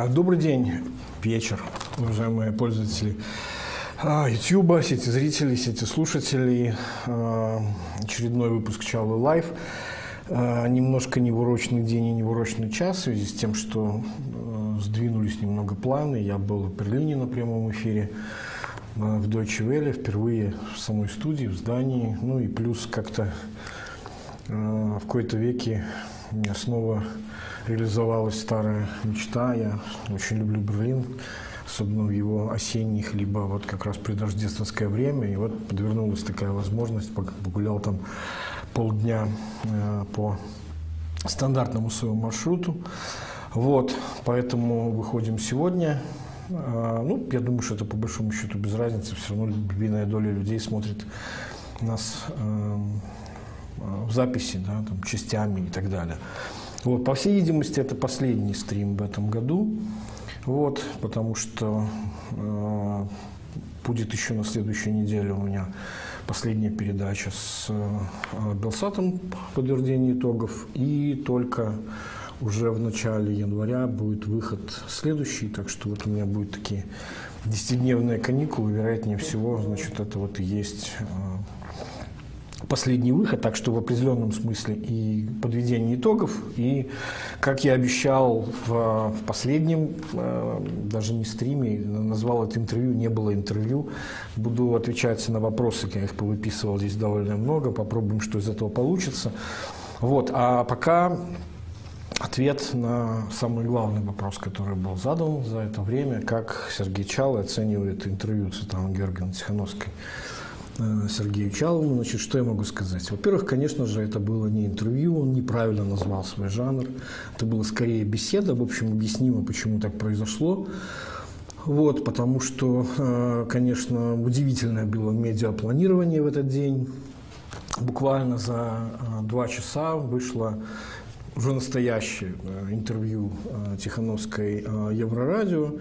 А, добрый день, вечер, уважаемые пользователи а, YouTube, сети зрители, сети слушатели. А, очередной выпуск Чалы Лайв. Немножко неурочный день и неурочный час в связи с тем, что сдвинулись немного планы. Я был в Берлине на прямом эфире в Deutsche Welle, впервые в самой студии, в здании. Ну и плюс как-то в какой-то веке у меня снова реализовалась старая мечта. Я очень люблю Берлин, особенно в его осенних, либо вот как раз предрождественское время. И вот подвернулась такая возможность, погулял там полдня э, по стандартному своему маршруту. Вот, поэтому выходим сегодня. Э, ну, я думаю, что это по большому счету без разницы. Все равно львиная доля людей смотрит нас э, в записи, да, там, частями и так далее. Вот, по всей видимости, это последний стрим в этом году, вот, потому что э, будет еще на следующей неделе у меня последняя передача с э, Белсатом подтверждение итогов, и только уже в начале января будет выход следующий, так что вот у меня будут такие десятидневные каникулы, вероятнее всего, значит, это вот и есть э, последний выход, так что в определенном смысле и подведение итогов, и, как я обещал в, в последнем, э, даже не стриме, назвал это интервью, не было интервью, буду отвечать на вопросы, я их повыписывал здесь довольно много, попробуем, что из этого получится. Вот, а пока ответ на самый главный вопрос, который был задан за это время, как Сергей Чал оценивает интервью Светланы Георгиевны Тихановской Сергею Чалову. Значит, что я могу сказать? Во-первых, конечно же, это было не интервью, он неправильно назвал свой жанр. Это было скорее беседа, в общем, объяснимо, почему так произошло. Вот, потому что, э, конечно, удивительное было медиапланирование в этот день. Буквально за э, два часа вышло уже настоящее интервью Тихановской Еврорадио,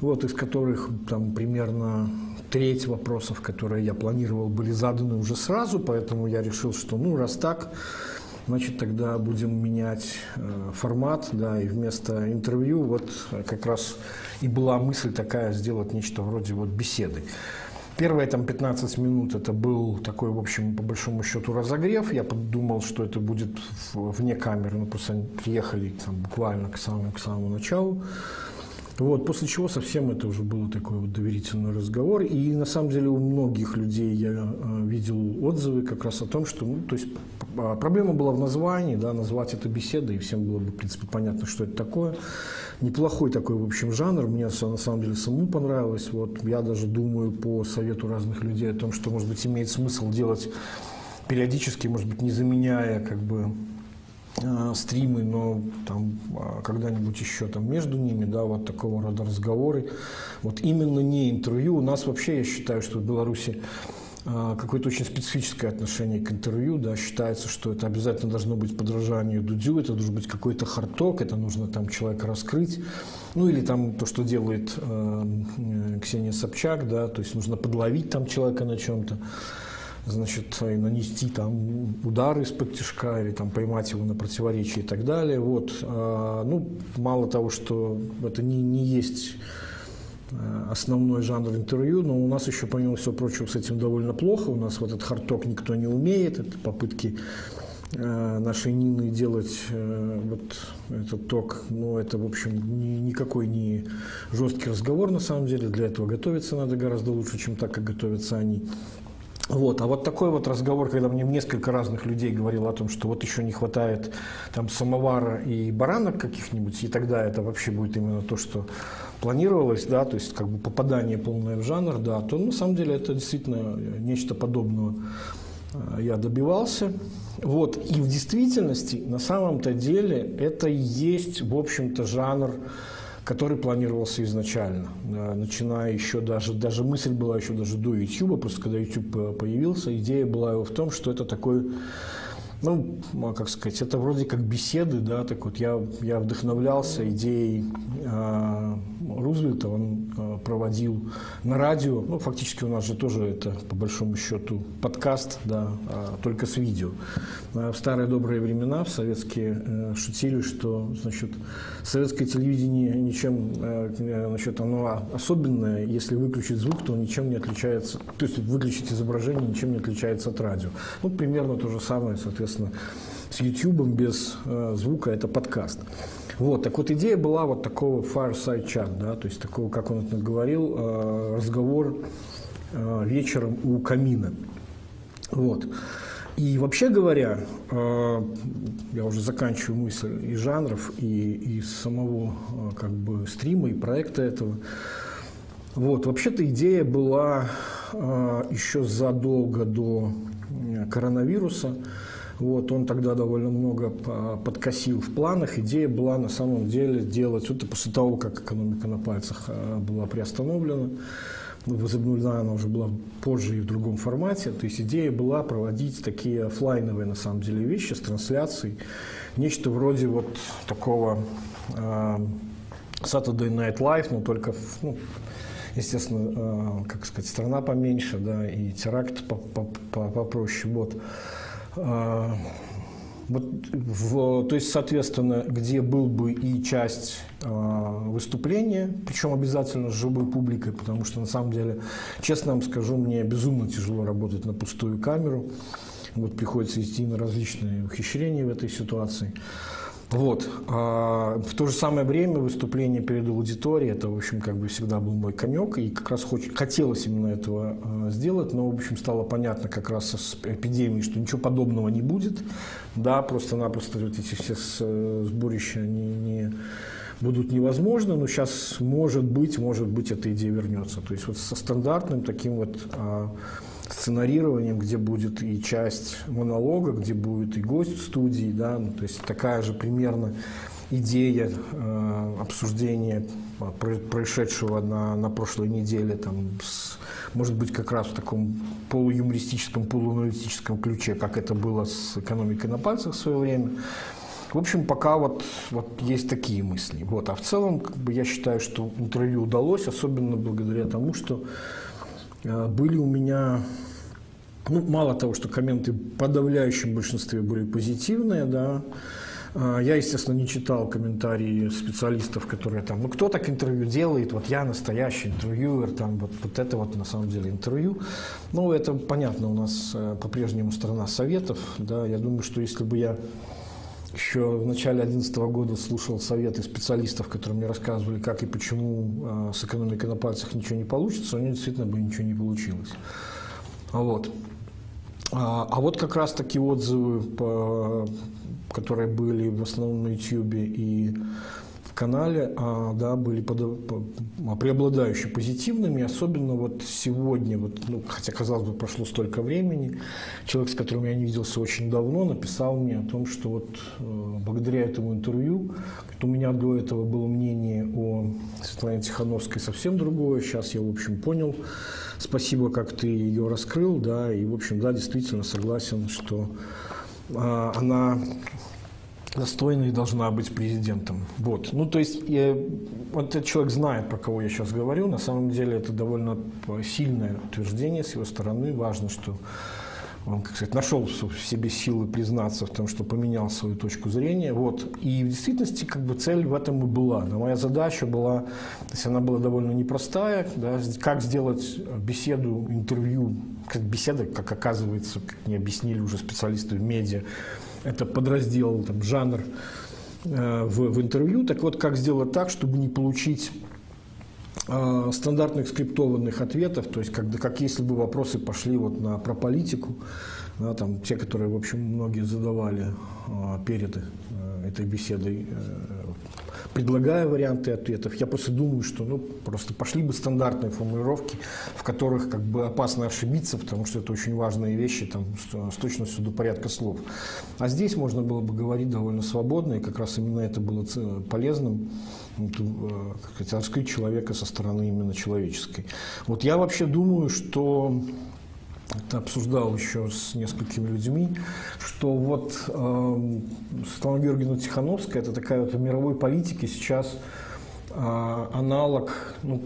вот, из которых там примерно треть вопросов, которые я планировал, были заданы уже сразу, поэтому я решил, что ну раз так, значит тогда будем менять э, формат, да, и вместо интервью вот как раз и была мысль такая сделать нечто вроде вот беседы. Первые там 15 минут это был такой, в общем, по большому счету разогрев. Я подумал, что это будет вне камеры, ну просто приехали там буквально к самому, к самому началу. Вот, после чего совсем это уже был такой вот доверительный разговор. И на самом деле у многих людей я э, видел отзывы как раз о том, что, ну, то есть а, проблема была в названии, да, назвать это беседой, и всем было бы, в принципе, понятно, что это такое. Неплохой такой, в общем, жанр, мне на самом деле самому понравилось. Вот я даже думаю по совету разных людей о том, что, может быть, имеет смысл делать периодически, может быть, не заменяя как бы стримы, но там а, когда-нибудь еще там между ними, да, вот такого рода разговоры. Вот именно не интервью. У нас вообще, я считаю, что в Беларуси а, какое-то очень специфическое отношение к интервью, да, считается, что это обязательно должно быть подражание Дудю, это должен быть какой-то харток, это нужно там человека раскрыть, ну или там то, что делает э, Ксения Собчак, да, то есть нужно подловить там человека на чем-то значит, и нанести там удар из-под тяжка или там поймать его на противоречие и так далее. Вот. А, ну, мало того, что это не, не есть э, основной жанр интервью, но у нас еще, помимо всего прочего, с этим довольно плохо. У нас вот этот хардток никто не умеет, это попытки э, нашей Нины делать вот этот ток, ну, это, в общем, ни, никакой не жесткий разговор, на самом деле. Для этого готовиться надо гораздо лучше, чем так, как готовятся они. Вот. А вот такой вот разговор, когда мне несколько разных людей говорило о том, что вот еще не хватает там самовара и баранок каких-нибудь, и тогда это вообще будет именно то, что планировалось, да, то есть как бы попадание полное в жанр, да, то на самом деле это действительно нечто подобного э, я добивался. Вот. И в действительности, на самом-то деле, это и есть, в общем-то, жанр который планировался изначально, начиная еще даже, даже мысль была еще даже до YouTube, просто когда YouTube появился, идея была в том, что это такой ну, а как сказать, это вроде как беседы, да, так вот я, я вдохновлялся идеей э, Рузвельта, он э, проводил на радио, ну, фактически у нас же тоже это, по большому счету, подкаст, да, э, только с видео. в старые добрые времена, в советские, э, шутили, что, значит, советское телевидение ничем, э, значит, оно особенное, если выключить звук, то ничем не отличается, то есть выключить изображение ничем не отличается от радио. Ну, примерно то же самое, соответственно, с YouTube без э, звука это подкаст. Вот, так вот идея была вот такого fireside chat, да, то есть такого, как он это говорил, э, разговор э, вечером у камина. Вот. И вообще говоря, э, я уже заканчиваю мысль и жанров, и, и самого э, как бы стрима, и проекта этого. Вот, вообще-то идея была э, еще задолго до коронавируса. Вот, он тогда довольно много подкосил в планах. Идея была на самом деле делать, это после того, как экономика на пальцах а, была приостановлена, возобновлена она уже была позже и в другом формате. То есть идея была проводить такие офлайновые на самом деле вещи с трансляцией. Нечто вроде вот такого э, Saturday Night Live, но только ну, естественно, как сказать, страна поменьше, да, и теракт попроще. Вот. А, вот в, то есть, соответственно, где был бы и часть э, выступления, причем обязательно с живой публикой, потому что на самом деле, честно вам скажу, мне безумно тяжело работать на пустую камеру. Вот приходится идти на различные ухищрения в этой ситуации. Вот. А в то же самое время выступление перед аудиторией, это, в общем, как бы всегда был мой конек, и как раз хоч, хотелось именно этого а, сделать, но, в общем, стало понятно как раз с эпидемией, что ничего подобного не будет, да, просто-напросто вот эти все э, сборища не, не будут невозможны, но сейчас, может быть, может быть, эта идея вернется. То есть вот со стандартным таким вот а, сценарированием, где будет и часть монолога, где будет и гость в студии, да, ну, то есть такая же примерно идея э, обсуждения а, происшедшего на, на прошлой неделе, там, с, может быть, как раз в таком полуюмористическом, полуаналитическом ключе, как это было с экономикой на пальцах в свое время. В общем, пока вот, вот есть такие мысли. Вот. А в целом, как бы, я считаю, что интервью удалось, особенно благодаря тому, что были у меня ну, мало того, что комменты в подавляющем большинстве были позитивные, да, а, я, естественно, не читал комментарии специалистов, которые там, ну, кто так интервью делает, вот я настоящий интервьюер, там, вот, вот это вот на самом деле интервью. Ну, это понятно, у нас э, по-прежнему страна советов, да, я думаю, что если бы я еще в начале 2011 года слушал советы специалистов, которые мне рассказывали, как и почему э, с экономикой на пальцах ничего не получится, у меня действительно бы ничего не получилось. Вот. А, а вот как раз такие отзывы, которые были в основном на YouTube и канале, а, да, были под, по, преобладающе позитивными, особенно вот сегодня, вот, ну, хотя, казалось бы, прошло столько времени, человек, с которым я не виделся очень давно, написал мне о том, что вот э, благодаря этому интервью, у меня до этого было мнение о Светлане Тихановской совсем другое, сейчас я, в общем, понял, спасибо, как ты ее раскрыл, да, и, в общем, да, действительно согласен, что а, она достойна и должна быть президентом. Вот. Ну, то есть, я, вот этот человек знает, про кого я сейчас говорю. На самом деле, это довольно сильное утверждение с его стороны. Важно, что он, как сказать, нашел в себе силы признаться в том, что поменял свою точку зрения. Вот. И в действительности как бы цель в этом и была. Но моя задача была, то есть она была довольно непростая, да, как сделать беседу, интервью, как беседа, как оказывается, как мне объяснили уже специалисты в медиа, это подраздел, там, жанр э, в, в интервью. Так вот, как сделать так, чтобы не получить Э, стандартных скриптованных ответов, то есть как, как если бы вопросы пошли вот на, про политику, да, там, те, которые, в общем, многие задавали а, перед а, этой беседой, предлагая варианты ответов. Я просто думаю, что ну, просто пошли бы стандартные формулировки, в которых как бы опасно ошибиться, потому что это очень важные вещи там, с, точностью до порядка слов. А здесь можно было бы говорить довольно свободно, и как раз именно это было полезным. Э, как сказать, раскрыть человека со стороны именно человеческой. Вот я вообще думаю, что обсуждал еще с несколькими людьми, что вот э, Светлана Георгиевна Тихановская, это такая вот в мировой политике сейчас э, аналог, ну,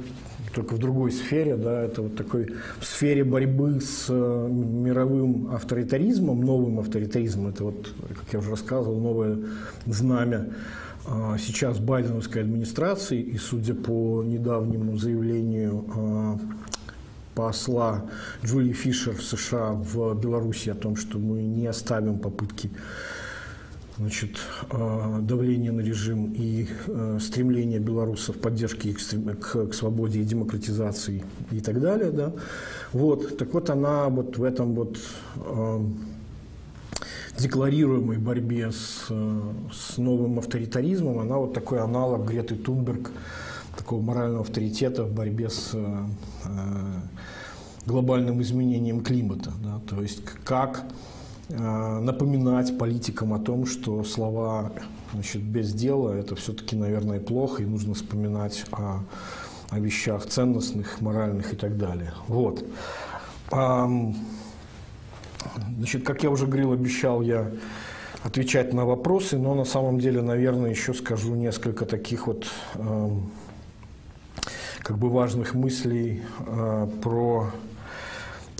только в другой сфере, да, это вот такой в сфере борьбы с э, мировым авторитаризмом, новым авторитаризмом, это вот, как я уже рассказывал, новое знамя э, сейчас байденовской администрации, и судя по недавнему заявлению э, посла Джулии Фишер в США в Беларуси о том, что мы не оставим попытки значит, э, давления на режим и э, стремление белорусов поддержки к, к свободе и демократизации и так далее. Да. Вот. Так вот, она вот в этом вот э, декларируемой борьбе с, с новым авторитаризмом, она вот такой аналог Греты Тунберг, такого морального авторитета в борьбе с глобальным изменением климата. Да, то есть как э, напоминать политикам о том, что слова значит, без дела это все-таки, наверное, плохо, и нужно вспоминать о, о вещах ценностных, моральных и так далее. Вот. Значит, как я уже говорил, обещал я отвечать на вопросы, но на самом деле, наверное, еще скажу несколько таких вот как бы важных мыслей э, про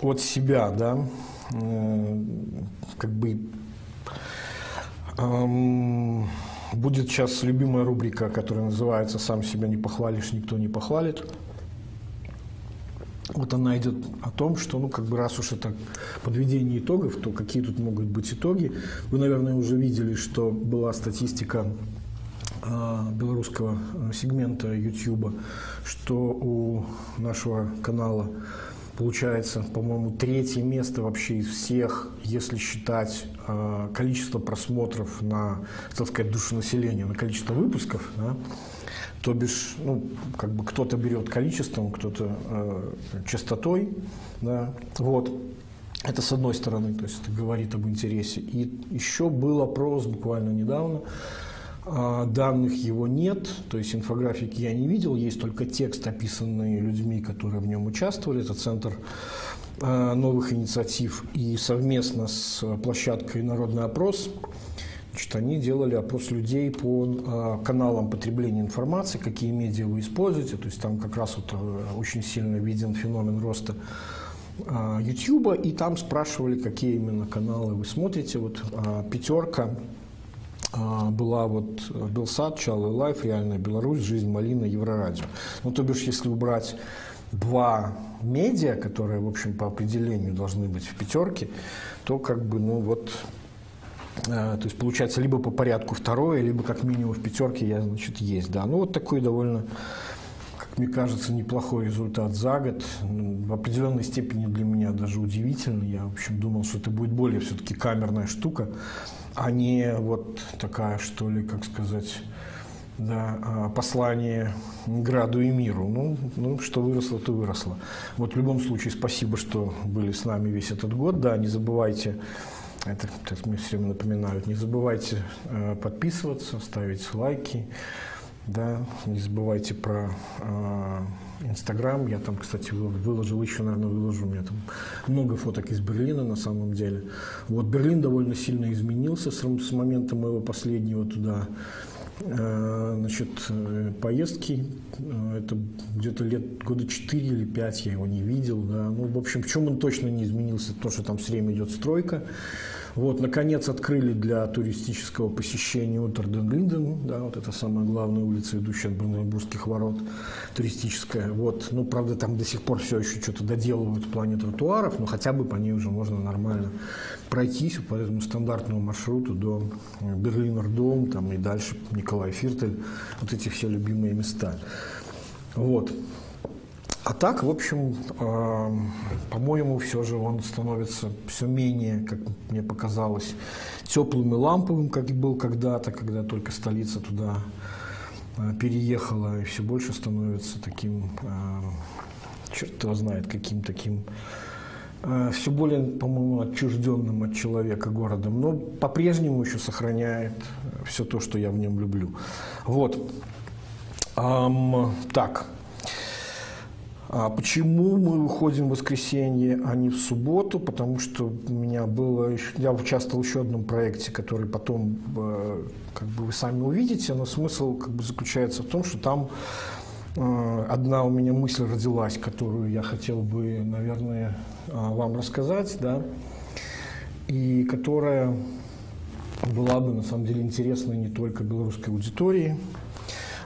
от себя, да, э, как бы эм, будет сейчас любимая рубрика, которая называется «Сам себя не похвалишь, никто не похвалит». Вот она идет о том, что, ну, как бы раз уж это подведение итогов, то какие тут могут быть итоги. Вы, наверное, уже видели, что была статистика э, белорусского э, сегмента YouTube, что у нашего канала получается, по-моему, третье место вообще из всех, если считать э, количество просмотров на, так сказать, душу населения, на количество выпусков, да, то бишь, ну, как бы кто-то берет количеством, кто-то э, частотой, да, вот. Это с одной стороны, то есть это говорит об интересе. И еще был опрос буквально недавно, данных его нет, то есть инфографики я не видел, есть только текст, описанный людьми, которые в нем участвовали. Это центр а, новых инициатив и совместно с площадкой «Народный опрос» Значит, они делали опрос людей по а, каналам потребления информации, какие медиа вы используете. То есть там как раз вот очень сильно виден феномен роста YouTube, и там спрашивали, какие именно каналы вы смотрите. Вот пятерка а, была вот Белсад, Чалый Live, Реальная Беларусь, Жизнь Малина, Еврорадио. Ну, то бишь, если убрать два медиа, которые, в общем, по определению должны быть в пятерке, то как бы, ну вот, э, то есть получается либо по порядку второе, либо как минимум в пятерке я, значит, есть, да. Ну вот такой довольно, как мне кажется, неплохой результат за год. В определенной степени для меня даже удивительный. Я, в общем, думал, что это будет более все-таки камерная штука а не вот такая, что ли, как сказать, да, а, послание граду и миру. Ну, ну, что выросло, то выросло. Вот в любом случае спасибо, что были с нами весь этот год. Да, не забывайте, это, это мне все время напоминают, не забывайте э, подписываться, ставить лайки, да, не забывайте про э, Инстаграм. Я там, кстати, выложил, еще, наверное, выложу. У меня там много фоток из Берлина на самом деле. Вот Берлин довольно сильно изменился с, с момента моего последнего туда э, значит, э, поездки. Э, это где-то лет года 4 или 5 я его не видел. Да. Ну, в общем, в чем он точно не изменился? То, что там все время идет стройка. Вот, наконец, открыли для туристического посещения Утерден-Линден, да, вот это самая главная улица, идущая от Бранденбургских ворот, туристическая. Вот, ну, правда, там до сих пор все еще что-то доделывают в плане тротуаров, но хотя бы по ней уже можно нормально пройтись по этому стандартному маршруту до Берлинер Дом, там и дальше Николай Фиртель, вот эти все любимые места. Вот. А так, в общем, э, по-моему, все же он становится все менее, как мне показалось, теплым и ламповым, как и был когда-то, когда только столица туда э, переехала, и все больше становится таким, э, черт его знает, каким таким, э, все более, по-моему, отчужденным от человека городом, но по-прежнему еще сохраняет все то, что я в нем люблю. Вот. Эм, так, А почему мы выходим в воскресенье, а не в субботу? Потому что у меня было, я участвовал в еще одном проекте, который потом, э, как бы вы сами увидите, но смысл как бы заключается в том, что там э, одна у меня мысль родилась, которую я хотел бы, наверное, э, вам рассказать, да, и которая была бы на самом деле интересна не только белорусской аудитории.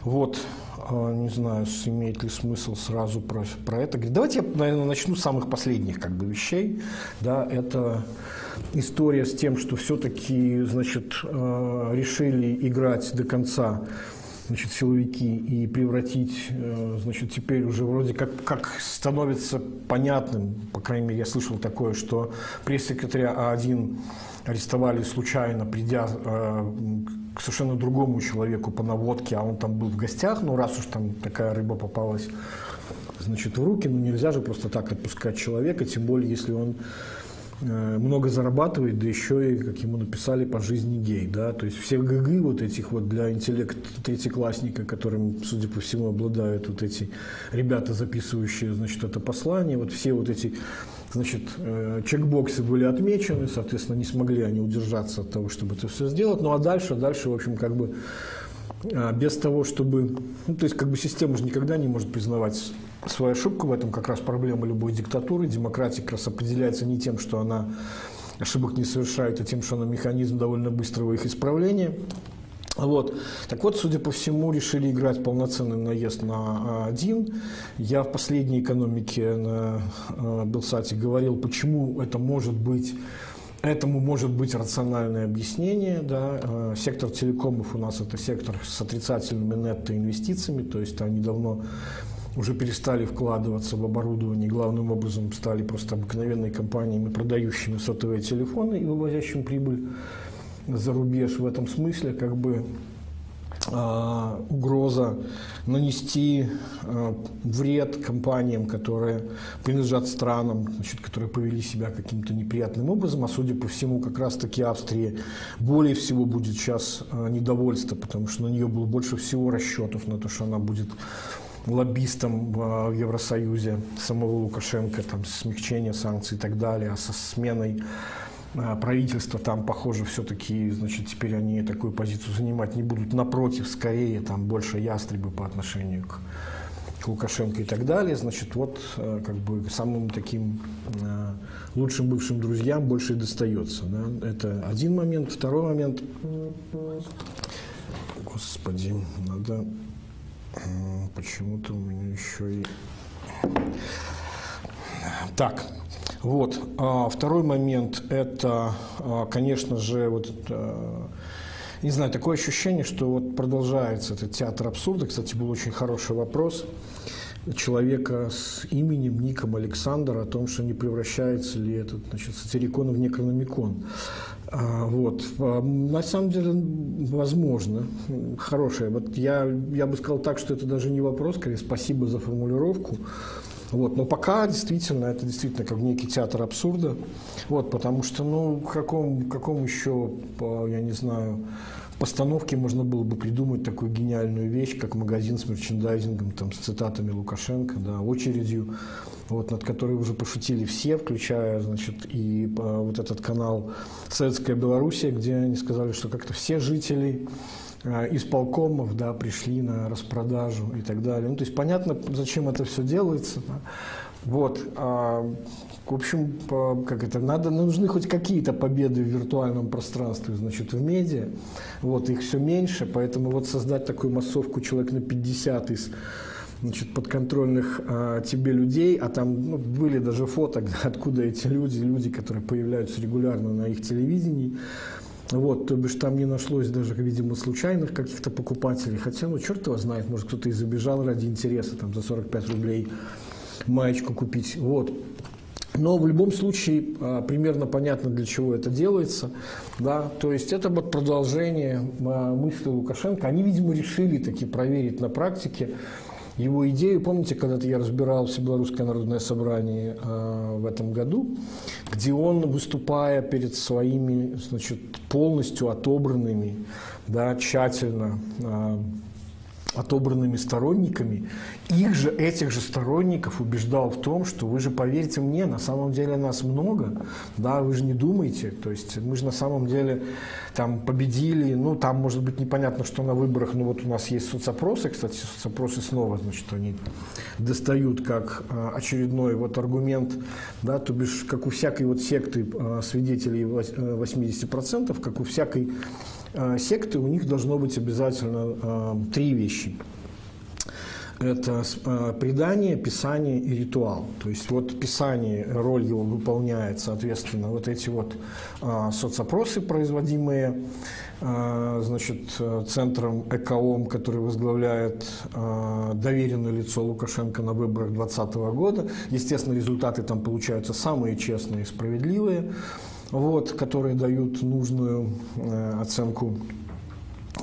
Вот, не знаю, имеет ли смысл сразу про, про это говорить. Давайте я, наверное, начну с самых последних как бы, вещей. Да, это история с тем, что все-таки значит, а, решили играть до конца значит, силовики и превратить, э, значит, теперь уже вроде как, как становится понятным, по крайней мере, я слышал такое, что пресс-секретаря А1 арестовали случайно, придя э, к совершенно другому человеку по наводке, а он там был в гостях, ну раз уж там такая рыба попалась, значит, в руки, ну нельзя же просто так отпускать человека, тем более, если он э, много зарабатывает, да еще и, как ему написали, по жизни гей, да, то есть все ГГ вот этих вот для интеллекта третьеклассника, которым, судя по всему, обладают вот эти ребята, записывающие, значит, это послание, вот все вот эти Значит, э, чекбоксы были отмечены, соответственно, не смогли они удержаться от того, чтобы это все сделать. Ну а дальше, дальше, в общем, как бы э, без того, чтобы... Ну, то есть, как бы система же никогда не может признавать свою ошибку. В этом как раз проблема любой диктатуры. Демократия как раз определяется не тем, что она ошибок не совершает, а тем, что она механизм довольно быстрого их исправления. Вот. Так вот, судя по всему, решили играть полноценный наезд на один. Я в последней экономике на э, Белсате говорил, почему это может быть Этому может быть рациональное объяснение. Да. Э, сектор телекомов у нас это сектор с отрицательными нетто-инвестициями, то есть они давно уже перестали вкладываться в оборудование, главным образом стали просто обыкновенной компаниями, продающими сотовые телефоны и вывозящими прибыль за рубеж в этом смысле, как бы э, угроза нанести э, вред компаниям, которые принадлежат странам, значит, которые повели себя каким-то неприятным образом, а судя по всему, как раз-таки Австрии более всего будет сейчас э, недовольство, потому что на нее было больше всего расчетов на то, что она будет лоббистом в Евросоюзе самого Лукашенко, там, смягчение санкций и так далее, а со сменой а, правительство там, похоже, все-таки, значит, теперь они такую позицию занимать не будут. Напротив, скорее, там больше ястребы по отношению к, к Лукашенко и так далее. Значит, вот э, как бы самым таким э, лучшим бывшим друзьям больше и достается. Да? Это один момент. Второй момент. Господи, надо... Почему-то у меня еще и... Так, вот. А второй момент – это, а, конечно же, вот а, не знаю, такое ощущение, что вот продолжается этот театр абсурда. Кстати, был очень хороший вопрос человека с именем, ником Александр о том, что не превращается ли этот значит, сатирикон в некрономикон. А, вот. На самом деле, возможно. Хорошее. Вот я, я бы сказал так, что это даже не вопрос, скорее спасибо за формулировку. Вот. Но пока действительно это действительно как некий театр абсурда. Вот, потому что, ну, каком, каком еще, я не знаю, постановке можно было бы придумать такую гениальную вещь, как магазин с мерчендайзингом, там, с цитатами Лукашенко, да, очередью, вот, над которой уже пошутили все, включая, значит, и вот этот канал «Советская Белоруссия», где они сказали, что как-то все жители исполкомов да, пришли на распродажу и так далее. Ну, то есть понятно, зачем это все делается. Да. Вот. А, в общем, по, как это, надо, нужны хоть какие-то победы в виртуальном пространстве, значит, в медиа. Вот, их все меньше, поэтому вот создать такую массовку человек на 50 из значит, подконтрольных а, тебе людей, а там ну, были даже фото, откуда эти люди, люди, которые появляются регулярно на их телевидении, вот, то бишь там не нашлось даже, видимо, случайных каких-то покупателей. Хотя, ну, черт его знает, может, кто-то и забежал ради интереса, там, за 45 рублей маечку купить. Вот. Но в любом случае а, примерно понятно, для чего это делается. Да? То есть это вот продолжение а, мысли Лукашенко. Они, видимо, решили таки проверить на практике его идею. Помните, когда-то я разбирал Всебелорусское народное собрание э, в этом году, где он, выступая перед своими значит, полностью отобранными, да, тщательно э, отобранными сторонниками, их же, этих же сторонников убеждал в том, что вы же поверьте мне, на самом деле нас много, да, вы же не думаете, то есть мы же на самом деле там победили, ну там может быть непонятно, что на выборах, но вот у нас есть соцопросы, кстати, соцопросы снова, значит, они достают как а, очередной вот аргумент, да, то бишь, как у всякой вот секты а, свидетелей 80%, э, как у всякой секты, у них должно быть обязательно три вещи – это э, предание, писание и ритуал. То есть вот писание, роль его выполняет, соответственно, вот эти вот соцопросы, производимые значит, центром ЭКОМ, который возглавляет доверенное лицо Лукашенко на выборах 2020 года. Естественно, результаты там получаются самые честные и справедливые, вот, которые дают нужную э, оценку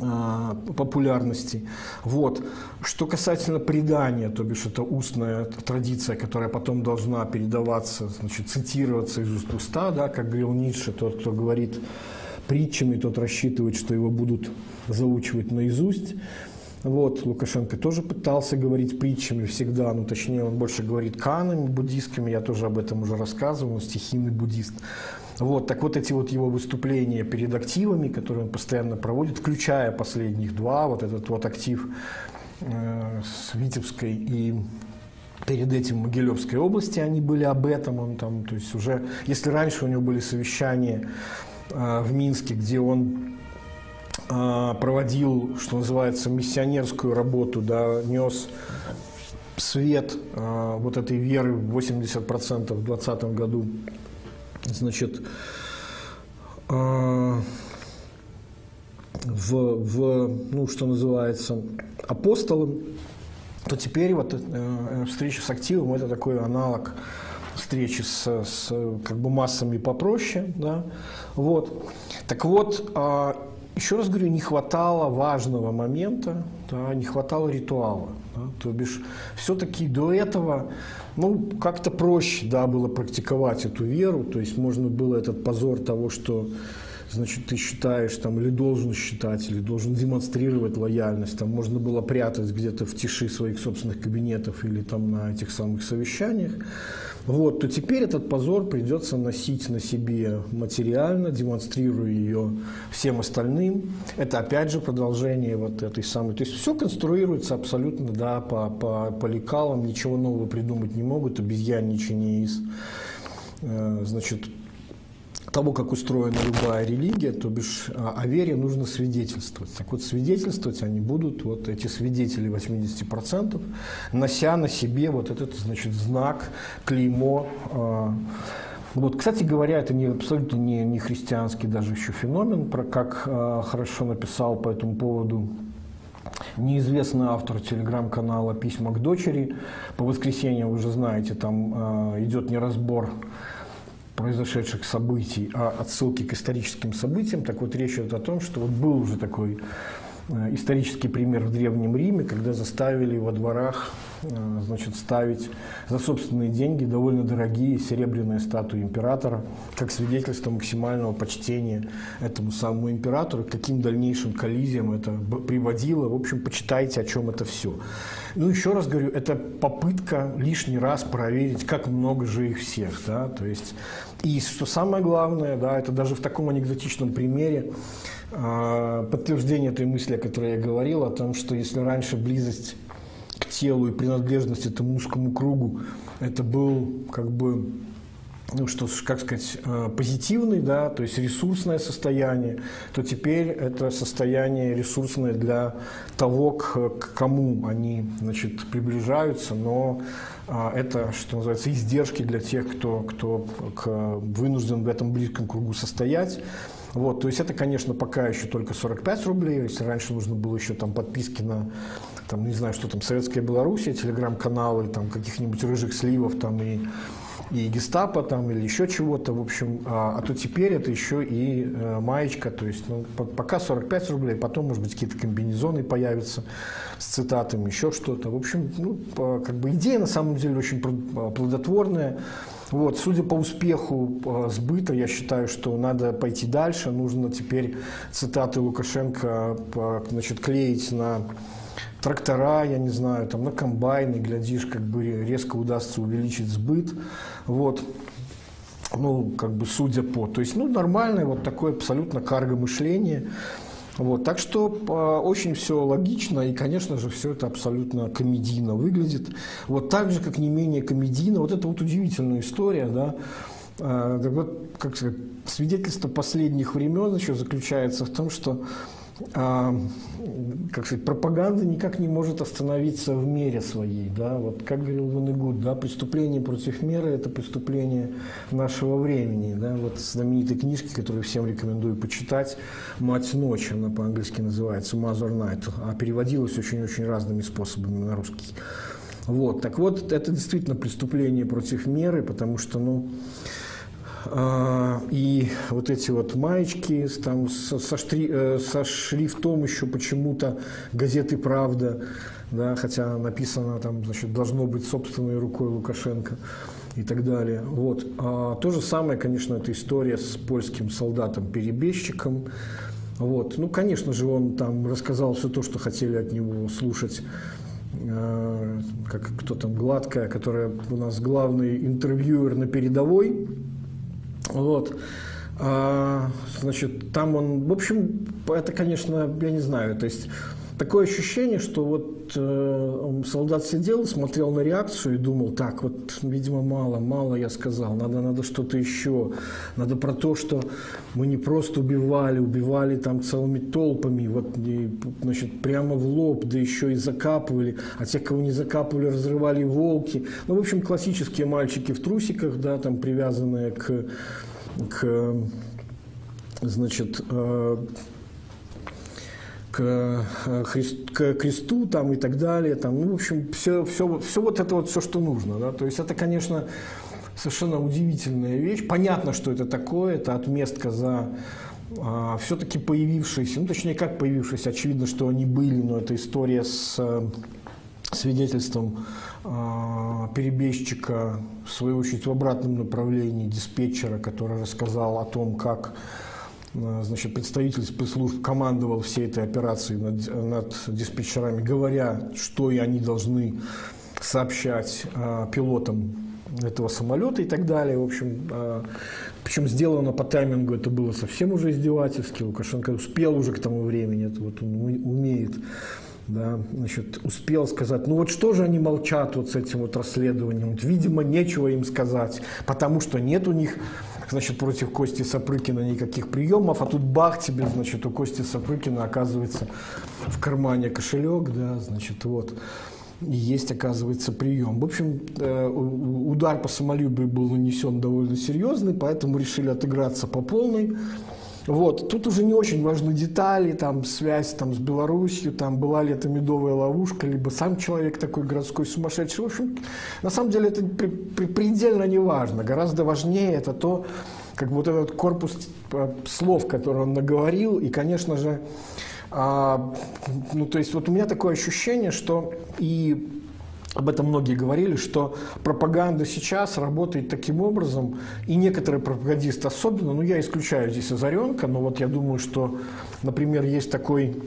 а, популярности. Вот. Что касательно предания, то бишь это устная традиция, которая потом должна передаваться, значит, цитироваться из уст уста, да, как говорил Ницше, тот, кто говорит притчами, тот рассчитывает, что его будут заучивать наизусть. Вот, Лукашенко тоже пытался говорить притчами всегда, ну точнее он больше говорит канами буддийскими, я тоже об этом уже рассказывал, он стихийный буддист. Вот, так вот эти вот его выступления перед активами, которые он постоянно проводит, включая последних два, вот этот вот актив э, с Витебской и перед этим в Могилевской области они были об этом, он там, то есть уже, если раньше у него были совещания э, в Минске, где он э, проводил, что называется, миссионерскую работу, да, нес свет э, вот этой веры в 80% в 2020 году значит, а, в, в, ну, что называется, апостолом, то теперь вот э, встреча с активом – это такой аналог встречи с, с как бы массами попроще, да, вот. Так вот, э, еще раз говорю, не хватало важного момента, да, не хватало ритуала, да, то бишь все-таки до этого ну, как-то проще, да, было практиковать эту веру, то есть можно было этот позор того, что значит, ты считаешь там, или должен считать, или должен демонстрировать лояльность, там можно было прятать где-то в тиши своих собственных кабинетов или там на этих самых совещаниях вот, то теперь этот позор придется носить на себе материально, демонстрируя ее всем остальным. Это опять же продолжение вот этой самой. То есть все конструируется абсолютно да, по, по, по лекалам, ничего нового придумать не могут, обезьянничание из э, значит, того, как устроена любая религия, то бишь о а, вере нужно свидетельствовать. Так вот, свидетельствовать они будут, вот эти свидетели 80%, нося на себе вот этот, значит, знак, клеймо. А. Вот, кстати говоря, это не, абсолютно не, не христианский даже еще феномен, про как э, хорошо написал по этому поводу неизвестный автор телеграм-канала «Письма к дочери». По воскресеньям, вы уже знаете, там э, идет неразбор произошедших событий, а отсылки к историческим событиям, так вот речь идет о том, что вот был уже такой э, исторический пример в Древнем Риме, когда заставили во дворах э, значит, ставить за собственные деньги довольно дорогие серебряные статуи императора, как свидетельство максимального почтения этому самому императору, каким дальнейшим коллизиям это приводило. В общем, почитайте, о чем это все. Ну, еще раз говорю, это попытка лишний раз проверить, как много же их всех. Да? То есть и что самое главное, да, это даже в таком анекдотичном примере э, подтверждение той мысли, о которой я говорил, о том, что если раньше близость к телу и принадлежность этому узкому кругу, это был как бы ну, что, как сказать, э, позитивный, да, то есть ресурсное состояние, то теперь это состояние ресурсное для того, к, кому они, значит, приближаются, но а, это, что называется, издержки для тех, кто, кто к, вынужден в этом близком кругу состоять. Вот, то есть это, конечно, пока еще только 45 рублей. Если раньше нужно было еще там подписки на, там, не знаю, что там, Советская Белоруссия, телеграм-каналы, там, каких-нибудь рыжих сливов там и и гестапо там или еще чего-то, в общем, а, а то теперь это еще и э, маечка, то есть ну, пока 45 рублей, потом, может быть, какие-то комбинезоны появятся с цитатами, еще что-то. В общем, ну, как бы идея на самом деле очень плодотворная. Вот, судя по успеху э, сбыта, я считаю, что надо пойти дальше. Нужно теперь цитаты Лукашенко э, значит, клеить на трактора, я не знаю, там, на комбайны, глядишь, как бы резко удастся увеличить сбыт. Вот. Ну, как бы судя по. То есть, ну, нормальное вот такое абсолютно карго мышление. Вот, так что э, очень все логично, и, конечно же, все это абсолютно комедийно выглядит. Вот так же, как не менее комедийно, вот это вот удивительная история, да, э, вот, как сказать, свидетельство последних времен еще заключается в том, что как сказать, пропаганда никак не может остановиться в мере своей. Да? Вот, как говорил Ванегуд, да, преступление против меры – это преступление нашего времени. Да? Вот знаменитой книжки, которую всем рекомендую почитать, «Мать ночи», она по-английски называется, «Mother Night», а переводилась очень-очень разными способами на русский. Вот. Так вот, это действительно преступление против меры, потому что, ну, а, и вот эти вот маечки там со, со, штри, э, со шрифтом еще почему-то газеты «Правда», да, хотя написано там, значит, должно быть собственной рукой Лукашенко и так далее. Вот. А то же самое, конечно, эта история с польским солдатом-перебежчиком. Вот. Ну, конечно же, он там рассказал все то, что хотели от него слушать э, как кто там, Гладкая, которая у нас главный интервьюер на передовой, вот. А, значит, там он, в общем, это, конечно, я не знаю, то есть такое ощущение, что вот э, солдат сидел, смотрел на реакцию и думал, так, вот, видимо, мало, мало я сказал, надо, надо что-то еще, надо про то, что мы не просто убивали, убивали там целыми толпами, вот, и, значит, прямо в лоб, да еще и закапывали, а тех, кого не закапывали, разрывали волки. Ну, в общем, классические мальчики в трусиках, да, там привязанные к, к значит, э, э, к кресту там, и так далее. Там, ну, в общем, все, все, все вот это вот все, что нужно. Да? То есть это, конечно, совершенно удивительная вещь. Понятно, что это такое. Это отместка за а, все-таки появившиеся, ну точнее как появившиеся, очевидно, что они были, но это история с э, свидетельством а, перебежчика, в свою очередь, в обратном направлении диспетчера, который рассказал о том, как значит, представитель спецслужб командовал всей этой операцией над, над диспетчерами, говоря, что и они должны сообщать э, пилотам этого самолета и так далее. В общем, э, причем сделано по таймингу это было совсем уже издевательски. Лукашенко успел уже к тому времени, это вот он умеет да, значит, успел сказать, ну вот что же они молчат вот с этим вот расследованием, вот, видимо, нечего им сказать, потому что нет у них значит, против Кости Сапрыкина никаких приемов, а тут бах тебе, значит, у Кости Сапрыкина оказывается в кармане кошелек, да, значит, вот. И есть, оказывается, прием. В общем, э, удар по самолюбию был нанесен довольно серьезный, поэтому решили отыграться по полной. Вот. Тут уже не очень важны детали, там, связь там, с Беларусью, там, была ли это медовая ловушка, либо сам человек такой городской сумасшедший. В общем, на самом деле это при, при, предельно не важно. Гораздо важнее это то, как вот этот корпус э, слов, который он наговорил, и, конечно же, а, ну, то есть вот у меня такое ощущение, что и об этом многие говорили, что пропаганда сейчас работает таким образом, и некоторые пропагандисты особенно, ну я исключаю здесь Озаренко, но вот я думаю, что, например, есть такой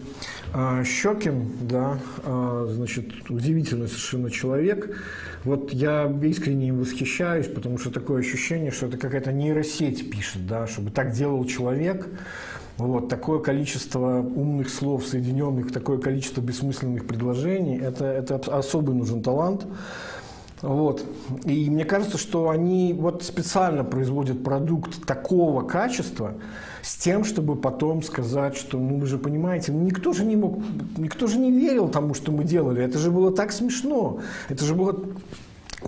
э, Щекин, да, э, значит, удивительный совершенно человек, вот я искренне им восхищаюсь, потому что такое ощущение, что это какая-то нейросеть пишет, да, чтобы так делал человек, вот, такое количество умных слов, соединенных, такое количество бессмысленных предложений, это, это особый нужен талант. Вот. И мне кажется, что они вот специально производят продукт такого качества с тем, чтобы потом сказать, что, ну вы же понимаете, ну, никто же не мог, никто же не верил тому, что мы делали. Это же было так смешно. Это же было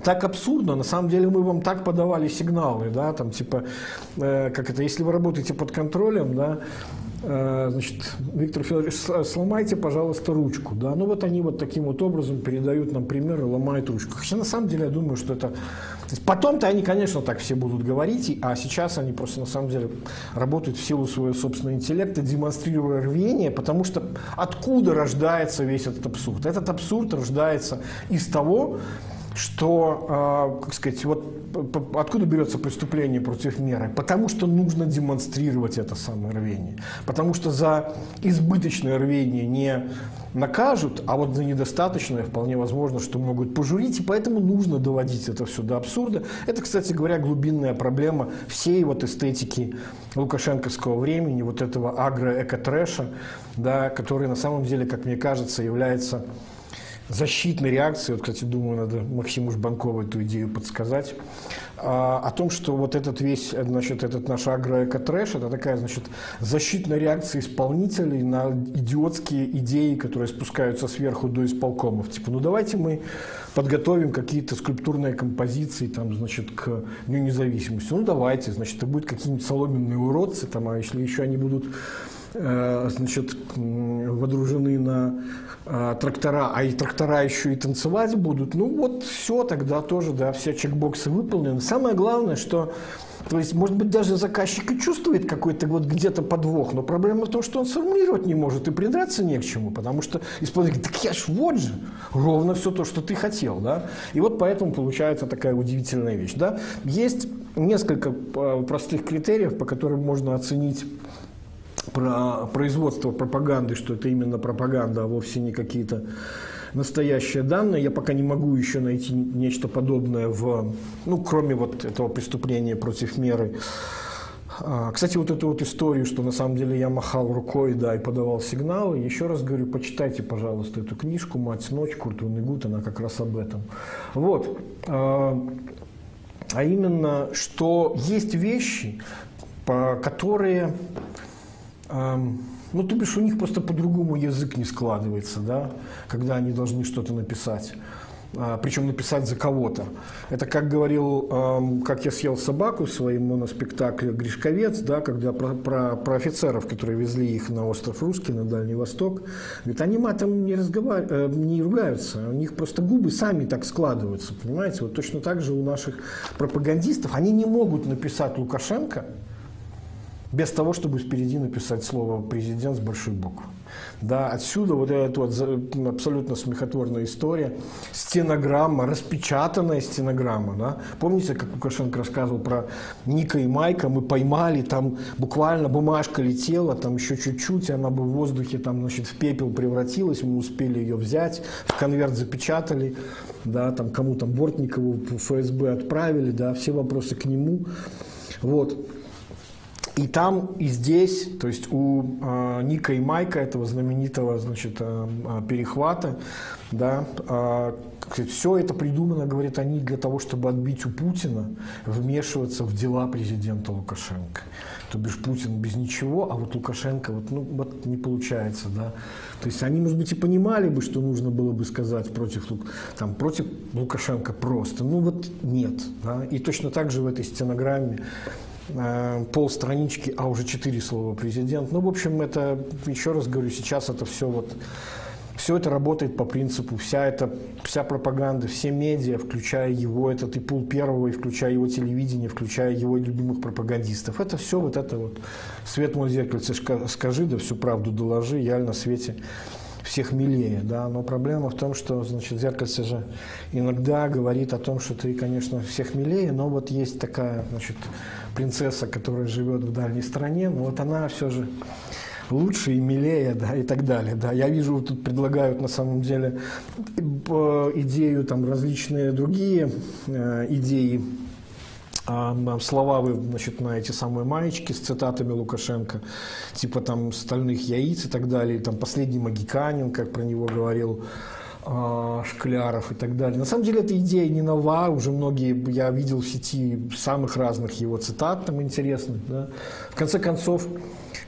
так абсурдно. На самом деле мы вам так подавали сигналы, да, там типа, э, как это, если вы работаете под контролем, да, э, значит, Виктор Федорович, сломайте, пожалуйста, ручку, да, ну вот они вот таким вот образом передают нам примеры, ломают ручку. Хотя на самом деле я думаю, что это... Потом-то они, конечно, так все будут говорить, а сейчас они просто на самом деле работают в силу своего собственного интеллекта, демонстрируя рвение, потому что откуда рождается весь этот абсурд? Этот абсурд рождается из того, что, как сказать, вот откуда берется преступление против меры? Потому что нужно демонстрировать это самое рвение. Потому что за избыточное рвение не накажут, а вот за недостаточное вполне возможно, что могут пожурить, и поэтому нужно доводить это все до абсурда. Это, кстати говоря, глубинная проблема всей вот эстетики лукашенковского времени, вот этого агро-эко-трэша, да, который на самом деле, как мне кажется, является защитной реакцией, вот, кстати, думаю, надо Максиму Жбанкову эту идею подсказать, а, о том, что вот этот весь, значит, этот наш агроэко-трэш, это такая, значит, защитная реакция исполнителей на идиотские идеи, которые спускаются сверху до исполкомов. Типа, ну давайте мы подготовим какие-то скульптурные композиции, там, значит, к Дню независимости. Ну давайте, значит, это будут какие-нибудь соломенные уродцы, там, а если еще они будут значит, водружены на э, трактора, а и трактора еще и танцевать будут, ну вот все тогда тоже, да, все чекбоксы выполнены. Самое главное, что то есть, может быть, даже заказчик и чувствует какой-то вот где-то подвох, но проблема в том, что он сформулировать не может и придраться не к чему, потому что исполнитель говорит, так я ж вот же, ровно все то, что ты хотел, да. И вот поэтому получается такая удивительная вещь, да. Есть несколько э, простых критериев, по которым можно оценить про производство пропаганды, что это именно пропаганда, а вовсе не какие-то настоящие данные. Я пока не могу еще найти нечто подобное в, ну, кроме вот этого преступления против меры. А, кстати, вот эту вот историю, что на самом деле я махал рукой, да, и подавал сигналы, еще раз говорю, почитайте, пожалуйста, эту книжку «Мать ночь» Курт Гуд, она как раз об этом. Вот. А, а именно, что есть вещи, которые ну, то бишь, у них просто по-другому язык не складывается, да, когда они должны что-то написать. А, причем написать за кого-то. Это как говорил, как я съел собаку в своем моноспектакле «Гришковец», да, когда про, про, про офицеров, которые везли их на остров Русский, на Дальний Восток. Говорит, они матом не, разговар... Э, не ругаются, у них просто губы сами так складываются, понимаете? Вот точно так же у наших пропагандистов. Они не могут написать Лукашенко – без того, чтобы впереди написать слово «президент» с большой буквы. Да, отсюда вот эта вот абсолютно смехотворная история, стенограмма, распечатанная стенограмма. Да? Помните, как Лукашенко рассказывал про Ника и Майка, мы поймали, там буквально бумажка летела, там еще чуть-чуть, и она бы в воздухе там, значит, в пепел превратилась, мы успели ее взять, в конверт запечатали, да, там кому там Бортникову ФСБ отправили, да, все вопросы к нему. Вот. И там, и здесь, то есть у э, Ника и Майка, этого знаменитого значит, э, перехвата, да, э, все это придумано, говорят они, для того, чтобы отбить у Путина вмешиваться в дела президента Лукашенко. То бишь Путин без ничего, а вот Лукашенко вот, ну, вот не получается. Да. То есть они, может быть, и понимали бы, что нужно было бы сказать против, там, против Лукашенко просто. Ну вот нет. Да. И точно так же в этой стенограмме полстранички, а уже четыре слова президент. Ну, в общем, это, еще раз говорю, сейчас это все вот все это работает по принципу, вся эта, вся пропаганда, все медиа, включая его, этот и пул первого, и включая его телевидение, включая его любимых пропагандистов. Это все вот это вот свет мой зеркальце, скажи, да всю правду доложи, я на свете всех милее, да, но проблема в том, что, значит, зеркальце же иногда говорит о том, что ты, конечно, всех милее, но вот есть такая, значит, принцесса, которая живет в дальней стране, но вот она все же лучше и милее, да, и так далее, да. Я вижу, тут предлагают на самом деле идею, там, различные другие э, идеи, э, слова вы, значит, на эти самые маечки с цитатами Лукашенко, типа там «стальных яиц» и так далее, там «последний магиканин», как про него говорил а, Шкляров и так далее. На самом деле эта идея не нова, уже многие, я видел в сети самых разных его цитат там интересных. Да. В конце концов,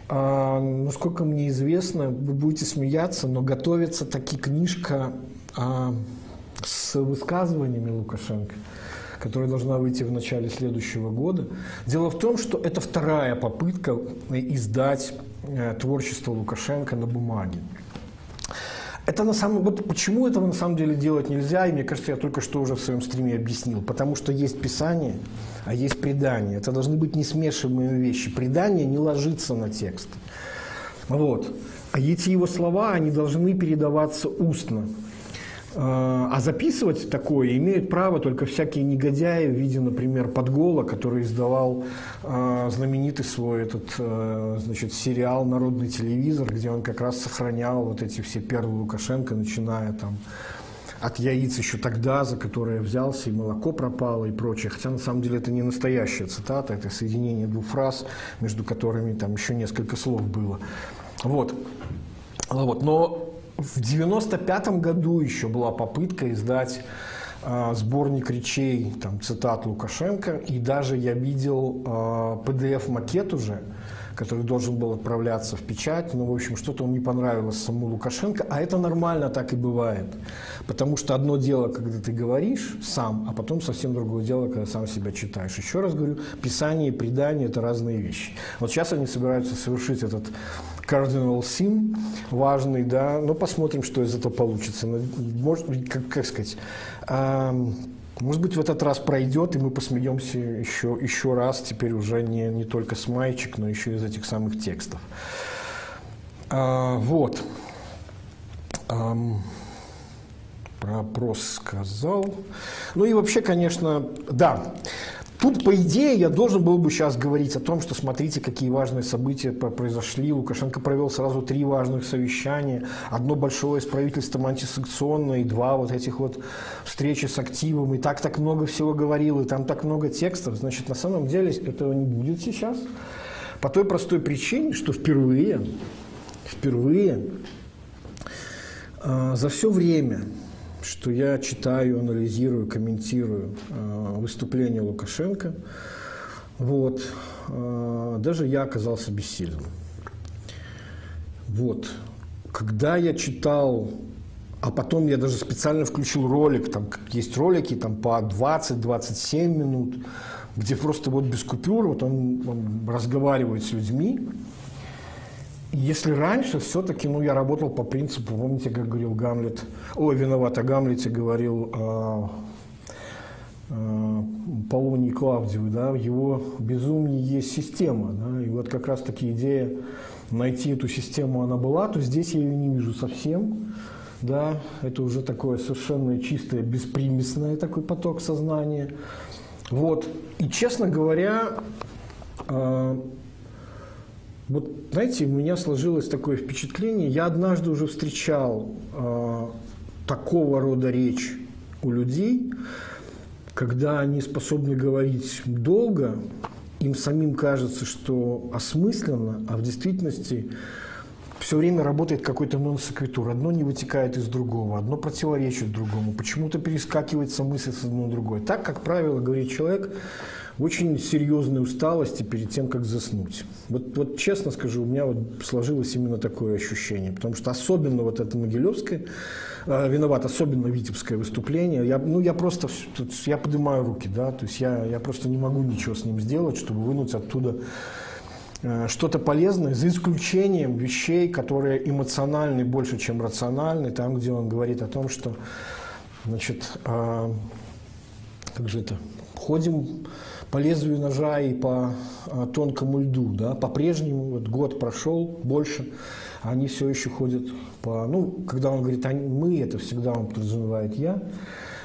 а, насколько мне известно, вы будете смеяться, но готовится таки книжка а, с высказываниями Лукашенко которая должна выйти в начале следующего года. Дело в том, что это вторая попытка издать э, творчество Лукашенко на бумаге. Это на самом вот почему этого на самом деле делать нельзя, и мне кажется, я только что уже в своем стриме объяснил. Потому что есть писание, а есть предание. Это должны быть несмешиваемые вещи. Предание не ложится на текст. Вот. А эти его слова, они должны передаваться устно. А, а записывать такое имеют право только всякие негодяи в виде, например, Подгола, который издавал э, знаменитый свой этот, э, значит, сериал «Народный телевизор», где он как раз сохранял вот эти все первые Лукашенко, начиная там от яиц еще тогда, за которое взялся, и молоко пропало, и прочее. Хотя на самом деле это не настоящая цитата, это соединение двух фраз, между которыми там еще несколько слов было. Вот. вот. Но в 95 году еще была попытка издать э, сборник речей, там, цитат Лукашенко, и даже я видел э, PDF-макет уже, который должен был отправляться в печать, но, в общем, что-то он не понравилось самому Лукашенко, а это нормально, так и бывает. Потому что одно дело, когда ты говоришь сам, а потом совсем другое дело, когда сам себя читаешь. Еще раз говорю, писание и предание – это разные вещи. Вот сейчас они собираются совершить этот cardinal sin важный, да, но посмотрим, что из этого получится. Ну, может, как, как сказать, может быть, в этот раз пройдет, и мы посмеемся еще, еще раз, теперь уже не, не только с маечек, но еще из этих самых текстов. А, вот. Ам, про опрос сказал. Ну и вообще, конечно, да, Тут, по идее, я должен был бы сейчас говорить о том, что смотрите, какие важные события произошли. Лукашенко провел сразу три важных совещания. Одно большое с правительством антисанкционное, и два вот этих вот встречи с активом. И так так много всего говорил, и там так много текстов. Значит, на самом деле этого не будет сейчас. По той простой причине, что впервые, впервые э, за все время что я читаю, анализирую, комментирую э, выступление Лукашенко. Вот. Э, даже я оказался бессильным. Вот. Когда я читал, а потом я даже специально включил ролик, там есть ролики там по 20-27 минут, где просто вот без купюр, вот он, он разговаривает с людьми, если раньше все-таки, ну, я работал по принципу, помните, как говорил Гамлет, ой, виноват, о Гамлете говорил а, а, Полоний Клавдию, да, в его безумии есть система, да, и вот как раз-таки идея найти эту систему, она была, то здесь я ее не вижу совсем, да, это уже такое совершенно чистое, беспримесное такой поток сознания, вот, и, честно говоря, а, вот, знаете, у меня сложилось такое впечатление. Я однажды уже встречал э, такого рода речь у людей, когда они способны говорить долго, им самим кажется, что осмысленно, а в действительности все время работает какой-то нон-секвитур. Одно не вытекает из другого, одно противоречит другому. Почему-то перескакивается мысль с одного на другое. Так, как правило, говорит человек, очень серьезной усталости перед тем, как заснуть. Вот, вот честно скажу, у меня вот сложилось именно такое ощущение, потому что особенно вот это Могилевское, э, виноват, особенно Витебское выступление, я, ну я просто, я поднимаю руки, да, то есть я, я просто не могу ничего с ним сделать, чтобы вынуть оттуда э, что-то полезное, за исключением вещей, которые эмоциональны больше, чем рациональны, там, где он говорит о том, что, значит, э, как же это, ходим по лезвию ножа и по а, тонкому льду. Да? По-прежнему, вот год прошел, больше, они все еще ходят по... Ну, когда он говорит они, «мы», это всегда он подразумевает «я».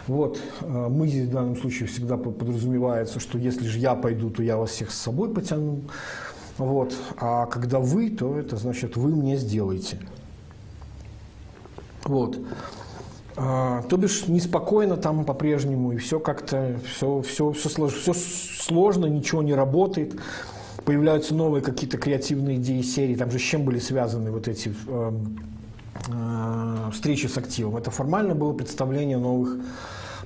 Вот, а, мы здесь в данном случае всегда подразумевается, что если же я пойду, то я вас всех с собой потяну. Вот. А когда вы, то это значит, вы мне сделаете. Вот. А, то бишь неспокойно там по-прежнему, и все как-то, все, все, все, слож, все сложно, ничего не работает. Появляются новые какие-то креативные идеи серии. Там же с чем были связаны вот эти э, э, встречи с активом? Это формально было представление новых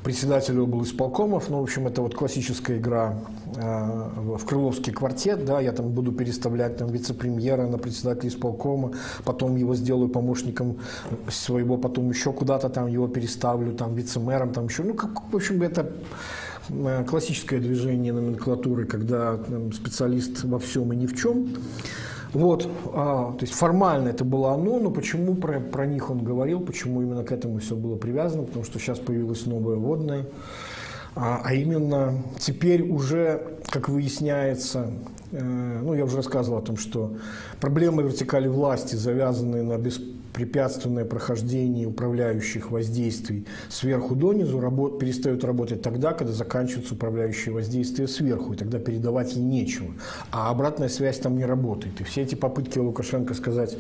председатель был исполкомов. Ну, в общем, это вот классическая игра э, в Крыловский квартет. Да, я там буду переставлять там, вице-премьера на председателя исполкома, потом его сделаю помощником своего, потом еще куда-то там его переставлю, там вице-мэром, там еще. Ну, как, в общем, это э, классическое движение номенклатуры, когда там, специалист во всем и ни в чем. Вот, а, то есть формально это было оно, но почему про, про них он говорил, почему именно к этому все было привязано, потому что сейчас появилась новая водная. А, а именно теперь уже, как выясняется, ну, я уже рассказывал о том, что проблемы вертикали власти, завязанные на беспрепятственное прохождение управляющих воздействий сверху донизу, работ, перестают работать тогда, когда заканчиваются управляющие воздействия сверху, и тогда передавать ей нечего. А обратная связь там не работает. И все эти попытки Лукашенко сказать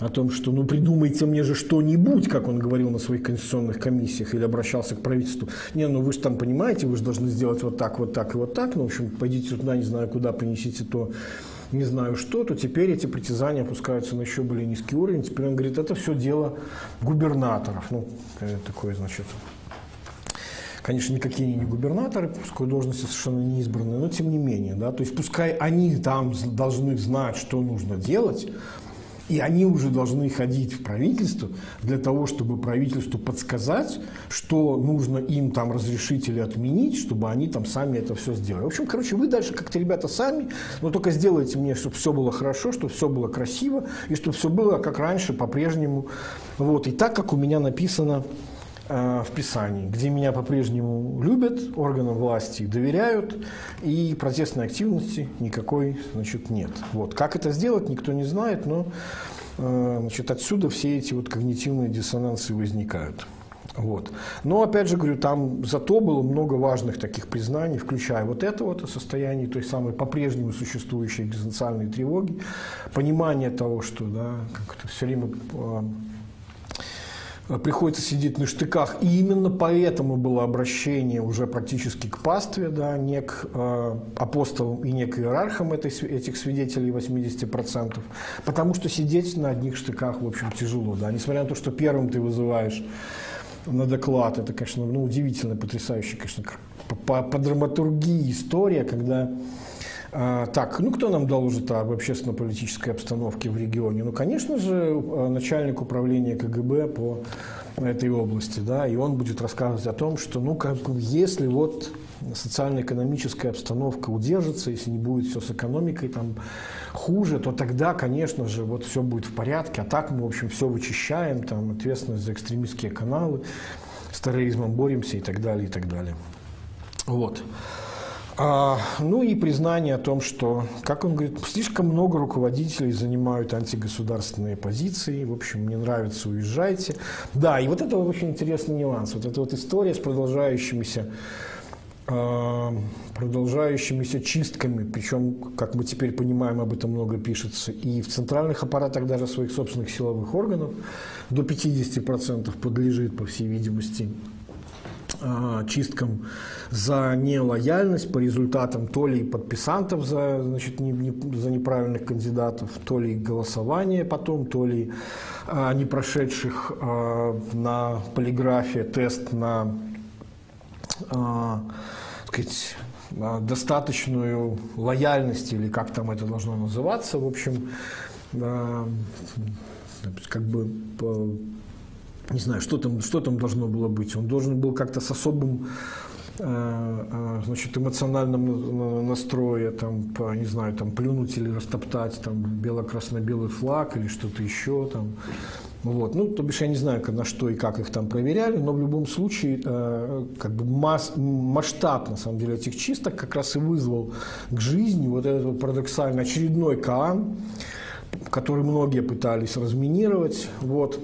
о том, что ну придумайте мне же что-нибудь, как он говорил на своих конституционных комиссиях или обращался к правительству. Не, ну вы же там понимаете, вы же должны сделать вот так, вот так и вот так. Ну, в общем, пойдите туда, не знаю куда, принесите то, не знаю что, то теперь эти притязания опускаются на еще более низкий уровень. Теперь он говорит, это все дело губернаторов. Ну, такое, значит, конечно, никакие они не губернаторы, пускай должности совершенно не избранные, но тем не менее, да, то есть пускай они там должны знать, что нужно делать, и они уже должны ходить в правительство для того, чтобы правительству подсказать, что нужно им там разрешить или отменить, чтобы они там сами это все сделали. В общем, короче, вы дальше как-то, ребята, сами, но только сделайте мне, чтобы все было хорошо, чтобы все было красиво, и чтобы все было как раньше, по-прежнему. Вот. И так, как у меня написано в Писании, где меня по-прежнему любят, органам власти доверяют, и протестной активности никакой значит, нет. Вот. Как это сделать, никто не знает, но э, значит, отсюда все эти вот когнитивные диссонансы возникают. Вот. Но, опять же, говорю, там зато было много важных таких признаний, включая вот это вот состояние той самой по-прежнему существующей экзистенциальной тревоги, понимание того, что да, как это все время э, Э, приходится сидеть на штыках. И именно поэтому было обращение уже практически к пастве, да, не к э, апостолам и не к иерархам этой, этих свидетелей 80%, потому что сидеть на одних штыках, в общем, тяжело. Да. Несмотря на то, что первым ты вызываешь на доклад, это, конечно, ну, удивительно, потрясающе, конечно, по, по драматургии история, когда так, ну кто нам доложит об общественно-политической обстановке в регионе? Ну, конечно же, э, начальник управления КГБ по этой области, да, и он будет рассказывать о том, что, ну, как если вот социально-экономическая обстановка удержится, если не будет все с экономикой там хуже, то тогда, конечно же, вот все будет в порядке, а так мы, в общем, все вычищаем, там, ответственность за экстремистские каналы, с терроризмом боремся и так далее, и так далее. Вот. А, ну и признание о том, что, как он говорит, слишком много руководителей занимают антигосударственные позиции, в общем, мне нравится, уезжайте. Да, и вот это очень интересный нюанс, вот эта вот история с продолжающимися а, продолжающимися чистками, причем, как мы теперь понимаем, об этом много пишется, и в центральных аппаратах даже своих собственных силовых органов. До 50% подлежит, по всей видимости, чисткам за нелояльность по результатам то ли подписантов за, значит, не, не, за неправильных кандидатов, то ли голосование потом, то ли а, не прошедших а, на полиграфе тест на а, сказать, достаточную лояльность или как там это должно называться, в общем, а, как бы не знаю, что там, что там должно было быть. Он должен был как-то с особым э, э, значит, эмоциональным настроя, там, по, не знаю, там, плюнуть или растоптать там, бело-красно-белый флаг или что-то еще. Там. Вот. Ну, то бишь, я не знаю, на что и как их там проверяли, но в любом случае, э, как бы масс, масштаб, на самом деле, этих чисток как раз и вызвал к жизни вот этот вот парадоксальный очередной Каан, который многие пытались разминировать. Вот.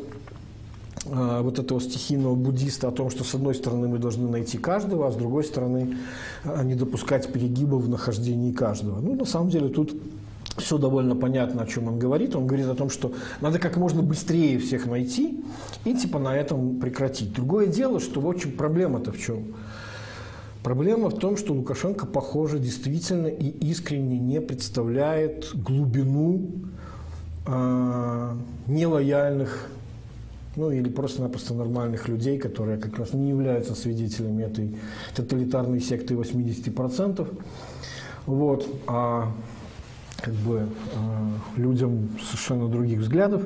А, вот этого стихийного буддиста о том, что с одной стороны мы должны найти каждого, а с другой стороны а, не допускать перегибов в нахождении каждого. Ну, на самом деле тут все довольно понятно, о чем он говорит. Он говорит о том, что надо как можно быстрее всех найти и типа на этом прекратить. Другое дело, что в общем проблема-то в чем? Проблема в том, что Лукашенко, похоже, действительно и искренне не представляет глубину э, нелояльных ну или просто-напросто нормальных людей, которые как раз не являются свидетелями этой тоталитарной секты 80%. Вот, а как бы э, людям совершенно других взглядов.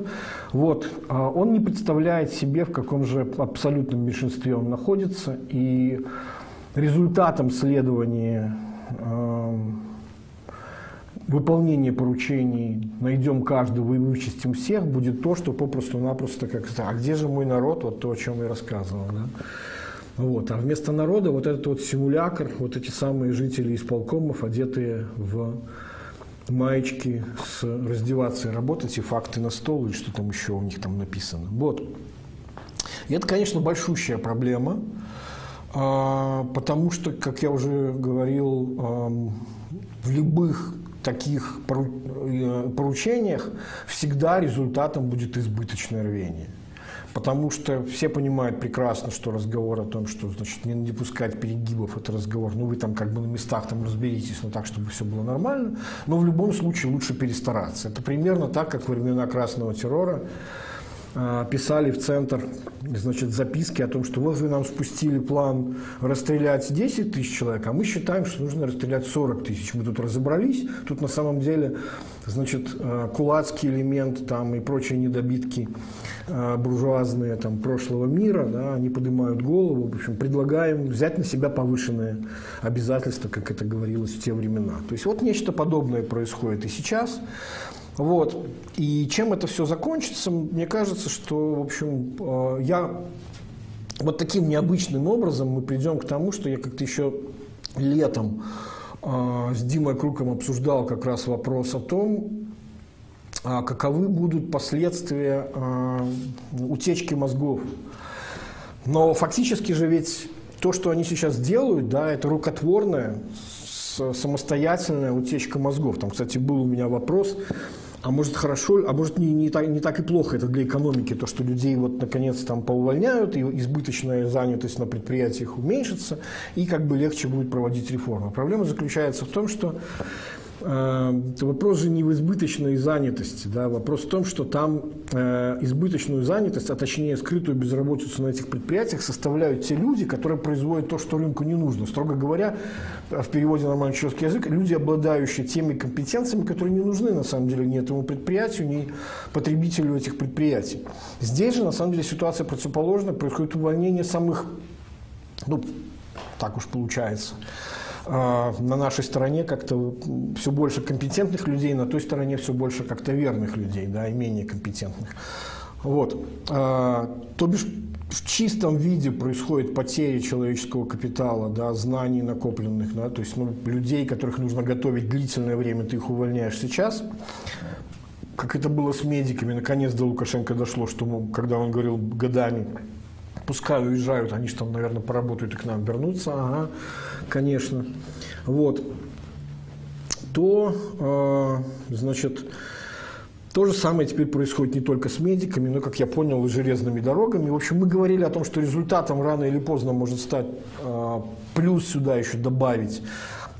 Вот, а он не представляет себе, в каком же абсолютном меньшинстве он находится, и результатом следования э, выполнение поручений, найдем каждого и вычистим всех, будет то, что попросту-напросто как а где же мой народ, вот то, о чем я рассказывал. Да? Вот. А вместо народа вот этот вот симулятор, вот эти самые жители исполкомов, одетые в маечки с раздеваться и работать, и факты на стол, или что там еще у них там написано. Вот. И это, конечно, большущая проблема, а, потому что, как я уже говорил, в любых таких э, поручениях всегда результатом будет избыточное рвение. Потому что все понимают прекрасно, что разговор о том, что значит, не допускать перегибов, это разговор, ну вы там как бы на местах там разберитесь, но так, чтобы все было нормально. Но в любом случае лучше перестараться. Это примерно так, как во времена красного террора писали в центр значит, записки о том, что вот вы нам спустили план расстрелять 10 тысяч человек, а мы считаем, что нужно расстрелять 40 тысяч. Мы тут разобрались, тут на самом деле значит, а, кулацкий элемент там, и прочие недобитки а, буржуазные там, прошлого мира, да, они поднимают голову, в общем, предлагаем взять на себя повышенные обязательства, как это говорилось в те времена. То есть вот нечто подобное происходит и сейчас. Вот. И чем это все закончится, мне кажется, что, в общем, э, я вот таким необычным образом мы придем к тому, что я как-то еще летом э, с Димой Круком обсуждал как раз вопрос о том, а каковы будут последствия э, утечки мозгов. Но фактически же ведь то, что они сейчас делают, да, это рукотворная, самостоятельная утечка мозгов. Там, кстати, был у меня вопрос, а может хорошо, а может не, не, так, не так и плохо это для экономики, то, что людей вот наконец там поувольняют, и избыточная занятость на предприятиях уменьшится, и как бы легче будет проводить реформы. Проблема заключается в том, что вопрос же не в избыточной занятости, да, вопрос в том, что там э, избыточную занятость, а точнее скрытую безработицу на этих предприятиях составляют те люди, которые производят то, что рынку не нужно. Строго говоря, в переводе на человеческий язык, люди, обладающие теми компетенциями, которые не нужны на самом деле ни этому предприятию, ни потребителю этих предприятий. Здесь же на самом деле ситуация противоположная, происходит увольнение самых, ну, так уж получается, на нашей стороне как-то все больше компетентных людей, на той стороне все больше как-то верных людей, да, и менее компетентных. Вот. А, то бишь в чистом виде происходит потеря человеческого капитала, да, знаний накопленных, да, то есть ну, людей, которых нужно готовить длительное время, ты их увольняешь сейчас. Как это было с медиками, наконец до Лукашенко дошло, что когда он говорил годами, пускай уезжают, они же там, наверное, поработают и к нам вернутся, ага, конечно. Вот. То, э, значит, то же самое теперь происходит не только с медиками, но, как я понял, и железными дорогами. В общем, мы говорили о том, что результатом рано или поздно может стать а, плюс сюда еще добавить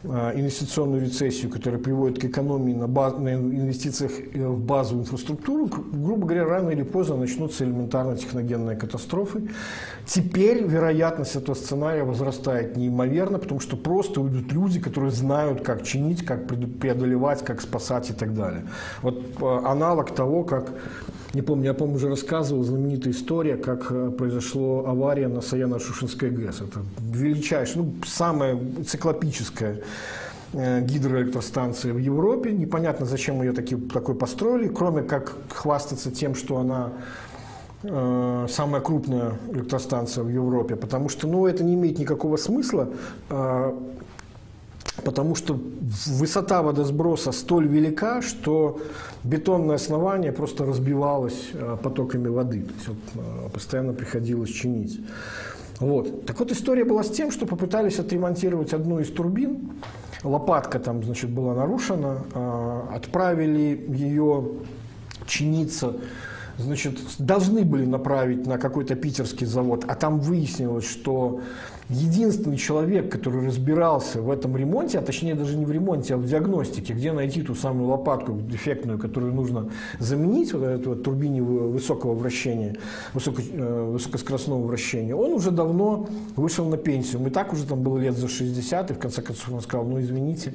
инвестиционную рецессию, которая приводит к экономии на, баз, на инвестициях э, в базовую инфраструктуру, грубо говоря, рано или поздно начнутся элементарно техногенные катастрофы. Теперь вероятность этого сценария возрастает неимоверно, потому что просто уйдут люди, которые знают, как чинить, как преодолевать, как спасать и так далее. Вот э, аналог того, как не помню, я, по-моему, уже рассказывал знаменитая история, как э, произошла авария на Саяно-Шушинской ГЭС. Это величайшая, ну, самая циклопическая э, гидроэлектростанция в Европе. Непонятно, зачем ее таки, такой построили, кроме как хвастаться тем, что она э, самая крупная электростанция в Европе, потому что ну, это не имеет никакого смысла. Э, потому что высота водосброса столь велика, что бетонное основание просто разбивалось э, потоками воды. То есть вот, э, постоянно приходилось чинить. Вот. Так вот, история была с тем, что попытались отремонтировать одну из турбин. Лопатка там, значит, была нарушена. Э, отправили ее чиниться значит, должны были направить на какой-то питерский завод, а там выяснилось, что единственный человек, который разбирался в этом ремонте, а точнее даже не в ремонте, а в диагностике, где найти ту самую лопатку дефектную, которую нужно заменить, вот эту вот турбине высокого вращения, высоко, э, высокоскоростного вращения, он уже давно вышел на пенсию. Мы так уже там было лет за 60, и в конце концов он сказал, ну извините,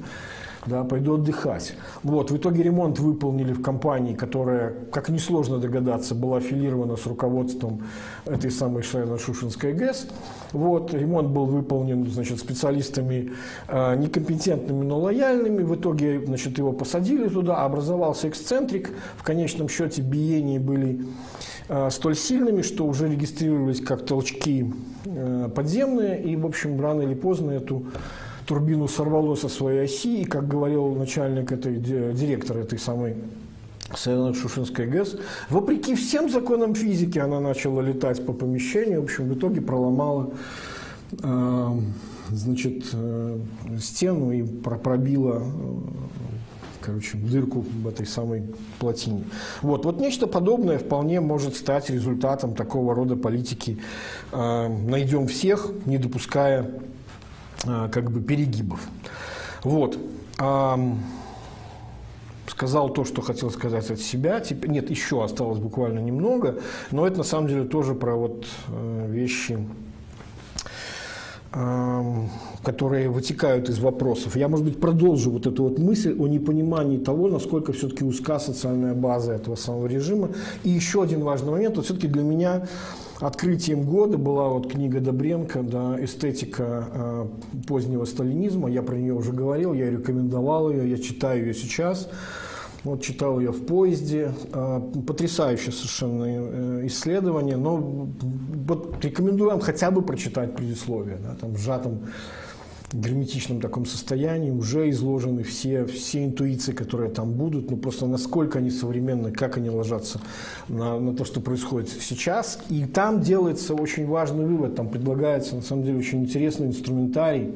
да, пойду отдыхать. Вот, в итоге ремонт выполнили в компании, которая, как несложно догадаться, была аффилирована с руководством этой самой Шуйно-Шушинской ГЭС. Вот, ремонт был выполнен, значит, специалистами э, некомпетентными, но лояльными. В итоге, значит, его посадили туда, а образовался эксцентрик. В конечном счете биения были э, столь сильными, что уже регистрировались как толчки э, подземные. И, в общем, рано или поздно эту турбину сорвало со своей оси, и, как говорил начальник этой, директор этой самой Северно-Шушинской ГЭС, вопреки всем законам физики, она начала летать по помещению, в общем, в итоге проломала э, значит, э, стену и пробила э, короче, дырку в этой самой плотине. Вот, вот нечто подобное вполне может стать результатом такого рода политики. Э, найдем всех, не допуская как бы перегибов. Вот. Сказал то, что хотел сказать от себя. Нет, еще осталось буквально немного, но это на самом деле тоже про вот э, вещи, которые вытекают из вопросов. Я, может быть, продолжу вот эту вот мысль о непонимании того, насколько все-таки узка социальная база этого самого режима. И еще один важный момент, вот все-таки для меня Открытием года была вот книга Добренко да, «Эстетика э, позднего сталинизма». Я про нее уже говорил, я рекомендовал ее, я читаю ее сейчас. Вот читал ее в поезде. Э, потрясающее совершенно э, исследование, но вот рекомендую вам хотя бы прочитать предисловие, да, там в сжатом герметичном таком состоянии, уже изложены все, все интуиции, которые там будут, ну просто насколько они современны, как они ложатся на, на то, что происходит сейчас. И там делается очень важный вывод, там предлагается на самом деле очень интересный инструментарий,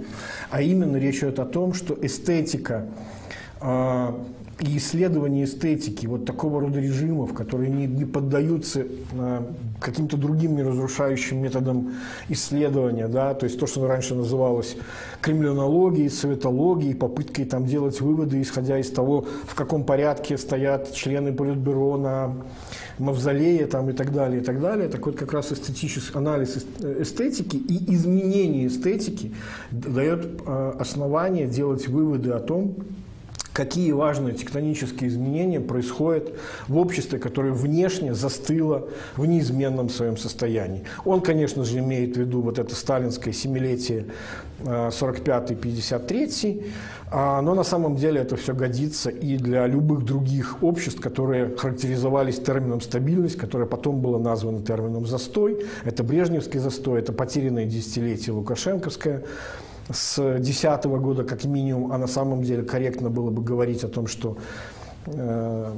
а именно речь идет о том, что эстетика а, и исследование эстетики вот такого рода режимов, которые не, не поддаются э, каким-то другим неразрушающим методам исследования, да, то есть то, что раньше называлось кремлинологией, советологией, попыткой там делать выводы, исходя из того, в каком порядке стоят члены Политбюро на мавзолее там, и так далее, и так далее. Так вот, как раз эстетический анализ эстетики и изменение эстетики дает э, основание делать выводы о том, какие важные тектонические изменения происходят в обществе, которое внешне застыло в неизменном своем состоянии. Он, конечно же, имеет в виду вот это сталинское семилетие 45-53, э, а, но на самом деле это все годится и для любых других обществ, которые характеризовались термином «стабильность», которое потом было названо термином «застой». Это Брежневский застой, это потерянное десятилетие Лукашенковское с 2010 года как минимум, а на самом деле корректно было бы говорить о том, что э,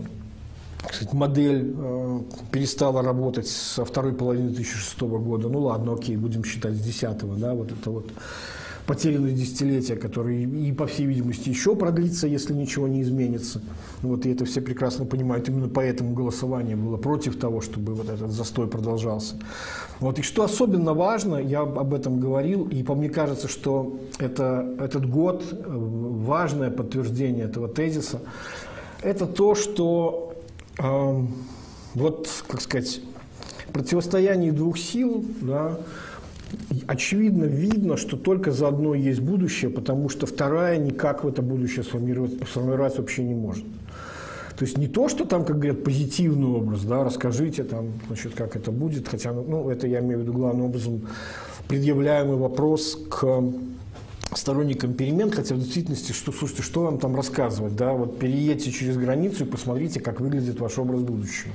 кстати, модель э, перестала работать со второй половины 2006 года. Ну ладно, окей, будем считать с 2010, да, вот это вот потерянное десятилетие, которое и, по всей видимости, еще продлится, если ничего не изменится. Вот, и это все прекрасно понимают. Именно поэтому голосование было против того, чтобы вот этот застой продолжался. Вот, и что особенно важно, я об этом говорил, и по мне кажется, что это, этот год, э, важное подтверждение этого тезиса, это то, что э, вот, как сказать, противостояние двух сил, да, очевидно видно, что только за одной есть будущее, потому что вторая никак в это будущее сформировать вообще не может. То есть не то, что там, как говорят, позитивный образ, да, расскажите там, значит, как это будет, хотя, ну, это я имею в виду главным образом предъявляемый вопрос к сторонникам перемен, хотя в действительности, что, слушайте, что вам там рассказывать, да, вот переедьте через границу и посмотрите, как выглядит ваш образ будущего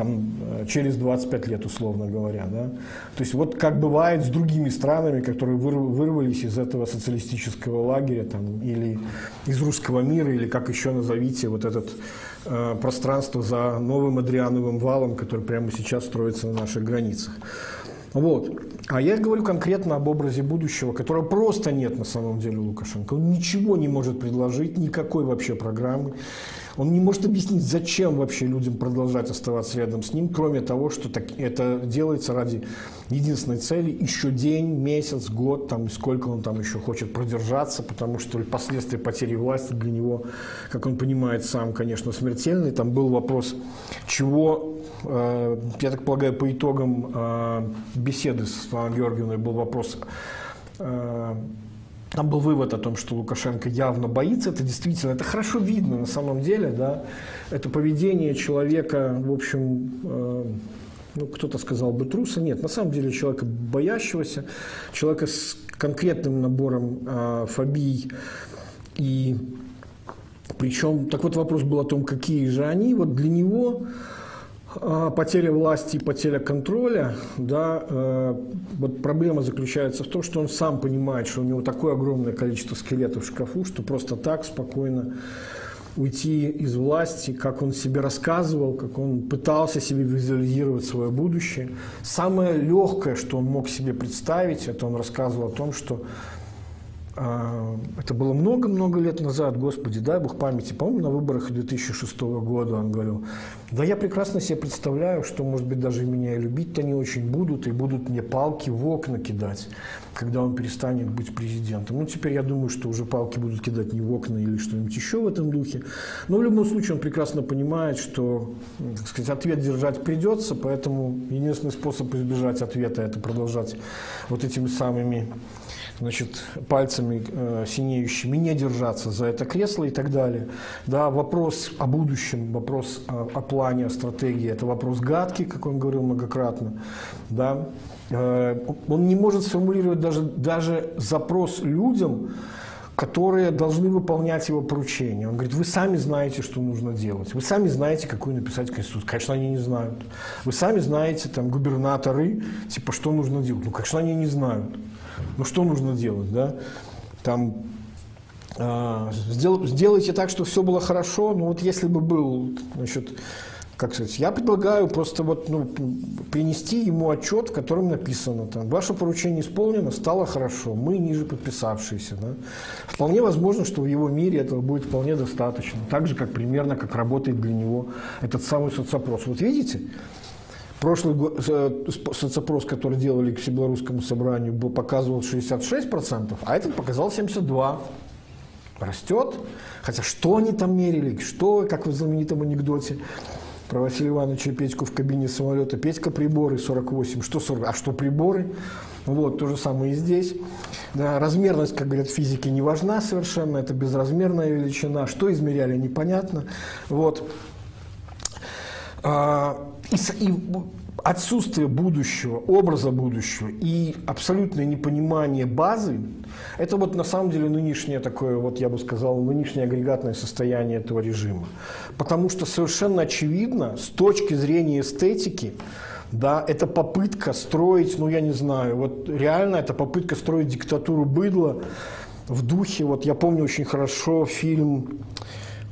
там, э, через 25 лет, условно говоря. Да? То есть вот как бывает с другими странами, которые вырвались из этого социалистического лагеря там, или из русского мира, или как еще назовите вот это э, пространство за новым Адриановым валом, который прямо сейчас строится на наших границах. Вот. А я говорю конкретно об образе будущего, которого просто нет на самом деле Лукашенко. Он ничего не может предложить, никакой вообще программы. Он не может объяснить, зачем вообще людям продолжать оставаться рядом с ним, кроме того, что так, это делается ради единственной цели еще день, месяц, год, там, сколько он там еще хочет продержаться, потому что последствия потери власти для него, как он понимает сам, конечно, смертельный. Там был вопрос, чего, э, я так полагаю, по итогам э, беседы с Светланой Георгиевной был вопрос, э, там был вывод о том, что Лукашенко явно боится. Это действительно, это хорошо видно на самом деле, да. Это поведение человека, в общем, э, ну, кто-то сказал бы труса. Нет, на самом деле человека боящегося, человека с конкретным набором э, фобий и причем, так вот вопрос был о том, какие же они. Вот для него потеря власти и потеря контроля, да, э, вот проблема заключается в том, что он сам понимает, что у него такое огромное количество скелетов в шкафу, что просто так спокойно уйти из власти, как он себе рассказывал, как он пытался себе визуализировать свое будущее. Самое легкое, что он мог себе представить, это он рассказывал о том, что а, это было много-много лет назад, Господи, дай Бог памяти. По-моему, на выборах 2006 года он говорил, да я прекрасно себе представляю, что, может быть, даже меня и любить-то не очень будут, и будут мне палки в окна кидать, когда он перестанет быть президентом. Ну, теперь я думаю, что уже палки будут кидать не в окна или что-нибудь еще в этом духе. Но в любом случае он прекрасно понимает, что, так сказать, ответ держать придется, поэтому единственный способ избежать ответа – это продолжать вот этими самыми значит, пальцами э, синеющими не держаться за это кресло и так далее. Да, вопрос о будущем, вопрос о, о плане, о стратегии, это вопрос гадкий, как он говорил многократно. Да. Э, он не может сформулировать даже, даже запрос людям, которые должны выполнять его поручения. Он говорит, вы сами знаете, что нужно делать. Вы сами знаете, какую написать конституцию. Конечно, они не знают. Вы сами знаете, там, губернаторы, типа, что нужно делать. Ну, конечно, они не знают. Ну что нужно делать, да? Там сдел, сделайте так, чтобы все было хорошо. Ну вот если бы был, значит, как сказать, я предлагаю просто вот, ну, принести ему отчет, в котором написано, там, ваше поручение исполнено, стало хорошо, мы ниже подписавшиеся. Да? Вполне возможно, что в его мире этого будет вполне достаточно. Так же, как примерно, как работает для него этот самый соцопрос. Вот видите, Прошлый э, соцопрос, который делали к Всебелорусскому собранию, показывал 66%, а этот показал 72%. Растет. Хотя что они там мерили, что, как в знаменитом анекдоте про Василия Ивановича и Петьку в кабине самолета. Петька приборы 48, что 40, а что приборы? Вот, то же самое и здесь. Да, размерность, как говорят физики, не важна совершенно, это безразмерная величина. Что измеряли, непонятно. Вот. А, и, отсутствие будущего, образа будущего и абсолютное непонимание базы, это вот на самом деле нынешнее такое, вот я бы сказал, нынешнее агрегатное состояние этого режима. Потому что совершенно очевидно, с точки зрения эстетики, да, это попытка строить, ну я не знаю, вот реально это попытка строить диктатуру быдла в духе, вот я помню очень хорошо фильм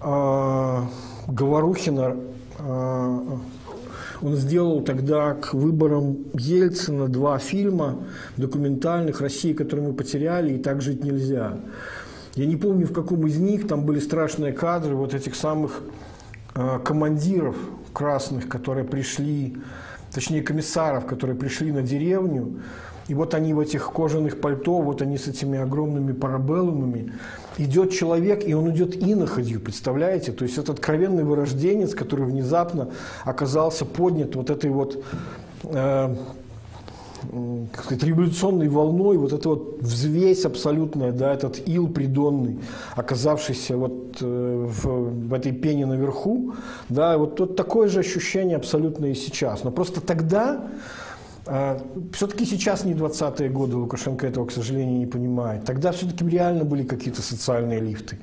э, Говорухина он сделал тогда к выборам Ельцина два фильма документальных «России, которую мы потеряли» и «Так жить нельзя». Я не помню, в каком из них там были страшные кадры вот этих самых э, командиров красных, которые пришли, точнее комиссаров, которые пришли на деревню, и вот они в этих кожаных пальто, вот они с этими огромными парабеллумами, идет человек, и он идет иноходью, представляете? То есть это откровенный вырожденец, который внезапно оказался поднят вот этой вот э, как сказать, революционной волной, вот эта вот взвесь абсолютная, да, этот ил придонный, оказавшийся вот э, в, в этой пене наверху, да, вот, вот такое же ощущение абсолютно и сейчас. Но просто тогда все-таки сейчас не 20-е годы, Лукашенко этого, к сожалению, не понимает. Тогда все-таки реально были какие-то социальные лифты.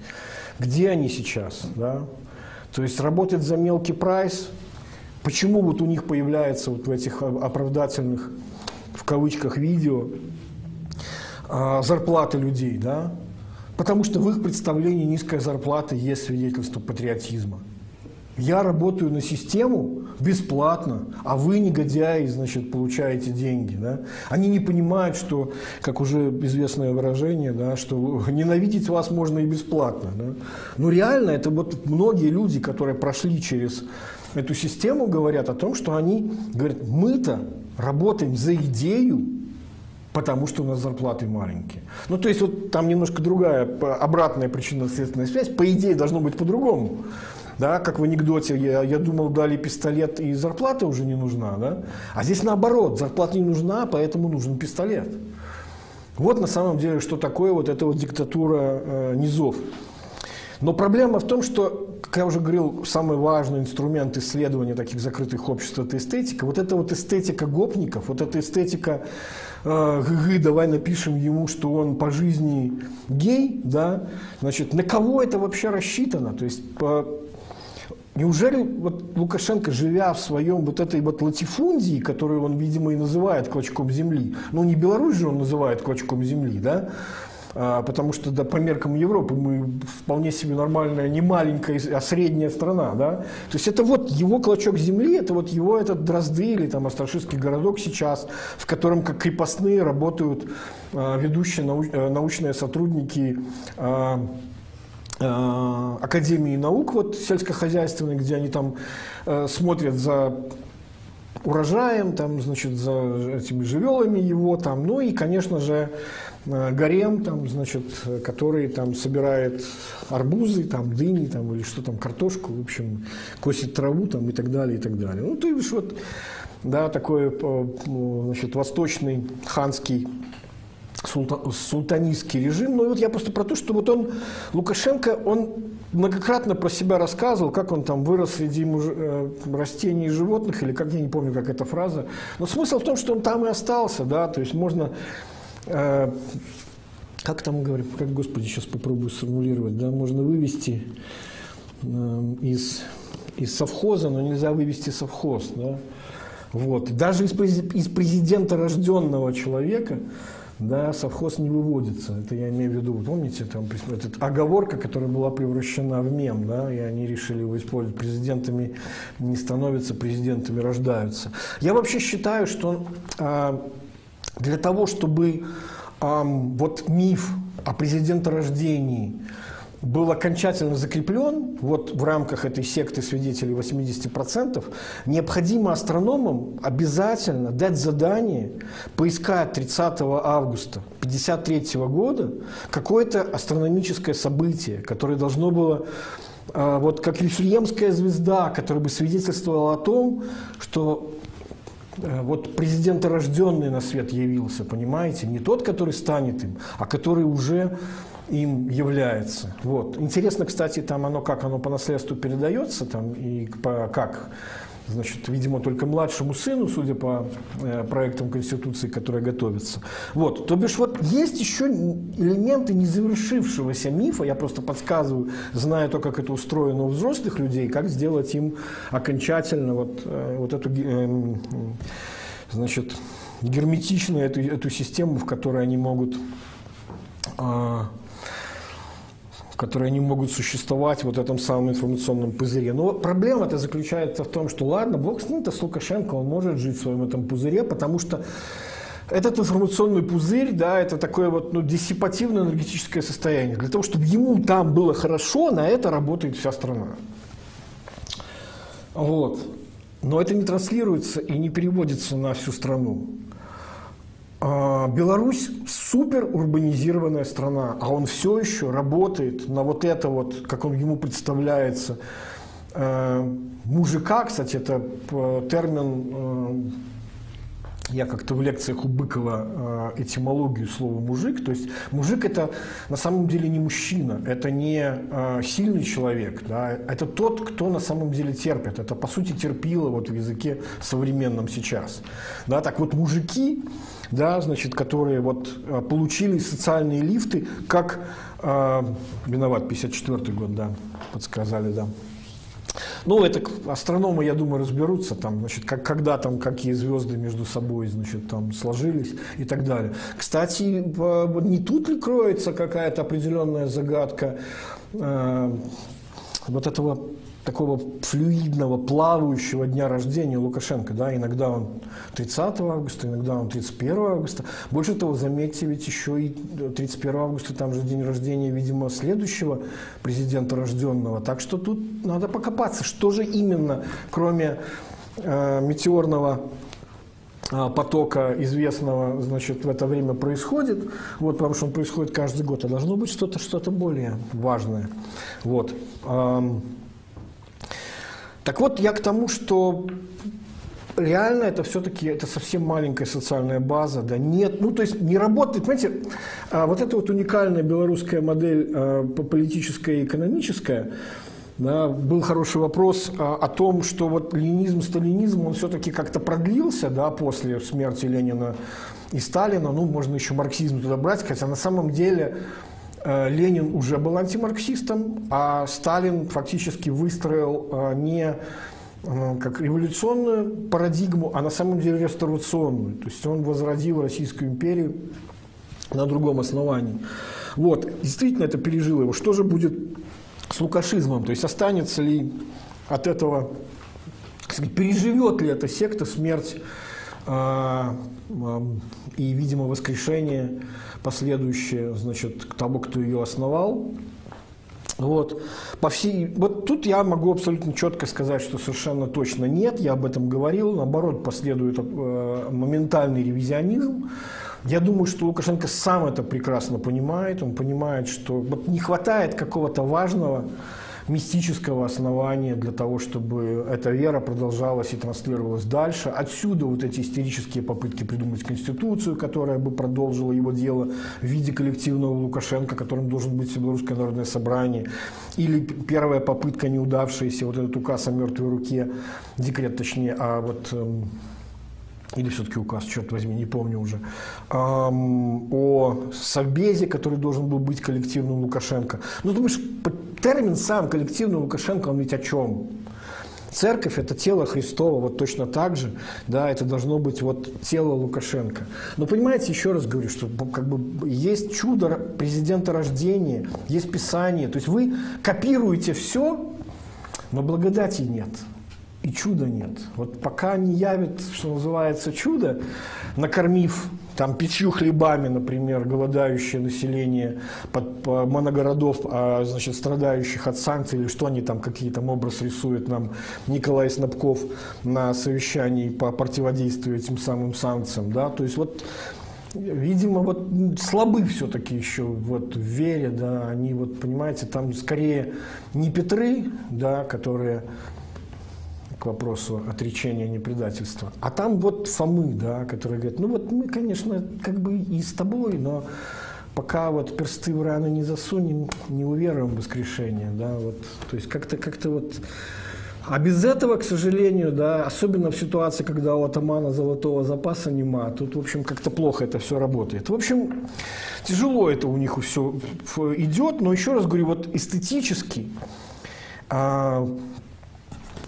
Где они сейчас? Да? То есть работать за мелкий прайс. Почему вот у них появляется вот в этих оправдательных, в кавычках, видео а, зарплаты людей? Да? Потому что в их представлении низкая зарплата есть свидетельство патриотизма. Я работаю на систему бесплатно, а вы, негодяи, значит, получаете деньги. Да? Они не понимают, что, как уже известное выражение, да, что ненавидеть вас можно и бесплатно. Да? Но реально это вот многие люди, которые прошли через эту систему, говорят о том, что они говорят, мы-то работаем за идею, потому что у нас зарплаты маленькие. Ну, то есть, вот там немножко другая, обратная причинно-следственная связь. По идее, должно быть по-другому. Да, как в анекдоте, я, я думал, дали пистолет и зарплата уже не нужна. Да? А здесь наоборот, зарплата не нужна, поэтому нужен пистолет. Вот на самом деле, что такое вот эта вот диктатура э, низов. Но проблема в том, что, как я уже говорил, самый важный инструмент исследования таких закрытых обществ – это эстетика. Вот эта вот эстетика гопников, вот эта эстетика э, ГГ, давай напишем ему, что он по жизни гей, да, значит, на кого это вообще рассчитано? То есть, по, Неужели вот Лукашенко, живя в своем вот этой вот латифундии, которую он, видимо, и называет клочком земли, ну не Беларусь же он называет клочком земли, да, а, потому что да, по меркам Европы мы вполне себе нормальная, не маленькая, а средняя страна, да. То есть это вот его клочок земли, это вот его этот Дрозды или там Острожский городок сейчас, в котором как крепостные работают а, ведущие э, научные сотрудники а, Академии наук вот сельскохозяйственной, где они там э, смотрят за урожаем, там, значит, за этими живелами его, там, ну и, конечно же, Э, гарем, там, значит, который там собирает арбузы, там, дыни, там, или что там, картошку, в общем, косит траву там, и так далее, и так далее. Ну, то есть вот, да, такой, э, значит, восточный ханский султанистский режим. Ну, вот я просто про то, что вот он, Лукашенко, он многократно про себя рассказывал, как он там вырос среди муж... Э, растений и животных, или как, я не помню, как эта фраза. Но смысл в том, что он там и остался, да, то есть можно а, как там говорим, как, господи, сейчас попробую сформулировать, да, можно вывести э, из, из совхоза, но нельзя вывести совхоз, да, вот. Даже из, из президента рожденного человека, да, совхоз не выводится. Это я имею в виду, помните, там эта оговорка, которая была превращена в мем, да, и они решили его использовать. Президентами не становятся, президентами рождаются. Я вообще считаю, что а, для того, чтобы эм, вот миф о президенторождении был окончательно закреплен вот в рамках этой секты свидетелей 80%, необходимо астрономам обязательно дать задание поискать 30 августа 1953 года какое-то астрономическое событие, которое должно было а, вот как Вифлеемская звезда, которая бы свидетельствовала о том, что Э, вот президент рожденный на свет явился, понимаете? Не тот, который станет им, а который уже им является. Вот. Интересно, кстати, там оно как оно по наследству передается, там, и по, как значит, видимо, только младшему сыну, судя по э, проектам Конституции, которые готовятся. Вот, то бишь, вот есть еще элементы незавершившегося мифа, я просто подсказываю, зная то, как это устроено у взрослых людей, как сделать им окончательно вот, э, вот эту, э, значит, герметичную эту, эту систему, в которой они могут которые они могут существовать в вот этом самом информационном пузыре. Но проблема-то заключается в том, что ладно, бог с ним-то, с Лукашенко, он может жить в своем этом пузыре, потому что этот информационный пузырь, да, это такое вот ну, диссипативное энергетическое состояние. Для того, чтобы ему там было хорошо, на это работает вся страна. Вот. Но это не транслируется и не переводится на всю страну. А, Беларусь супер урбанизированная страна, а он все еще работает на вот это вот, как он ему представляется, э, мужика, кстати, это э, термин, э, я как-то в лекциях у Быкова этимологию слова мужик, то есть мужик это на самом деле не мужчина, это не сильный человек, да, это тот, кто на самом деле терпит, это по сути терпило вот в языке современном сейчас, да, так вот мужики да, значит, которые вот э, получили социальные лифты, как, э, виноват, 54 год, да, подсказали, да. Ну, это астрономы, я думаю, разберутся, там, значит, как, когда там какие звезды между собой, значит, там сложились и так далее. Кстати, не тут ли кроется какая-то определенная загадка э, вот этого такого флюидного, плавающего дня рождения Лукашенко. Да? Иногда он 30 августа, иногда он 31 августа. Больше того, заметьте, ведь еще и 31 августа, там же день рождения, видимо, следующего президента рожденного. Так что тут надо покопаться, что же именно, кроме э, метеорного э, потока известного, значит, в это время происходит, вот, потому что он происходит каждый год, а должно быть что-то что более важное. Вот. Так вот, я к тому, что реально это все-таки это совсем маленькая социальная база, да, нет, ну то есть не работает, понимаете, а вот эта вот уникальная белорусская модель а, политическая и экономическая, да, был хороший вопрос а, о том, что вот ленинизм, сталинизм, он все-таки как-то продлился, да, после смерти Ленина и Сталина, ну, можно еще марксизм туда брать, хотя на самом деле Ленин уже был антимарксистом, а Сталин фактически выстроил э, не э, как революционную парадигму, а на самом деле реставрационную. То есть он возродил Российскую империю на другом основании. Вот, действительно это пережило его. Что же будет с лукашизмом? То есть останется ли от этого, переживет ли эта секта смерть и, видимо, воскрешение последующее, значит, к тому, кто ее основал. Вот. По всей, вот тут я могу абсолютно четко сказать, что совершенно точно нет, я об этом говорил, наоборот, последует э, моментальный ревизионизм. Я думаю, что Лукашенко сам это прекрасно понимает, он понимает, что вот не хватает какого-то важного, мистического основания для того, чтобы эта вера продолжалась и транслировалась дальше. Отсюда вот эти истерические попытки придумать конституцию, которая бы продолжила его дело в виде коллективного Лукашенко, которым должен быть Белорусское народное собрание. Или первая попытка неудавшаяся, вот этот указ о мертвой руке, декрет точнее, а вот эм, или все-таки указ, черт возьми, не помню уже, эм, о Совбезе, который должен был быть коллективным Лукашенко. Ну, думаешь, термин сам коллективный Лукашенко, он ведь о чем? Церковь – это тело Христова, вот точно так же, да, это должно быть вот тело Лукашенко. Но понимаете, еще раз говорю, что как бы есть чудо президента рождения, есть Писание, то есть вы копируете все, но благодати нет и чуда нет. Вот пока не явит, что называется, чудо, накормив там пятью хлебами, например, голодающее население под, по моногородов, а, значит, страдающих от санкций, или что они там, какие там образ рисует нам Николай Снабков на совещании по противодействию этим самым санкциям, да, то есть вот Видимо, вот слабы все-таки еще вот в вере, да, они вот, понимаете, там скорее не Петры, да, которые вопросу отречения непредательства. А там вот Фомы, да, которые говорят, ну вот мы, конечно, как бы и с тобой, но пока вот персты в раны не засунем, не уверуем в воскрешение, да, вот, то есть как-то как-то вот а без этого, к сожалению, да, особенно в ситуации, когда у атамана золотого запаса нема, тут, в общем, как-то плохо это все работает. В общем, тяжело это у них все идет, но еще раз говорю, вот эстетически а,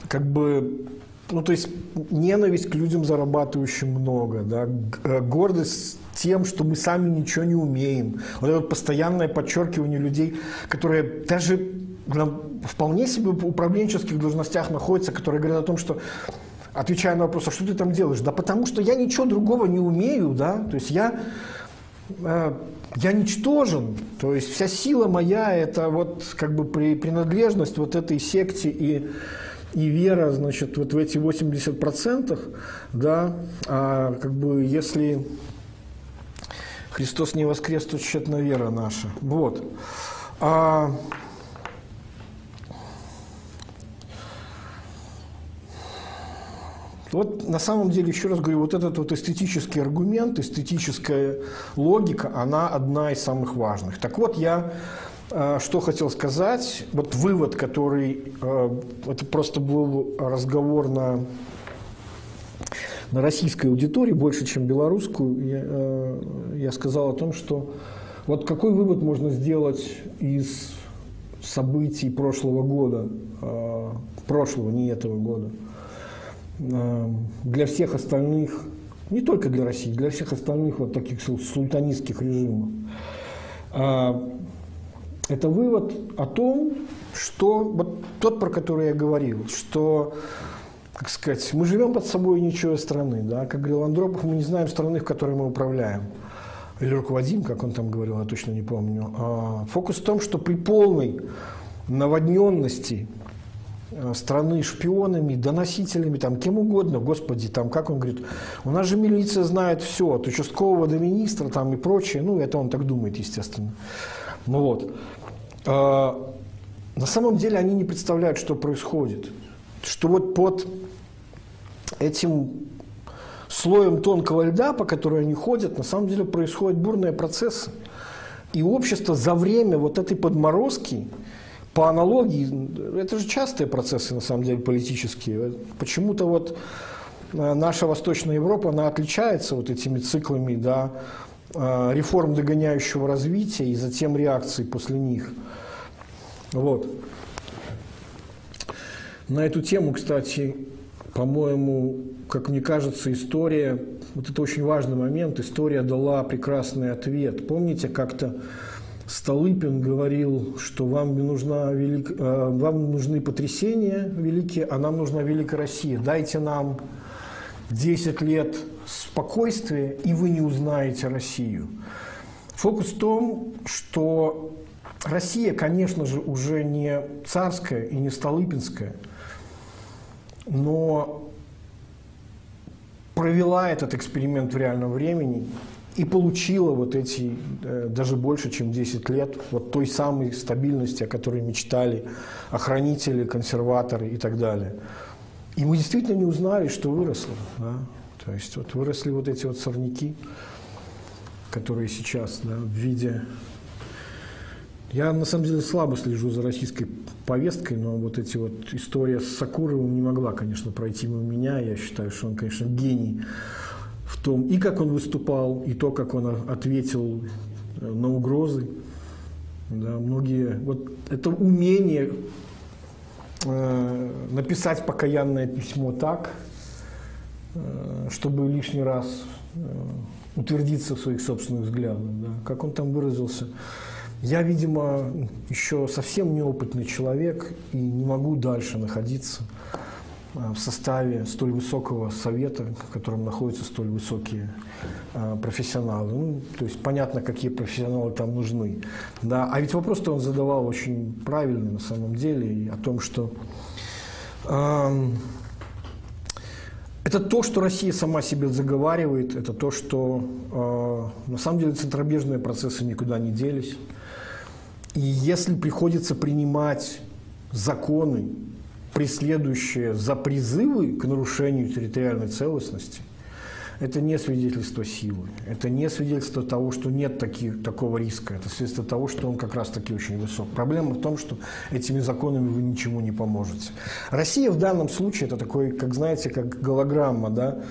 как бы ну, то есть ненависть к людям, зарабатывающим много, да, э, гордость тем, что мы сами ничего не умеем. Вот это вот постоянное подчеркивание людей, которые даже на вполне себе управленческих должностях находятся, которые говорят о том, что отвечая на вопрос, а что ты там делаешь? Да потому что я ничего другого не умею, да, то есть я, э, я ничтожен, то есть вся сила моя это вот как бы при, принадлежность вот этой секте и и вера, значит, вот в эти 80%, да, а как бы если Христос не воскрес, то тщетна вера наша. Вот. А, Вот на самом деле, еще раз говорю, вот этот вот эстетический аргумент, эстетическая логика, она одна из самых важных. Так вот, я что хотел сказать, вот вывод, который, а, это просто был разговор на, на российской аудитории, больше, чем белорусскую, я, а, я сказал о том, что вот какой вывод можно сделать из событий прошлого года, прошлого, не этого года, для всех остальных, не только для России, для всех остальных вот таких султанистских режимов. Это вывод о том, что вот тот, про который я говорил, что, как сказать, мы живем под собой ничего страны, да, как говорил Андропов, мы не знаем страны, в которой мы управляем. Или руководим, как он там говорил, я точно не помню. А фокус в том, что при полной наводненности э, страны шпионами, доносителями, там, кем угодно, господи, там, как он говорит, у нас же милиция знает все, от участкового до министра там и прочее, ну, это он так думает, естественно. Ну вот. А, на самом деле они не представляют, что происходит. Что вот под этим слоем тонкого льда, по которому они ходят, на самом деле происходят бурные процессы. И общество за время вот этой подморозки, по аналогии, это же частые процессы, на самом деле, политические. Почему-то вот э, наша Восточная Европа, она отличается вот этими циклами, да, реформ догоняющего развития и затем реакции после них. Вот. На эту тему, кстати, по-моему, как мне кажется, история, вот это очень важный момент, история дала прекрасный ответ. Помните, как-то Столыпин говорил, что вам, нужна велик... Э, вам нужны потрясения великие, а нам нужна великая Россия. Дайте нам 10 лет спокойствия, и вы не узнаете Россию. Фокус в том, что Россия, конечно же, уже не царская и не столыпинская, но провела этот эксперимент в реальном времени и получила вот эти э, даже больше, чем 10 лет вот той самой стабильности, о которой мечтали охранители, консерваторы и так далее. И мы действительно не узнали, что выросло. Да? То есть вот выросли вот эти вот сорняки, которые сейчас да, в виде я, на самом деле, слабо слежу за российской повесткой, но вот эти вот история с Сакуровым не могла, конечно, пройти мимо меня. Я считаю, что он, конечно, гений в том, и как он выступал, и то, как он ответил э, на угрозы. Да, многие, вот это умение э, написать покаянное письмо так, чтобы лишний раз э, утвердиться в своих собственных взглядах. Да, как он там выразился – я, видимо, еще совсем неопытный человек и не могу дальше находиться а, в составе столь высокого совета, в котором находятся столь высокие профессионалы. Ну, то есть понятно, какие профессионалы там нужны. Да. А ведь вопрос-то он задавал очень правильный на самом деле о том, что э, это то, что Россия сама себе заговаривает, это то, что э, на самом деле центробежные процессы никуда не делись. И если приходится принимать законы, преследующие за призывы к нарушению территориальной целостности, это не свидетельство силы, это не свидетельство того, что нет таких, такого риска, это свидетельство того, что он как раз таки очень высок. Проблема в том, что этими законами вы ничему не поможете. Россия в данном случае это такой, как знаете, как голограмма, да,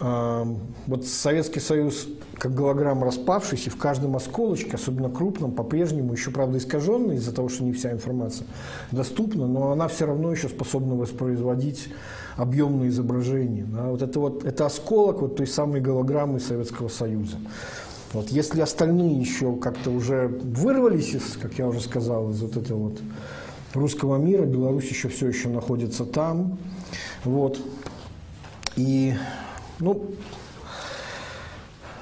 вот Советский Союз как голограмма распавшийся, в каждом осколочке, особенно крупном, по-прежнему, еще, правда, искаженный из-за того, что не вся информация доступна, но она все равно еще способна воспроизводить объемные изображения. Да? Вот это вот это осколок вот той самой голограммы Советского Союза. Вот если остальные еще как-то уже вырвались из, как я уже сказал, из вот этого вот русского мира, Беларусь еще все еще находится там. Вот. И ну,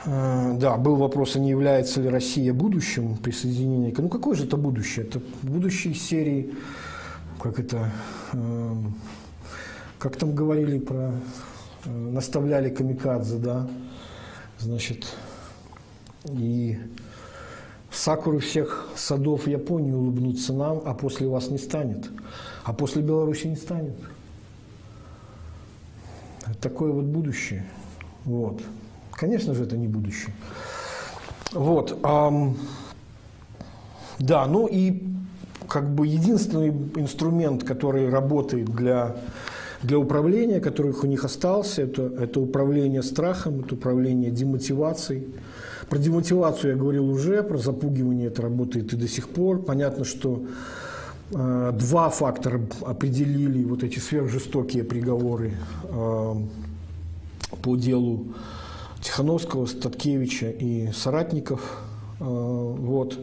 э, да, был вопрос, а не является ли Россия будущим присоединения. Ну, какое же это будущее? Это будущее серии, как это, э, как там говорили про, э, наставляли камикадзе, да, значит, и сакуры всех садов Японии улыбнутся нам, а после вас не станет, а после Беларуси не станет такое вот будущее. Вот. Конечно же, это не будущее. Вот. Ам, да, ну и как бы единственный инструмент, который работает для, для управления, который у них остался, это, это управление страхом, это управление демотивацией. Про демотивацию я говорил уже, про запугивание это работает и до сих пор. Понятно, что два фактора определили вот эти сверхжестокие приговоры э, по делу Тихановского, Статкевича и соратников. Э, вот.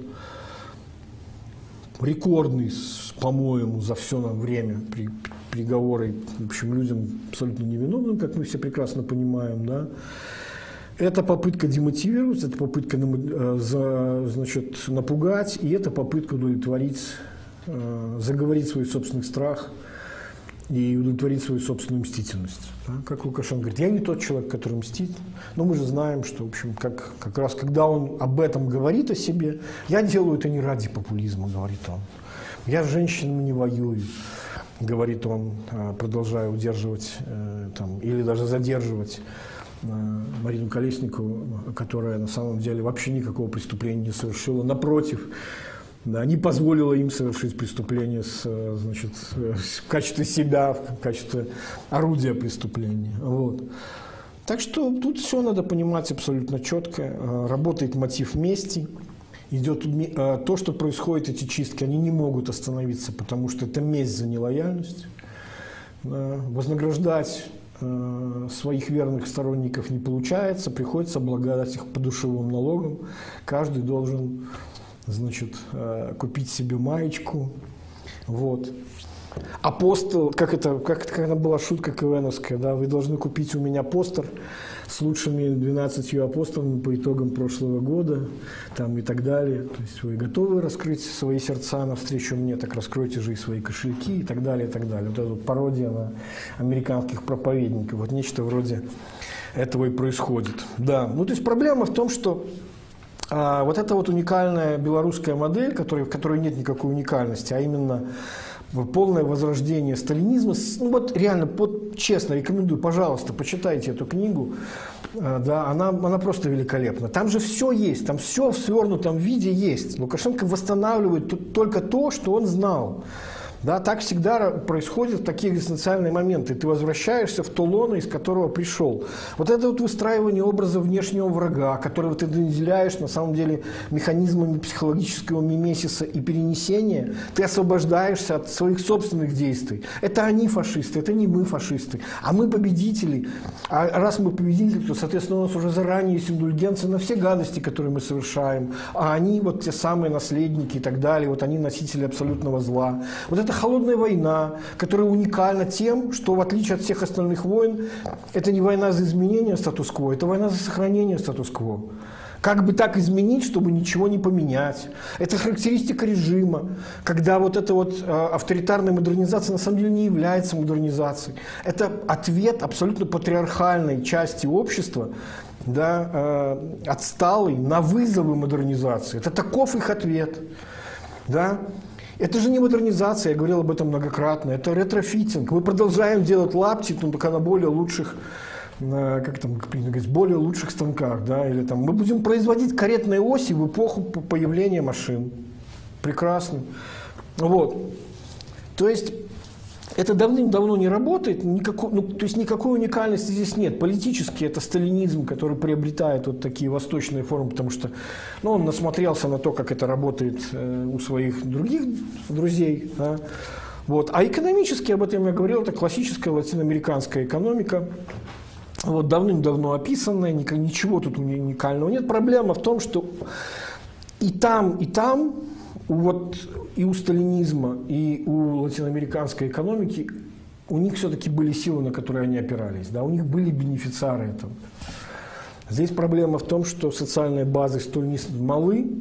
Рекордный, по-моему, за все время при, приговоры, в общем, людям абсолютно невиновным, как мы все прекрасно понимаем, да. Это попытка демотивировать, это попытка значит, напугать, и это попытка удовлетворить Э, заговорить свой собственный страх и удовлетворить свою собственную мстительность. Да? Как Лукашенко говорит, я не тот человек, который мстит, но мы же знаем, что, в общем, как, как раз когда он об этом говорит о себе, я делаю это не ради популизма, говорит он. Я с женщинами не воюю. говорит он, продолжая удерживать там, или даже задерживать Марину Колесникову, которая на самом деле вообще никакого преступления не совершила. Напротив, да, не позволила им совершить преступление с, значит, в качестве себя, в качестве орудия преступления. Вот. Так что тут все надо понимать абсолютно четко. Работает мотив мести. Идет то, что происходит, эти чистки, они не могут остановиться, потому что это месть за нелояльность. Вознаграждать Э, своих верных сторонников не получается, приходится облагать их подушевым налогом. Каждый должен, значит, э, купить себе маечку. Вот. Апостол, как это, как, как это была шутка КВНовская, да, вы должны купить у меня постер с лучшими 12 апостолами по итогам прошлого года там, и так далее. То есть вы готовы раскрыть свои сердца навстречу мне, так раскройте же и свои кошельки и так далее, и так далее. Вот эта пародия на американских проповедников. Вот нечто вроде этого и происходит. Да, ну то есть проблема в том, что а, вот эта вот уникальная белорусская модель, которой, в которой нет никакой уникальности, а именно полное возрождение сталинизма. Ну вот реально, вот честно рекомендую, пожалуйста, почитайте эту книгу. Э, да, она, она просто великолепна. Там же все есть, там все в свернутом виде есть. Лукашенко восстанавливает только то, что он знал. Да, так всегда происходит в такие экзистенциальные моменты. Ты возвращаешься в то лоно, из которого пришел. Вот это вот выстраивание образа внешнего врага, которого ты наделяешь на самом деле механизмами психологического мимесиса и перенесения, ты освобождаешься от своих собственных действий. Это они фашисты, это не мы фашисты, а мы победители. А раз мы победители, то, соответственно, у нас уже заранее есть индульгенция на все гадости, которые мы совершаем. А они вот те самые наследники и так далее, вот они носители абсолютного зла. Вот это холодная война, которая уникальна тем, что в отличие от всех остальных войн, это не война за изменение статус-кво, это война за сохранение статус-кво. Как бы так изменить, чтобы ничего не поменять? Это характеристика режима, когда вот эта вот э, авторитарная модернизация на самом деле не является модернизацией. Это ответ абсолютно патриархальной части общества, да, э, отсталый на вызовы модернизации. Это таков их ответ. Да? Это же не модернизация, я говорил об этом многократно, это ретрофитинг. Мы продолжаем делать лапти, но только на более лучших на, как там говорить, более лучших станках, да, или там мы будем производить каретные оси в эпоху появления машин. Прекрасно. Вот. То есть это давным-давно не работает, никакой, ну, то есть никакой уникальности здесь нет. Политически это сталинизм, который приобретает вот такие восточные формы, потому что ну, он насмотрелся на то, как это работает э, у своих других друзей. Да? Вот. А экономически, об этом я говорил, это классическая латиноамериканская экономика, вот, давным-давно описанная, ничего тут уникального нет. Проблема в том, что и там, и там вот и у сталинизма, и у латиноамериканской экономики у них все-таки были силы, на которые они опирались, да, у них были бенефициары этого. Здесь проблема в том, что социальные базы столь малы,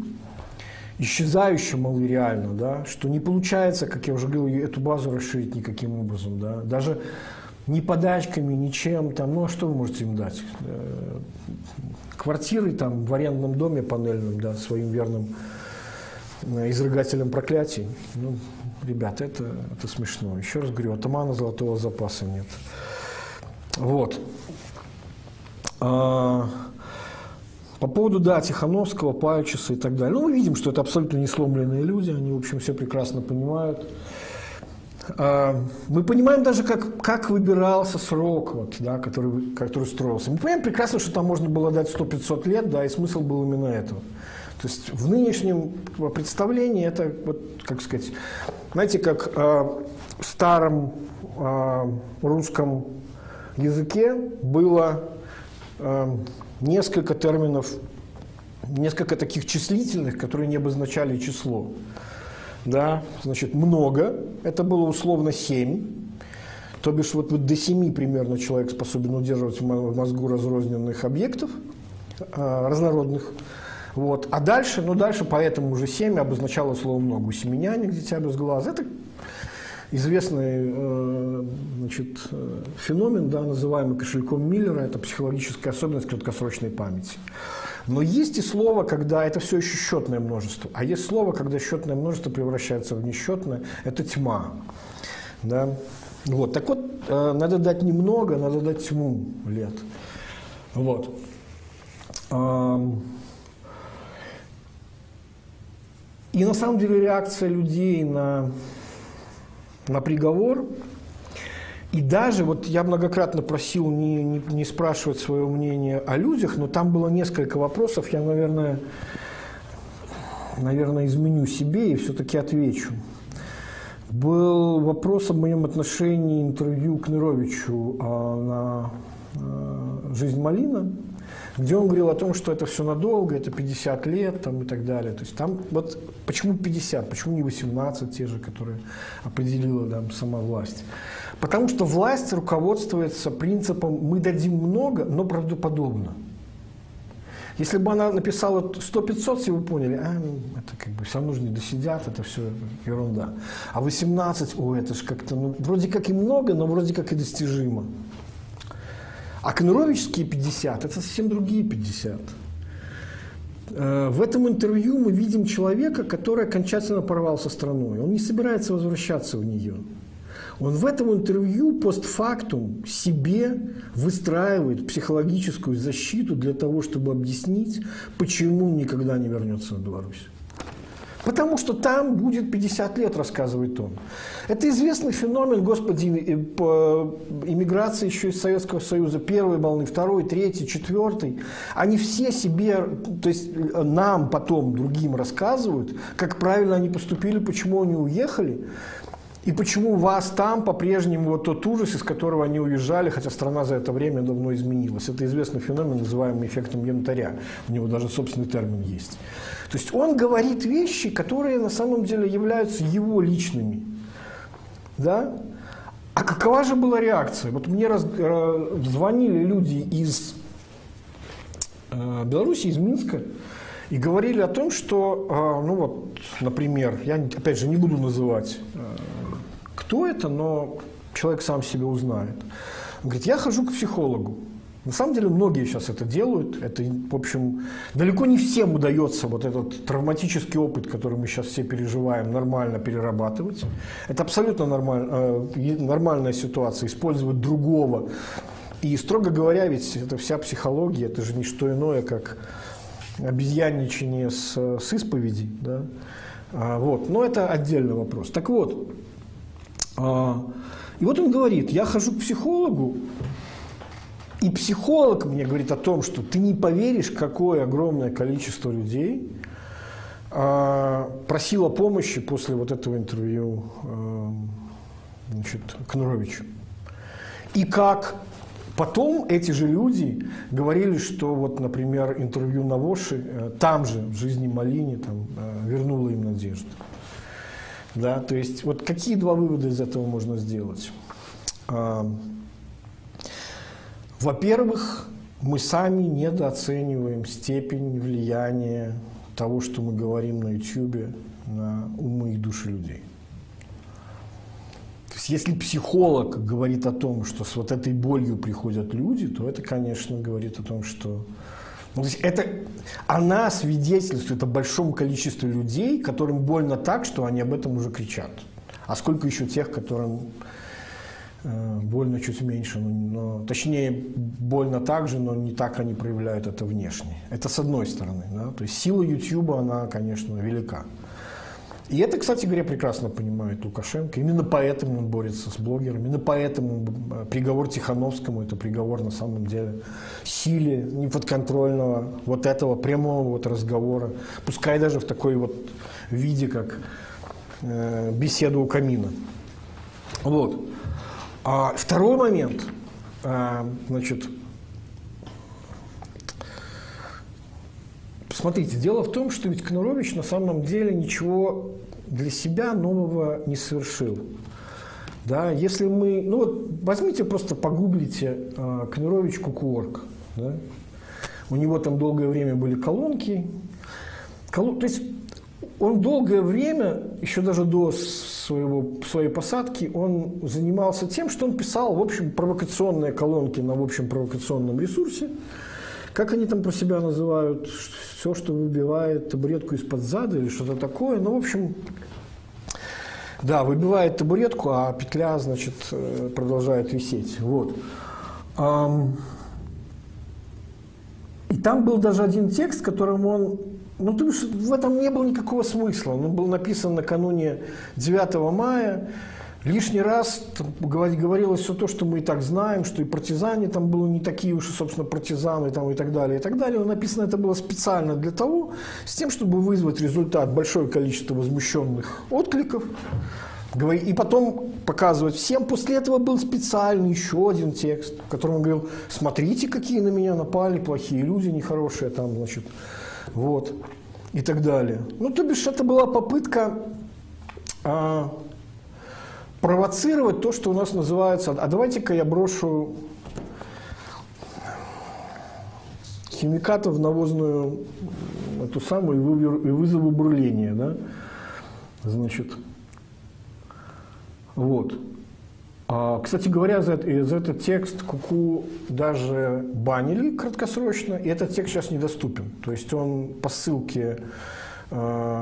исчезающе малы реально, да, что не получается, как я уже говорил, эту базу расширить никаким образом. Да. Даже ни подачками, ничем, там, ну а что вы можете им дать? Э, квартиры там в арендном доме панельном, да, своим верным изрыгателем проклятий. Ну, ребята, это, это смешно. Еще раз говорю, атамана золотого запаса нет. Вот. А, по поводу, да, Тихановского, Пальчиса и так далее. Ну, мы видим, что это абсолютно не сломленные люди, они, в общем, все прекрасно понимают. А, мы понимаем даже, как, как выбирался срок, вот, да, который, который строился. Мы понимаем прекрасно, что там можно было дать 100-500 лет, да, и смысл был именно этого. То есть в нынешнем представлении это, вот, как сказать, знаете, как э, в старом э, русском языке было э, несколько терминов, несколько таких числительных, которые не обозначали число. Да, значит, много, это было условно 7, то бишь вот, вот до 7 примерно человек способен удерживать в мозгу разрозненных объектов, разнородных. Вот. А дальше, ну дальше поэтому уже семя обозначало слово много. У семеняник, дитя без глаз. Это известный э, значит, э, феномен, да, называемый кошельком Миллера. Это психологическая особенность краткосрочной памяти. Но есть и слово, когда это все еще счетное множество. А есть слово, когда счетное множество превращается в несчетное. Это тьма. Да? Вот. Так вот, э, надо дать немного, надо дать тьму лет. Вот. И на самом деле реакция людей на, на приговор, и даже, вот я многократно просил не, не, не спрашивать свое мнение о людях, но там было несколько вопросов, я, наверное, наверное изменю себе и все-таки отвечу. Был вопрос о моем отношении интервью к Неровичу а, на а, «Жизнь Малина», где он говорил о том, что это все надолго, это 50 лет там, и так далее. То есть там вот почему 50, почему не 18 те же, которые определила там, сама власть? Потому что власть руководствуется принципом «мы дадим много, но правдоподобно». Если бы она написала 100-500, все вы поняли, а, ну, это как бы все равно же не досидят, это все ерунда. А 18, о, это же как-то, ну, вроде как и много, но вроде как и достижимо. А Конуровичские 50 – это совсем другие 50. Э, в этом интервью мы видим человека, который окончательно порвал со страной. Он не собирается возвращаться в нее. Он в этом интервью постфактум себе выстраивает психологическую защиту для того, чтобы объяснить, почему никогда не вернется в Беларусь. Потому что там будет 50 лет, рассказывает он. Это известный феномен, господи, по иммиграции еще из Советского Союза, первой волны, второй, третьей, четвертой. Они все себе, то есть нам потом, другим рассказывают, как правильно они поступили, почему они уехали. И почему у вас там по-прежнему вот тот ужас, из которого они уезжали, хотя страна за это время давно изменилась. Это известный феномен, называемый эффектом янтаря. У него даже собственный термин есть. То есть он говорит вещи, которые на самом деле являются его личными. Да? А какова же была реакция? Вот мне раз, э, звонили люди из э, Беларуси, из Минска, и говорили о том, что, э, ну вот, например, я опять же не буду называть э, кто это, но человек сам себе узнает. Он говорит, я хожу к психологу. На самом деле многие сейчас это делают. Это, в общем, далеко не всем удается вот этот травматический опыт, который мы сейчас все переживаем, нормально перерабатывать. Это абсолютно нормаль, э, нормальная ситуация. Использовать другого. И, строго говоря, ведь это вся психология, это же не что иное, как обезьянничание с, с исповеди. Да? А, вот. Но это отдельный вопрос. Так вот, а, и вот он говорит, я хожу к психологу, и психолог мне говорит о том, что ты не поверишь, какое огромное количество людей а, просило помощи после вот этого интервью а, значит, Кнуровичу. И как потом эти же люди говорили, что вот, например, интервью Навоши э, там же, в жизни Малини, там, э, вернуло им надежду. Да, то есть вот какие два вывода из этого можно сделать? А, во-первых, мы сами недооцениваем степень влияния того, что мы говорим на YouTube, на умы и души людей. То есть, если психолог говорит о том, что с вот этой болью приходят люди, то это, конечно, говорит о том, что ну, то есть это, она свидетельствует о большом количестве людей, которым больно так, что они об этом уже кричат. А сколько еще тех, которым э, больно чуть меньше, но, но, точнее, больно так же, но не так они проявляют это внешне. Это с одной стороны. Да? То есть сила YouTube, она, конечно, велика. И это, кстати говоря, прекрасно понимает Лукашенко. Именно поэтому он борется с блогерами. Именно поэтому э, приговор Тихановскому – это приговор на самом деле силе неподконтрольного вот этого прямого вот разговора. Пускай даже в такой вот виде, как э, беседа у камина. Вот. А второй момент, э, значит, Смотрите, дело в том, что ведь Кнурович на самом деле ничего для себя нового не совершил. Да, если мы, ну вот возьмите просто погуглите э, Кнурович Кукуорг, да? у него там долгое время были колонки, Колон... то есть он долгое время, еще даже до своего, своей посадки, он занимался тем, что он писал, в общем, провокационные колонки на, в общем, провокационном ресурсе, как они там про себя называют, все, что выбивает табуретку из-под зада или что-то такое. Ну, в общем, Да, выбивает табуретку, а петля, значит, э, продолжает висеть. Вот. И там был даже один текст, которым он... Ну, есть в этом не было никакого смысла. Он был написан накануне 9 мая. Лишний раз говорилось все то, что мы и так знаем, что и партизане там были не такие уж, собственно, партизаны там, и так далее, и так далее. Но написано это было специально для того, с тем, чтобы вызвать результат большое количество возмущенных откликов. И потом показывать всем. После этого был специальный еще один текст, в котором он говорил, смотрите, какие на меня напали плохие люди, нехорошие там, значит, вот, и так далее. Ну, то бишь, это была попытка а, провоцировать то, что у нас называется, а давайте-ка я брошу химикатов в навозную эту самую и вызову бурление, да, значит, вот. А, кстати говоря, за, за этот текст Куку даже банили краткосрочно, и этот текст сейчас недоступен. То есть он по ссылке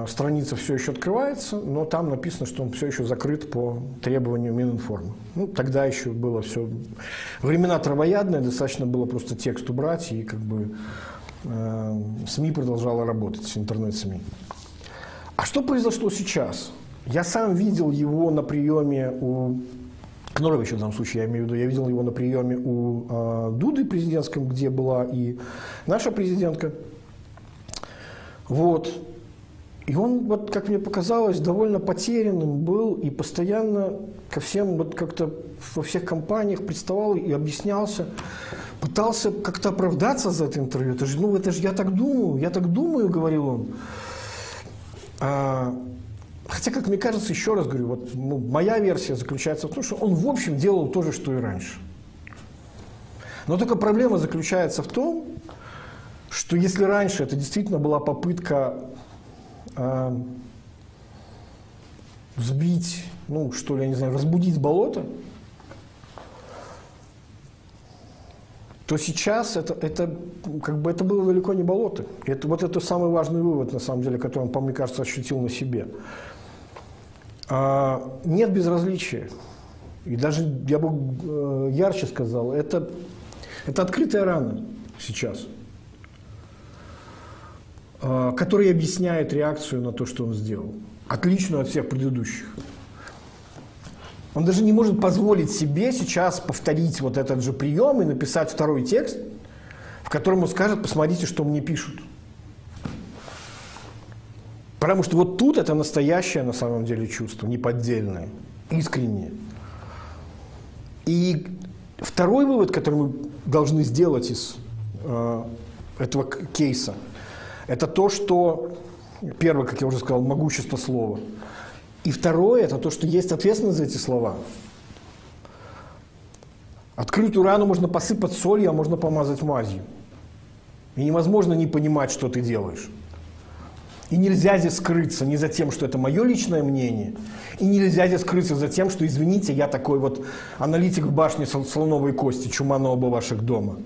страница все еще открывается, но там написано, что он все еще закрыт по требованию Мининформа. Ну, тогда еще было все... Времена травоядные, достаточно было просто текст убрать, и как бы э, СМИ продолжала работать, интернет-СМИ. А что произошло сейчас? Я сам видел его на приеме у Кноровича в данном случае, я имею в виду, я видел его на приеме у э, Дуды президентском, где была и наша президентка. Вот. И он, вот, как мне показалось, довольно потерянным был и постоянно ко всем, вот как-то во всех компаниях представал и объяснялся, пытался как-то оправдаться за это интервью. Это же, ну, это же я так думаю, я так думаю, говорил он. А, Хотя, как мне кажется, еще раз говорю, вот ну, моя версия заключается в том, что он в общем делал то же, что и раньше. Но только проблема заключается в том, что если раньше это действительно была попытка э, сбить, ну что ли, я не знаю, разбудить болото, то сейчас это, это, как бы это было далеко не болото. Это, вот это самый важный вывод, на самом деле, который он, по мне кажется, ощутил на себе. А, нет безразличия. И даже, я бы э, ярче сказал, это, это открытая рана сейчас, а, которая объясняет реакцию на то, что он сделал. Отличную от всех предыдущих. Он даже не может позволить себе сейчас повторить вот этот же прием и написать второй текст, в котором он скажет, посмотрите, что мне пишут. Потому что вот тут это настоящее на самом деле чувство, неподдельное, искреннее. И второй вывод, который мы должны сделать из э, этого кейса, это то, что, первое, как я уже сказал, могущество слова. И второе, это то, что есть ответственность за эти слова. Открытую рану можно посыпать солью, а можно помазать мазью. И невозможно не понимать, что ты делаешь. И нельзя здесь скрыться не за тем, что это мое личное мнение, и нельзя здесь скрыться за тем, что, извините, я такой вот аналитик в башне слоновой кости, чума оба ваших дома.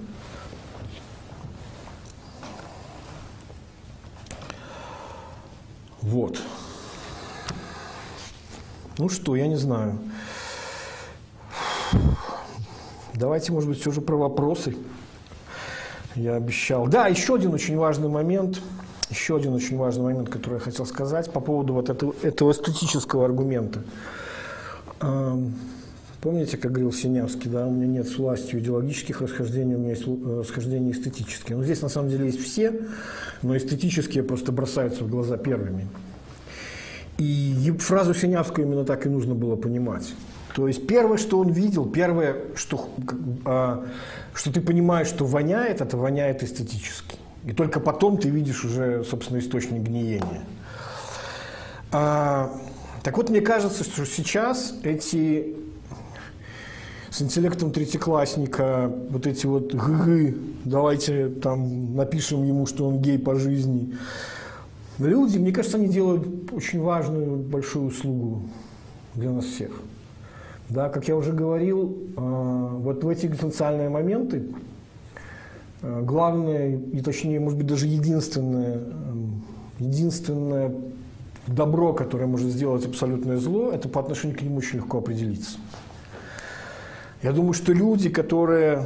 Вот. Ну что, я не знаю. Давайте, может быть, все же про вопросы. Я обещал. Да, еще один очень важный момент – еще один очень важный момент, который я хотел сказать по поводу вот этого, этого эстетического аргумента. Помните, как говорил Синявский, да, у меня нет с властью идеологических расхождений, у меня есть э, расхождения эстетические. Но здесь на самом деле есть все, но эстетические просто бросаются в глаза первыми. И фразу Синявского именно так и нужно было понимать. То есть первое, что он видел, первое, что, а, что ты понимаешь, что воняет, это воняет эстетически. И только потом ты видишь уже, собственно, источник гниения. А, так вот, мне кажется, что сейчас эти с интеллектом третьеклассника, вот эти вот гы, давайте там напишем ему, что он гей по жизни. Люди, мне кажется, они делают очень важную, большую услугу для нас всех. Да, как я уже говорил, а, вот в эти экзистенциальные моменты Э, главное, и точнее, может быть, даже единственное, эм, единственное добро, которое может сделать абсолютное зло, это по отношению к нему очень легко определиться. Я думаю, что люди, которые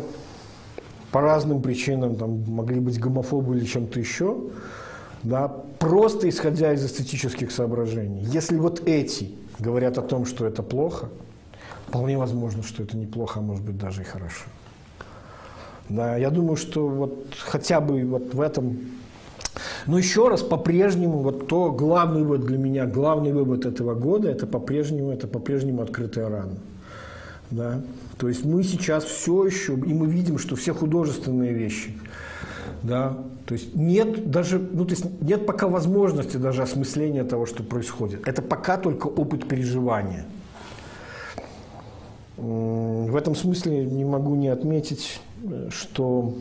по разным причинам там, могли быть гомофобы или чем-то еще, да, просто исходя из эстетических соображений. Если вот эти говорят о том, что это плохо, вполне возможно, что это неплохо, а может быть даже и хорошо. Да, я думаю, что вот хотя бы вот в этом но еще раз, по-прежнему, вот то главный вывод для меня, главный вывод этого года, это по-прежнему, это по-прежнему открытая рана. Да? То есть мы сейчас все еще, и мы видим, что все художественные вещи, да, то есть нет даже, ну то есть нет пока возможности даже осмысления того, что происходит. Это пока только опыт переживания. В этом смысле не могу не отметить, что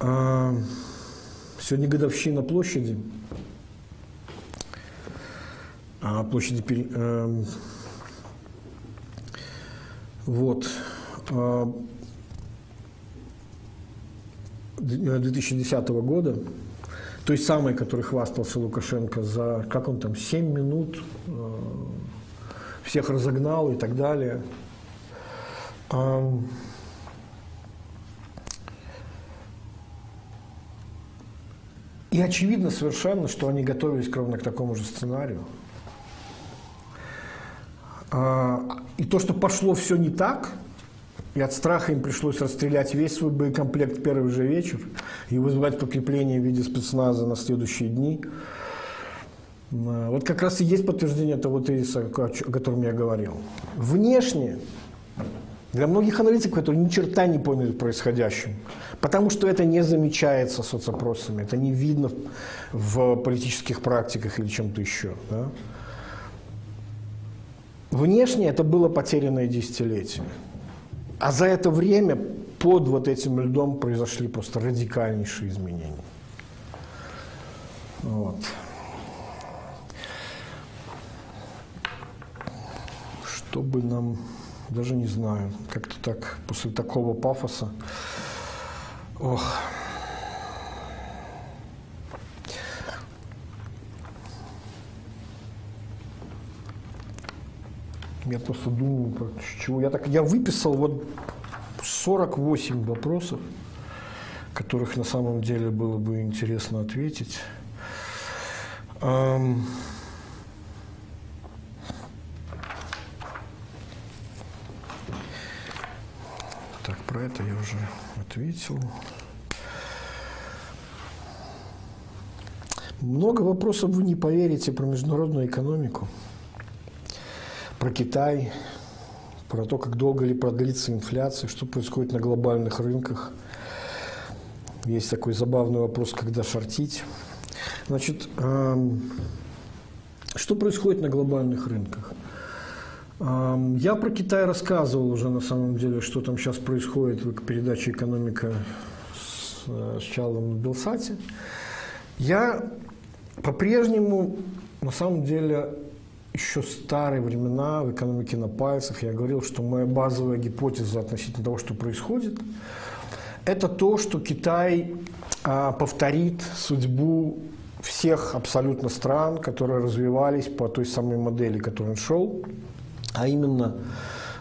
э, сегодня годовщина площади, а площади э, вот. 2010 а, года, той самой, которой хвастался Лукашенко за, как он там, 7 минут, а, всех разогнал и так далее. И очевидно совершенно, что они готовились ровно к такому же сценарию. А, и то, что пошло все не так, и от страха им пришлось расстрелять весь свой боекомплект в первый же вечер и вызвать подкрепление в виде спецназа на следующие дни. А, вот как раз и есть подтверждение того тезиса, о котором я говорил. Внешне, для многих аналитиков, которые ни черта не поняли происходящим, потому что это не замечается соцопросами, это не видно в политических практиках или чем-то еще. Да? Внешне это было потерянное десятилетие. А за это время под вот этим льдом произошли просто радикальнейшие изменения. Вот. Чтобы нам, даже не знаю, как-то так, после такого пафоса, ох, Я просто думаю, чего я так. Я выписал вот 48 вопросов, которых на самом деле было бы интересно ответить. Эм... Так, про это я уже ответил. Много вопросов вы не поверите про международную экономику про Китай, про то, как долго ли продлится инфляция, что происходит на глобальных рынках. Есть такой забавный вопрос, когда шортить. Значит, что происходит на глобальных рынках? Я про Китай рассказывал уже на самом деле, что там сейчас происходит в передаче «Экономика» с, э, Чалом на Белсате. Я по-прежнему на самом деле еще старые времена в экономике на пальцах. Я говорил, что моя базовая гипотеза относительно того, что происходит, это то, что Китай а, повторит судьбу всех абсолютно стран, которые развивались по той самой модели, которой он шел, а именно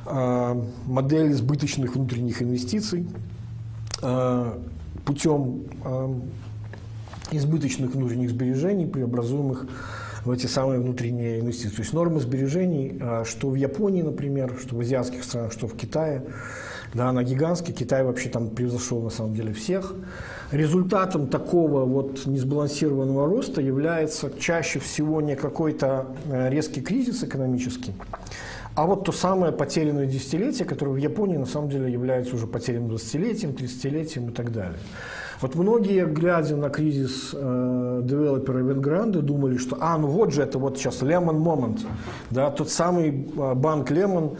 а, модель избыточных внутренних инвестиций а, путем а, избыточных внутренних сбережений, преобразуемых в эти самые внутренние инвестиции. То есть нормы сбережений, а, что в Японии, например, что в азиатских странах, что в Китае, да, она гигантская, Китай вообще там превзошел на самом деле всех. Результатом такого вот несбалансированного роста является чаще всего не какой-то э, резкий кризис экономический, а вот то самое потерянное десятилетие, которое в Японии на самом деле является уже потерянным 20-летием, 30-летием и так далее. Вот многие, глядя на кризис э, девелопера Венгранды, думали, что, а, ну вот же это вот сейчас Lehman Moment, да, тот самый э, банк Lehman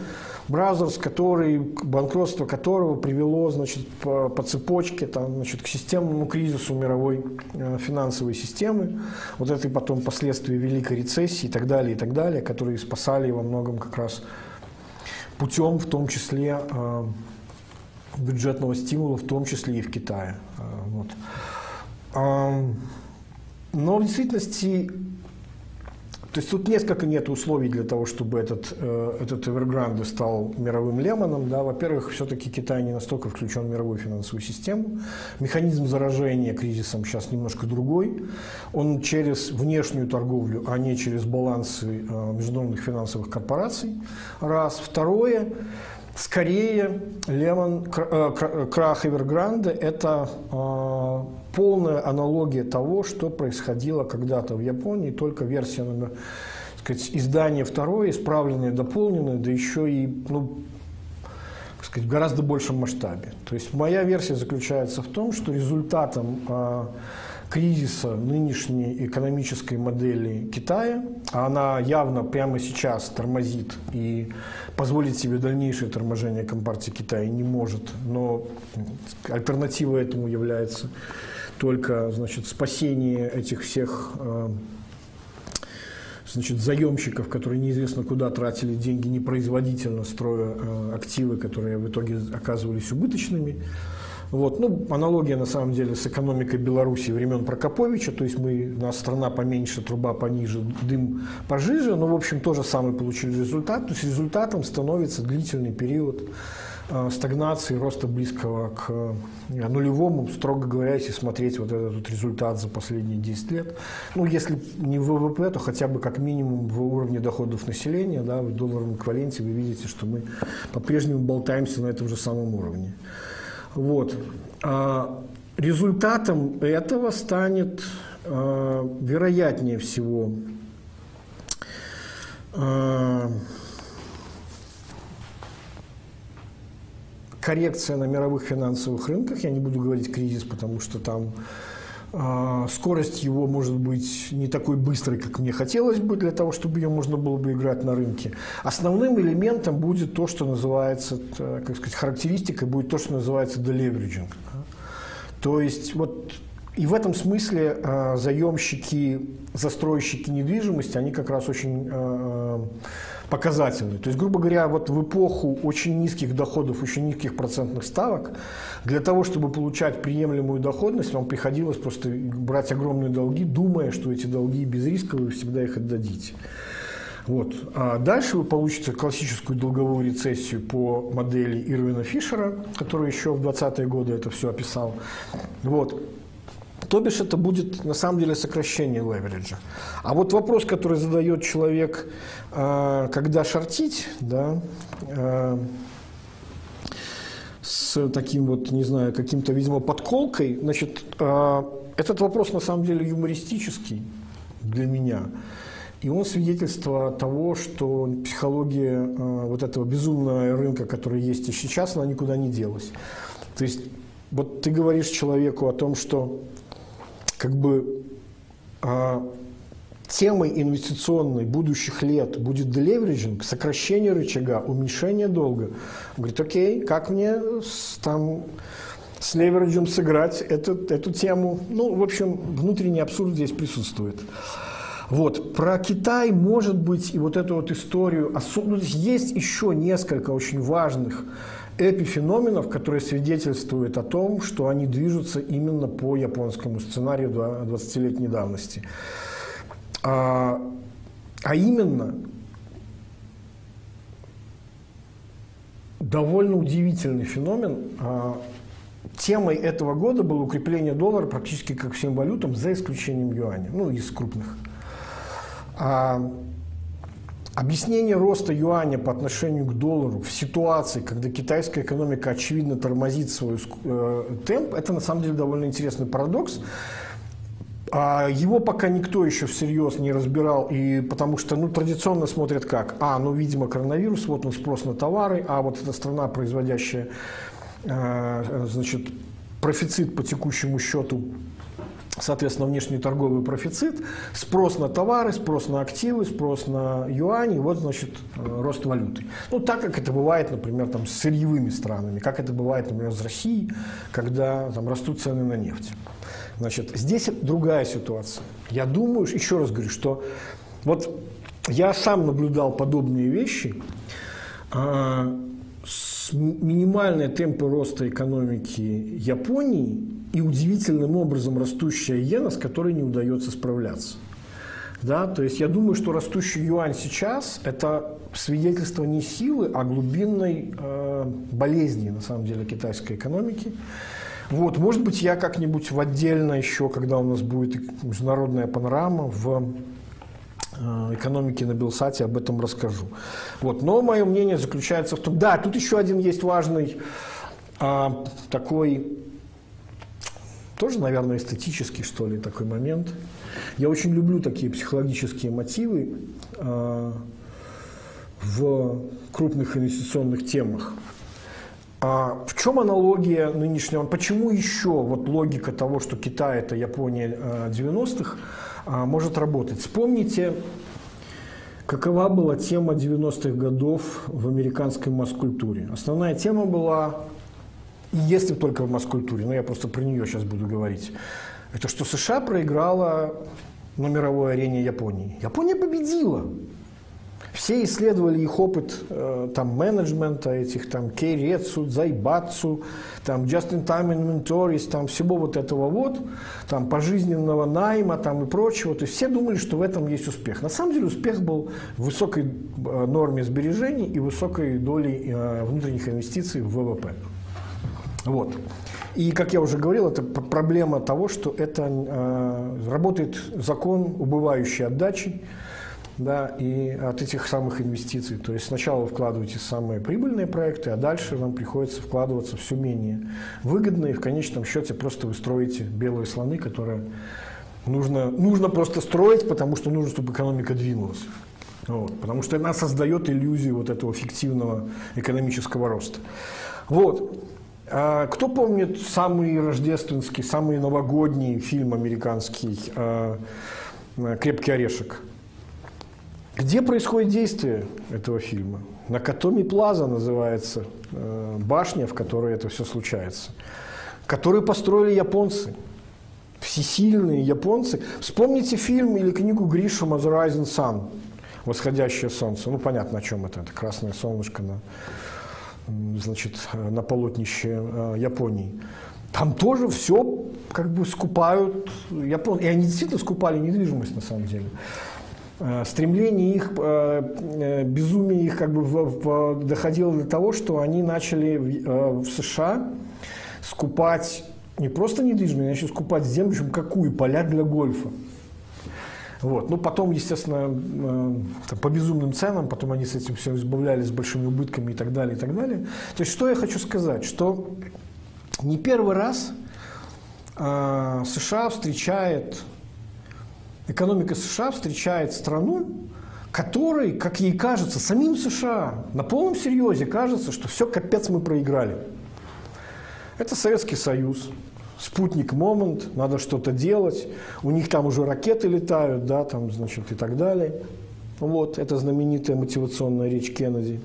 Brothers, который, банкротство которого привело, значит, по, по цепочке, там, значит, к системному кризису мировой э, финансовой системы, вот это потом последствия Великой рецессии и так далее, и так далее, которые спасали во многом как раз путем, в том числе, э, бюджетного стимула, в том числе и в Китае. Вот. Но в действительности То есть тут несколько нет условий для того, чтобы этот, э, этот Evergrande стал мировым лемоном. Да. Во-первых, все-таки Китай не настолько включен в мировую финансовую систему. Механизм заражения кризисом сейчас немножко другой. Он через внешнюю торговлю, а не через балансы э, международных финансовых корпораций. Раз. Второе, Скорее, Лемон, э, крах Эвергранде – это э, полная аналогия того, что происходило когда-то в Японии, только версия номер, сказать, издание второе, исправленное, дополненное, да еще и ну, сказать, в гораздо большем масштабе. То есть моя версия заключается в том, что результатом э, кризиса нынешней экономической модели Китая, она явно прямо сейчас тормозит и позволить себе дальнейшее торможение Компартии Китая не может, но альтернатива этому является только значит, спасение этих всех э, значит, заемщиков, которые неизвестно куда тратили деньги непроизводительно, строя э, активы, которые в итоге оказывались убыточными. Вот. Ну, аналогия на самом деле с экономикой Беларуси времен Прокоповича, то есть мы, у нас страна поменьше, труба пониже, дым пожиже, но в общем то же самое получили результат. То есть результатом становится длительный период э, стагнации, роста близкого к э, нулевому, строго говоря, если смотреть вот этот результат за последние 10 лет. Ну, если не в ВВП, то хотя бы как минимум в уровне доходов населения, да, в долларовом эквиваленте вы видите, что мы по-прежнему болтаемся на этом же самом уровне. Вот. А результатом этого станет, а, вероятнее всего, а, коррекция на мировых финансовых рынках. Я не буду говорить кризис, потому что там скорость его может быть не такой быстрой, как мне хотелось бы, для того, чтобы ее можно было бы играть на рынке. Основным элементом будет то, что называется, как сказать, характеристикой будет то, что называется deleveraging. То есть вот и в этом смысле э, заемщики, застройщики недвижимости, они как раз очень э, показательны. То есть, грубо говоря, вот в эпоху очень низких доходов, очень низких процентных ставок, для того, чтобы получать приемлемую доходность, вам приходилось просто брать огромные долги, думая, что эти долги безрисковые, вы всегда их отдадите. Вот. А дальше вы получите классическую долговую рецессию по модели Ирвина Фишера, который еще в 20-е годы это все описал. Вот. То бишь это будет на самом деле сокращение левериджа. А вот вопрос, который задает человек, а, когда шортить, да, а, с таким вот, не знаю, каким-то, видимо, подколкой, значит, а, этот вопрос на самом деле юмористический для меня. И он свидетельство того, что психология вот этого безумного рынка, который есть и сейчас, она никуда не делась. То есть вот ты говоришь человеку о том, что как бы а, темой инвестиционной будущих лет будет делевериджинг, сокращение рычага, уменьшение долга. Он говорит, окей, как мне с, там с левериджем сыграть эту, эту тему? Ну, в общем, внутренний абсурд здесь присутствует. Вот. Про Китай, может быть, и вот эту вот историю, ну, есть еще несколько очень важных эпифеноменов, которые свидетельствуют о том, что они движутся именно по японскому сценарию 20-летней давности. А, а именно, довольно удивительный феномен. А, темой этого года было укрепление доллара практически как всем валютам, за исключением юаня, ну, из крупных. Объяснение роста юаня по отношению к доллару в ситуации, когда китайская экономика очевидно тормозит свой э, темп, это на самом деле довольно интересный парадокс. А его пока никто еще всерьез не разбирал, и потому что ну, традиционно смотрят как? А, ну, видимо, коронавирус, вот он спрос на товары, а вот эта страна, производящая э, значит, профицит по текущему счету соответственно, внешний торговый профицит, спрос на товары, спрос на активы, спрос на юани, вот, значит, э, рост валюты. Ну, так, как это бывает, например, там, с сырьевыми странами, как это бывает, например, с Россией, когда там растут цены на нефть. Значит, здесь другая ситуация. Я думаю, еще раз говорю, что вот я сам наблюдал подобные вещи, а, минимальные темпы роста экономики Японии и удивительным образом растущая иена, с которой не удается справляться. Да? То есть я думаю, что растущий юань сейчас – это свидетельство не силы, а глубинной э, болезни, на самом деле, китайской экономики. Вот, может быть, я как-нибудь в отдельно еще, когда у нас будет международная панорама, в э, экономике на Белсате об этом расскажу. Вот, но мое мнение заключается в том, да, тут еще один есть важный а, такой, тоже, наверное, эстетический, что ли, такой момент. Я очень люблю такие психологические мотивы а, в крупных инвестиционных темах. А в чем аналогия нынешнего? Почему еще вот логика того, что Китай это Япония 90-х, а, может работать? Вспомните, какова была тема 90-х годов в американской масс-культуре. Основная тема была, если только в масс-культуре, но я просто про нее сейчас буду говорить, это что США проиграла на мировой арене Японии. Япония победила. Все исследовали их опыт э, там, менеджмента, этих там Кейрецу, Зайбацу, там Just-in-Time Inventories, там всего вот этого вот, там пожизненного найма там и прочего. То есть все думали, что в этом есть успех. На самом деле успех был в высокой э, норме сбережений и высокой долей э, внутренних инвестиций в ВВП. Вот. И, как я уже говорил, это проблема того, что это э, работает закон убывающей отдачи, да, и от этих самых инвестиций. То есть сначала вы вкладываете самые прибыльные проекты, а дальше вам приходится вкладываться все менее выгодные. В конечном счете просто вы строите белые слоны, которые нужно, нужно просто строить, потому что нужно, чтобы экономика двинулась. Вот, потому что она создает иллюзию вот этого фиктивного экономического роста. Вот. А кто помнит самый рождественский, самый новогодний фильм американский а, «Крепкий орешек»? Где происходит действие этого фильма? На Катоми Плаза называется э, башня, в которой это все случается, которую построили японцы. Всесильные японцы. Вспомните фильм или книгу Гришу «The Rising Sun» «Восходящее солнце». Ну, понятно, о чем это. Это красное солнышко на, значит, на полотнище э, Японии. Там тоже все как бы скупают японцы. И они действительно скупали недвижимость на самом деле. Э, стремление их, э, э, безумие их как бы доходило до того, что они начали в, в США скупать не просто недвижимость, начали скупать землю, причем какую? Поля для гольфа. Вот. Ну, потом, естественно, по безумным ценам, потом они с этим все избавлялись с большими убытками и так далее, и так далее. То есть, что я хочу сказать? Что не первый раз США встречает экономика США встречает страну, которой, как ей кажется, самим США на полном серьезе кажется, что все, капец, мы проиграли. Это Советский Союз, спутник Момент, надо что-то делать, у них там уже ракеты летают, да, там, значит, и так далее. Вот, это знаменитая мотивационная речь Кеннеди.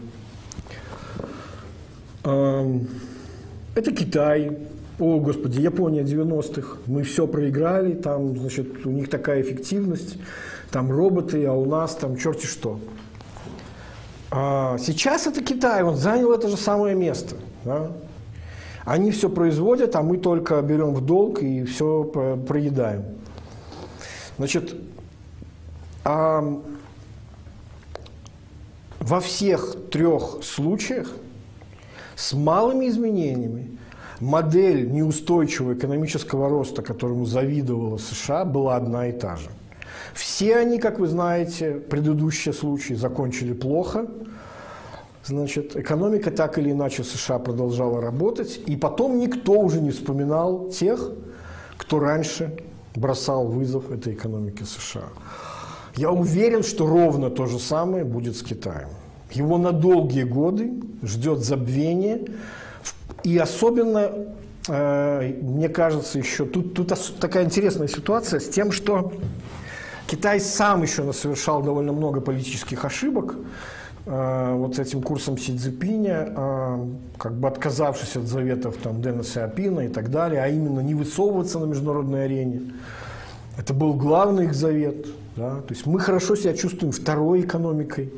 Это Китай, о, господи, Япония 90-х, мы все проиграли, там, значит, у них такая эффективность, там роботы, а у нас там черти что. А сейчас это Китай, он занял это же самое место. Да? Они все производят, а мы только берем в долг и все проедаем. Значит, а во всех трех случаях с малыми изменениями модель неустойчивого экономического роста, которому завидовала США, была одна и та же. Все они, как вы знаете, предыдущие случаи закончили плохо. Значит, экономика так или иначе США продолжала работать. И потом никто уже не вспоминал тех, кто раньше бросал вызов этой экономике США. Я уверен, что ровно то же самое будет с Китаем. Его на долгие годы ждет забвение, и особенно, э, мне кажется, еще тут, тут такая интересная ситуация с тем, что Китай сам еще совершал довольно много политических ошибок вот с этим курсом Си Цзипиня, э, как бы отказавшись от заветов там, Дэна Сиапина и так далее, а именно не высовываться на международной арене. Это был главный их завет. Да? То есть мы хорошо себя чувствуем второй экономикой.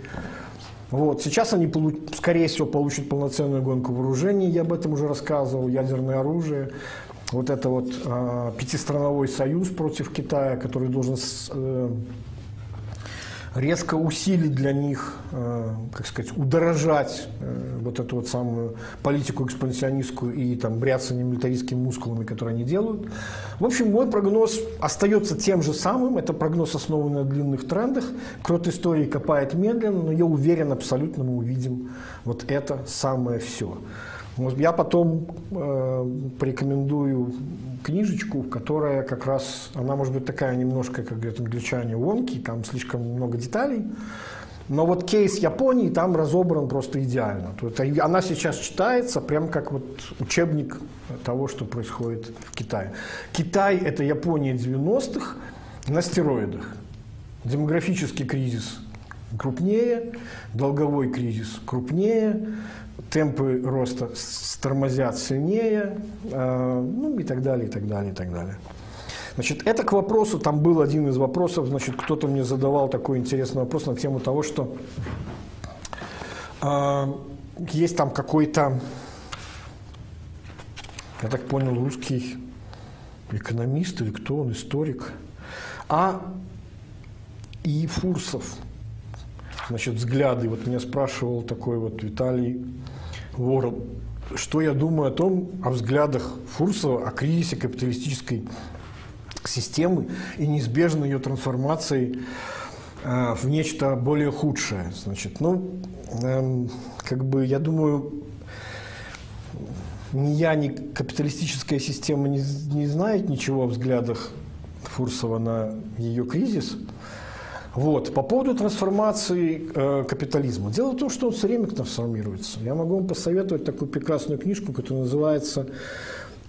Вот. Сейчас они, скорее всего, получат полноценную гонку вооружений, я об этом уже рассказывал, ядерное оружие. Вот это вот э, пятистрановой союз против Китая, который должен э, резко усилить для них, э, как сказать, удорожать э, вот эту вот самую политику экспансионистскую и там бряться милитаристскими мускулами, которые они делают. В общем, мой прогноз остается тем же самым. Это прогноз, основанный на длинных трендах. Крот истории копает медленно, но я уверен, абсолютно мы увидим вот это самое все. Я потом э, порекомендую книжечку, которая как раз, она может быть такая немножко, как говорят англичане, вонки, там слишком много деталей. Но вот кейс Японии там разобран просто идеально. То есть она сейчас читается прям как вот учебник того, что происходит в Китае. Китай – это Япония 90-х на стероидах. Демографический кризис крупнее, долговой кризис крупнее, темпы роста тормозят сильнее, э, ну и так далее, и так далее, и так далее. Значит, это к вопросу, там был один из вопросов, значит, кто-то мне задавал такой интересный вопрос на тему того, что э, есть там какой-то, я так понял, русский экономист или кто он, историк, а и Фурсов, значит, взгляды. Вот меня спрашивал такой вот Виталий Ворон, что я думаю о том, о взглядах Фурсова, о кризисе капиталистической системы и неизбежной ее трансформации э, в нечто более худшее. Значит, ну, э, как бы, я думаю, ни я, ни капиталистическая система не, не знает ничего о взглядах Фурсова на ее кризис – вот. По поводу трансформации э, капитализма. Дело в том, что он все время трансформируется. Я могу вам посоветовать такую прекрасную книжку, которая называется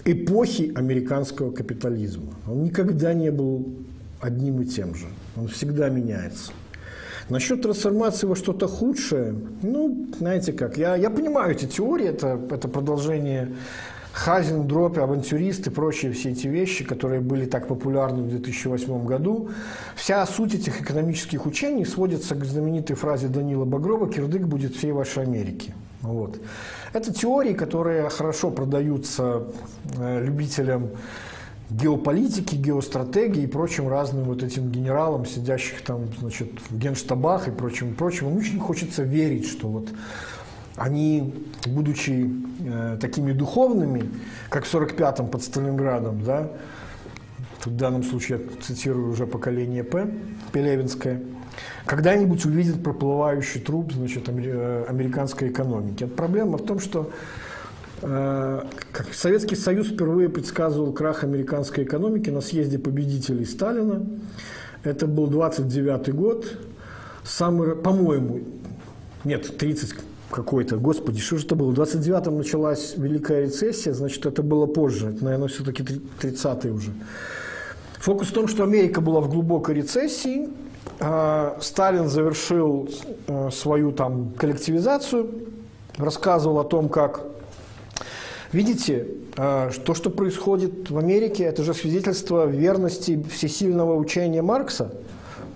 «Эпохи американского капитализма». Он никогда не был одним и тем же. Он всегда меняется. Насчет трансформации во что-то худшее, ну, знаете как, я, я понимаю эти теории, это, это продолжение Хазин, Дроп, авантюрист и прочие все эти вещи, которые были так популярны в 2008 году. Вся суть этих экономических учений сводится к знаменитой фразе Данила Багрова «Кирдык будет всей вашей Америки». Вот. Это теории, которые хорошо продаются э, любителям геополитики, геостратегии и прочим разным вот этим генералам, сидящих там, значит, в генштабах и прочим, прочим. Им очень хочется верить, что вот они, будучи э, такими духовными, как в 45-м под Сталинградом, да, в данном случае я цитирую уже поколение П, Пелевинское, когда-нибудь увидят проплывающий труп значит, э, американской экономики. Проблема в том, что э, Советский Союз впервые предсказывал крах американской экономики на съезде победителей Сталина. Это был 29 год, самый, по-моему, нет, 30, какой-то, господи, что же это было? В 29-м началась Великая рецессия, значит, это было позже, это, наверное, все-таки 30-й уже. Фокус в том, что Америка была в глубокой рецессии, а, Сталин завершил а, свою там коллективизацию, рассказывал о том, как Видите, а, то, что происходит в Америке, это же свидетельство верности всесильного учения Маркса,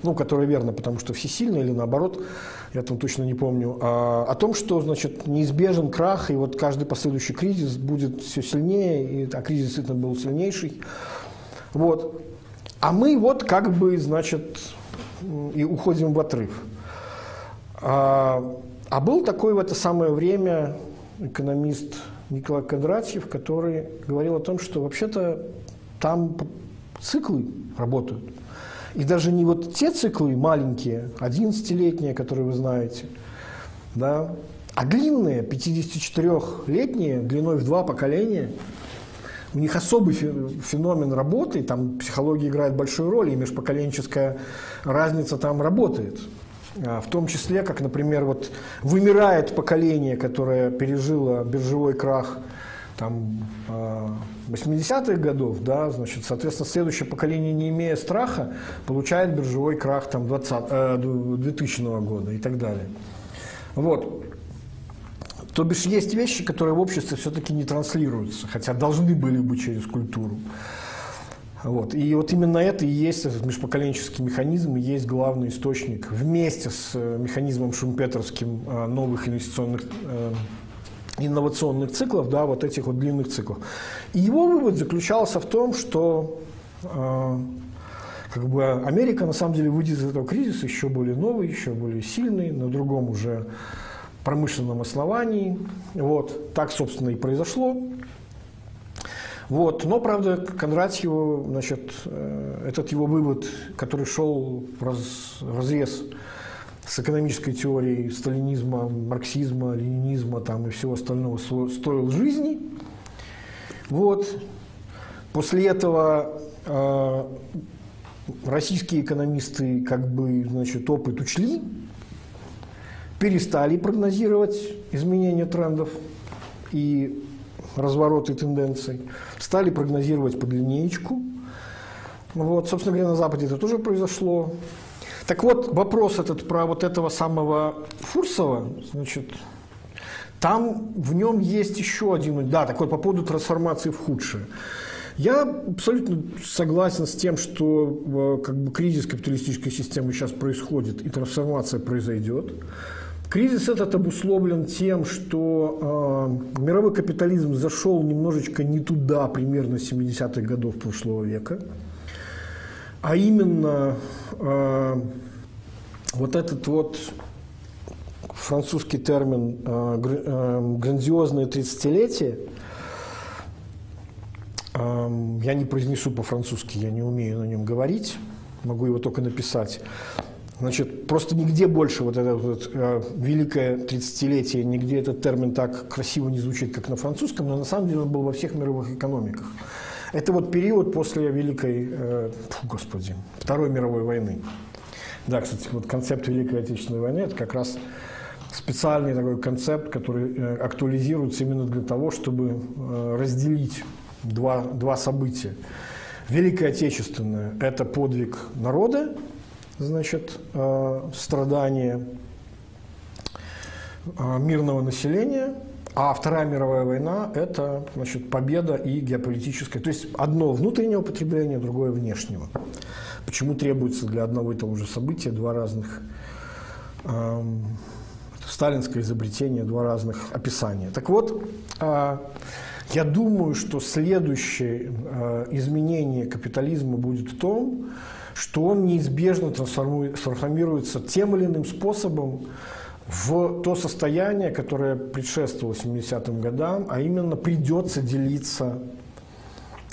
ну, которое верно, потому что всесильный или наоборот – я там точно не помню, а, о том, что, значит, неизбежен крах, и вот каждый последующий кризис будет все сильнее, и, а кризис действительно был сильнейший. Вот. А мы вот как бы, значит, и уходим в отрыв. А, а был такой в это самое время экономист Николай Кондратьев, который говорил о том, что вообще-то там циклы работают. И даже не вот те циклы маленькие, 11-летние, которые вы знаете, да, а длинные, 54-летние, длиной в два поколения, у них особый феномен работы, там психология играет большую роль, и межпоколенческая разница там работает. А, в том числе, как, например, вот вымирает поколение, которое пережило биржевой крах там, 80-х а, годов, да, значит, соответственно, следующее поколение, не имея страха, получает биржевой крах там, 20, 2000 э, года и так далее. Вот. То бишь есть вещи, которые в обществе все-таки не транслируются, хотя должны были бы через культуру. Вот. И вот именно это и есть этот межпоколенческий механизм, и есть главный источник вместе с э, механизмом шумпетерским э, новых инвестиционных инновационных циклов, да, вот этих вот длинных циклов. И его вывод заключался в том, что э, как бы Америка на самом деле выйдет из этого кризиса еще более новый, еще более сильный, на другом уже промышленном основании. Вот. Так, собственно, и произошло. Вот. Но, правда, Кондратьеву, значит, э, этот его вывод, который шел в раз, разрез с экономической теорией сталинизма, марксизма, ленинизма там, и всего остального, стоил жизни. Вот. После этого э, российские экономисты как бы, значит, опыт учли, перестали прогнозировать изменения трендов и развороты тенденций, стали прогнозировать под линеечку. Вот, собственно говоря, на Западе это тоже произошло. Так вот, вопрос этот про вот этого самого Фурсова, значит, там в нем есть еще один, да, так вот, по поводу трансформации в худшее. Я абсолютно согласен с тем, что э, как бы, кризис капиталистической системы сейчас происходит и трансформация произойдет. Кризис этот обусловлен тем, что э, мировой капитализм зашел немножечко не туда примерно 70-х годов прошлого века, а именно э, вот этот вот французский термин э, э, грандиозное тридцатилетие – я не произнесу по-французски, я не умею на нем говорить, могу его только написать. Значит, просто нигде больше вот это вот, э, великое тридцатилетие, нигде этот термин так красиво не звучит, как на французском, но на самом деле он был во всех мировых экономиках. Это вот период после Великой, э, фу, господи, Второй мировой войны. Да, кстати, вот концепт Великой Отечественной войны – это как раз специальный такой концепт, который э, актуализируется именно для того, чтобы э, разделить два, два события. Великая Отечественная – это подвиг народа, значит, э, страдания э, мирного населения, а Вторая мировая война – это значит, победа и геополитическая. То есть одно внутреннее употребление, другое внешнего. Почему требуется для одного и того же события два разных эм, сталинское изобретение, два разных описания. Так вот, э, я думаю, что следующее э, изменение капитализма будет в том, что он неизбежно трансформируется тем или иным способом в то состояние, которое предшествовало 70-м годам, а именно придется делиться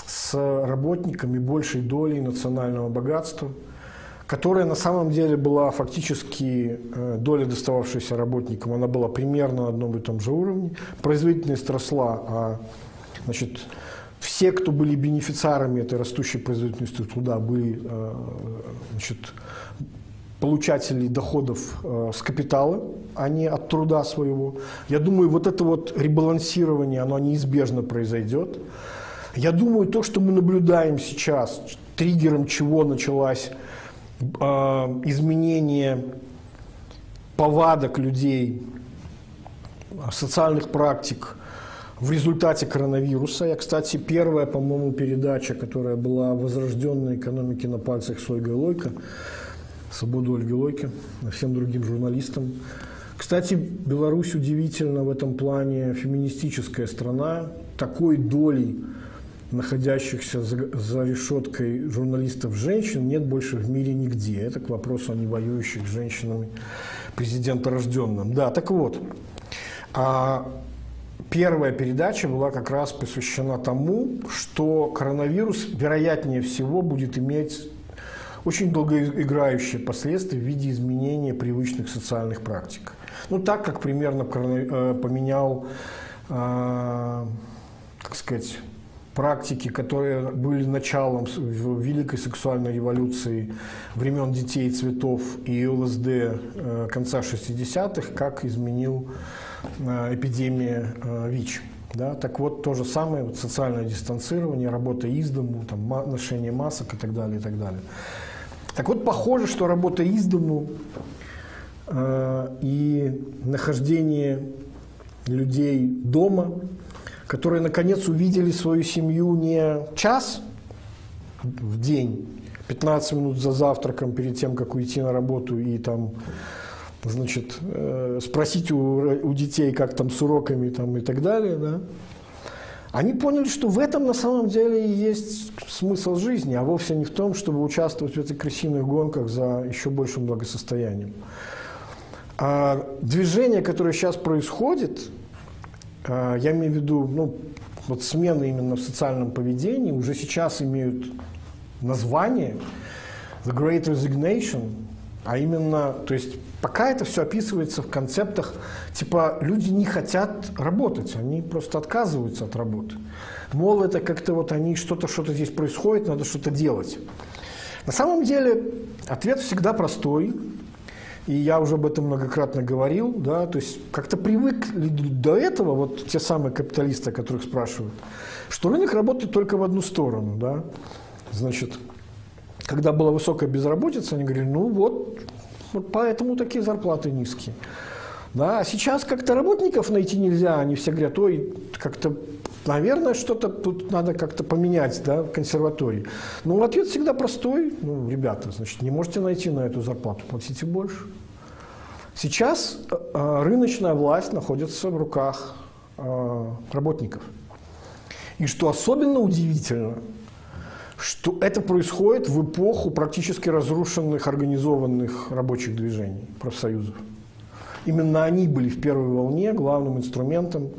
с работниками большей долей национального богатства, которая на самом деле была фактически э, доля, достававшаяся работникам, она была примерно на одном и том же уровне. Производительность росла, а Значит, все, кто были бенефициарами этой растущей производительности труда, были э, значит, получателей доходов э, с капитала, а не от труда своего. Я думаю, вот это вот ребалансирование, оно неизбежно произойдет. Я думаю, то, что мы наблюдаем сейчас, триггером чего началось э, изменение повадок людей, социальных практик – в результате коронавируса. Я, кстати, первая, по-моему, передача, которая была возрожденной экономике на пальцах с Ольгой Лойко, свободу Ольги Лойко, всем другим журналистам. Кстати, Беларусь удивительно в этом плане феминистическая страна. Такой долей находящихся за, за решеткой журналистов женщин нет больше в мире нигде. Это к вопросу о не воюющих женщинами президента рожденном. Да, так вот. А Первая передача была как раз посвящена тому, что коронавирус, вероятнее всего, будет иметь очень долгоиграющие последствия в виде изменения привычных социальных практик. Ну, так как примерно э, поменял, э, как сказать, практики, которые были началом великой сексуальной революции времен детей и цветов и ЛСД э, конца 60-х, как изменил Э, эпидемии э, ВИЧ. Да? Так вот, то же самое, вот социальное дистанцирование, работа из дому, там, ношение масок и так далее, и так далее. Так вот, похоже, что работа из дому э, и нахождение людей дома, которые наконец увидели свою семью не час в день, 15 минут за завтраком перед тем, как уйти на работу и там значит, э, спросить у, у детей, как там с уроками там, и так далее, да? Они поняли, что в этом на самом деле и есть смысл жизни, а вовсе не в том, чтобы участвовать в этих крысиных гонках за еще большим благосостоянием. А движение, которое сейчас происходит, а, я имею в виду, ну, вот смены именно в социальном поведении, уже сейчас имеют название The Great Resignation, а именно, то есть пока это все описывается в концептах, типа люди не хотят работать, они просто отказываются от работы. Мол, это как-то вот они, что-то, что-то здесь происходит, надо что-то делать. На самом деле ответ всегда простой, и я уже об этом многократно говорил, да, то есть как-то привыкли до этого, вот те самые капиталисты, о которых спрашивают, что рынок работает только в одну сторону, да, значит, когда была высокая безработица, они говорили, ну вот, вот поэтому такие зарплаты низкие. Да, а сейчас как-то работников найти нельзя, они все говорят, ой, как-то, наверное, что-то тут надо как-то поменять, да, в консерватории. Ну, ответ всегда простой, ну, ребята, значит, не можете найти на эту зарплату, платите больше. Сейчас э, рыночная власть находится в руках э, работников. И что особенно удивительно, что это происходит в эпоху практически разрушенных организованных рабочих движений, профсоюзов. Именно они были в первой волне главным инструментом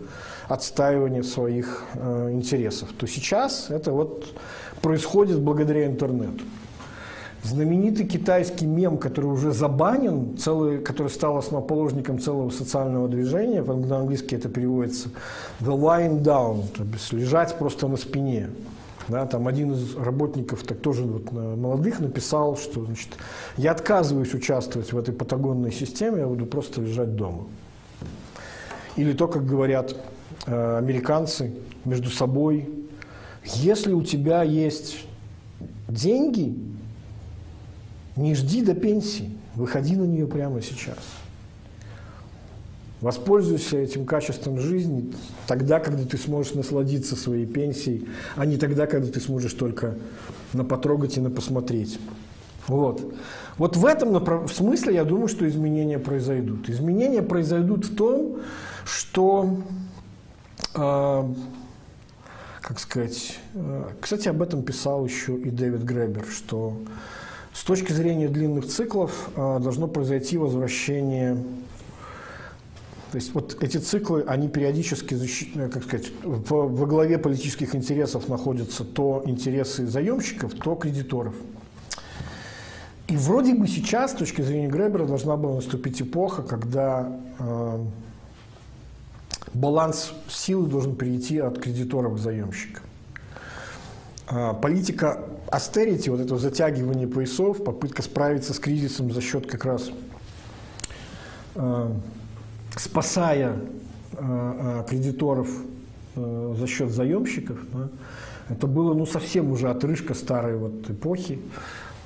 отстаивания своих э, интересов. То сейчас это вот происходит благодаря интернету. Знаменитый китайский мем, который уже забанен, целый, который стал основоположником целого социального движения, по-английски это переводится «the lying down», то есть лежать просто на спине. Да, там один из работников, так тоже вот, молодых, написал, что значит, я отказываюсь участвовать в этой патагонной системе, я буду просто лежать дома. Или то, как говорят э, американцы между собой, если у тебя есть деньги, не жди до пенсии, выходи на нее прямо сейчас. Воспользуйся этим качеством жизни тогда, когда ты сможешь насладиться своей пенсией, а не тогда, когда ты сможешь только на потрогать и на посмотреть. Вот. Вот в этом направ... смысле я думаю, что изменения произойдут. Изменения произойдут в том, что, э, как сказать, э, кстати, об этом писал еще и Дэвид Гребер, что с точки зрения длинных циклов э, должно произойти возвращение то есть вот эти циклы, они периодически, э, как сказать, во, во главе политических интересов находятся то интересы заемщиков, то кредиторов. И вроде бы сейчас, с точки зрения Гребера, должна была наступить эпоха, когда э, баланс силы должен перейти от кредиторов к заемщикам. Э, политика астерити, вот этого затягивания поясов, попытка справиться с кризисом за счет как раз э, спасая э, э, кредиторов э, за счет заемщиков, да, это было ну, совсем уже отрыжка старой вот эпохи.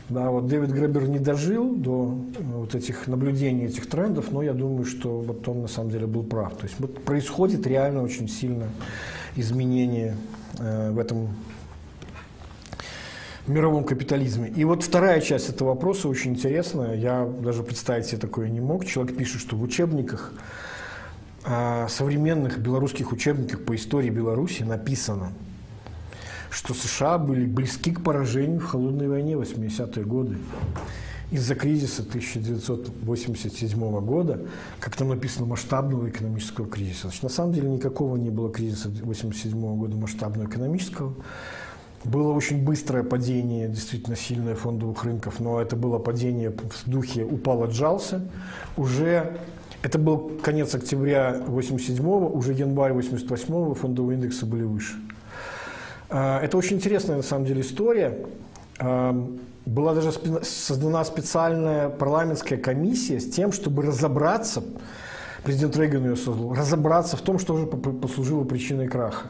Да, вот Дэвид Гребер не дожил до вот этих наблюдений, этих трендов, но я думаю, что вот он на самом деле был прав. То есть вот происходит реально очень сильное изменение э, в этом мировом капитализме. И вот вторая часть этого вопроса очень интересная. Я даже представить себе такое не мог. Человек пишет, что в учебниках, а, современных белорусских учебниках по истории Беларуси написано, что США были близки к поражению в холодной войне 80-е годы. Из-за кризиса 1987 года, как там написано, масштабного экономического кризиса. Значит, на самом деле никакого не было кризиса 1987 года масштабного экономического. Было очень быстрое падение, действительно сильное фондовых рынков, но это было падение в духе «упал, отжался». Уже это был конец октября 87-го, уже январь 88-го фондовые индексы были выше. А, это очень интересная на самом деле история. А, была даже создана специальная парламентская комиссия с тем, чтобы разобраться, президент Рейган ее создал, разобраться в том, что же послужило причиной краха.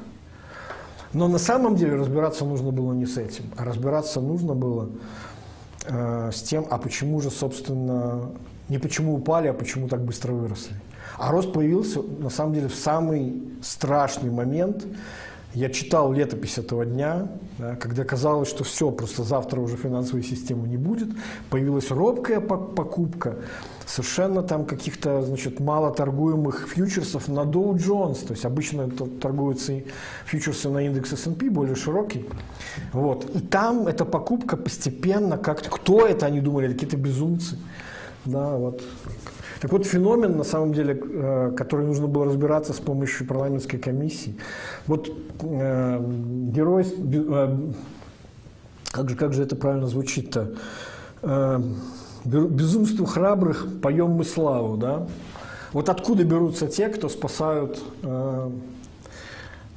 Но на самом деле разбираться нужно было не с этим, а разбираться нужно было э, с тем, а почему же, собственно, не почему упали, а почему так быстро выросли. А рост появился, на самом деле, в самый страшный момент. Я читал летопись этого дня, да, когда казалось, что все, просто завтра уже финансовой системы не будет. Появилась робкая покупка. Совершенно там каких-то, значит, мало торгуемых фьючерсов на Dow Jones, то есть обычно торгуются фьючерсы на индекс S&P более широкий, вот, и там эта покупка постепенно как-то, кто это, они думали, какие-то безумцы, да, вот, так вот, феномен, на самом деле, э, который нужно было разбираться с помощью парламентской комиссии. Вот э, герой, э, как, же, как же это правильно звучит-то? Э, безумству храбрых поем мы славу, да? Вот откуда берутся те, кто спасают э,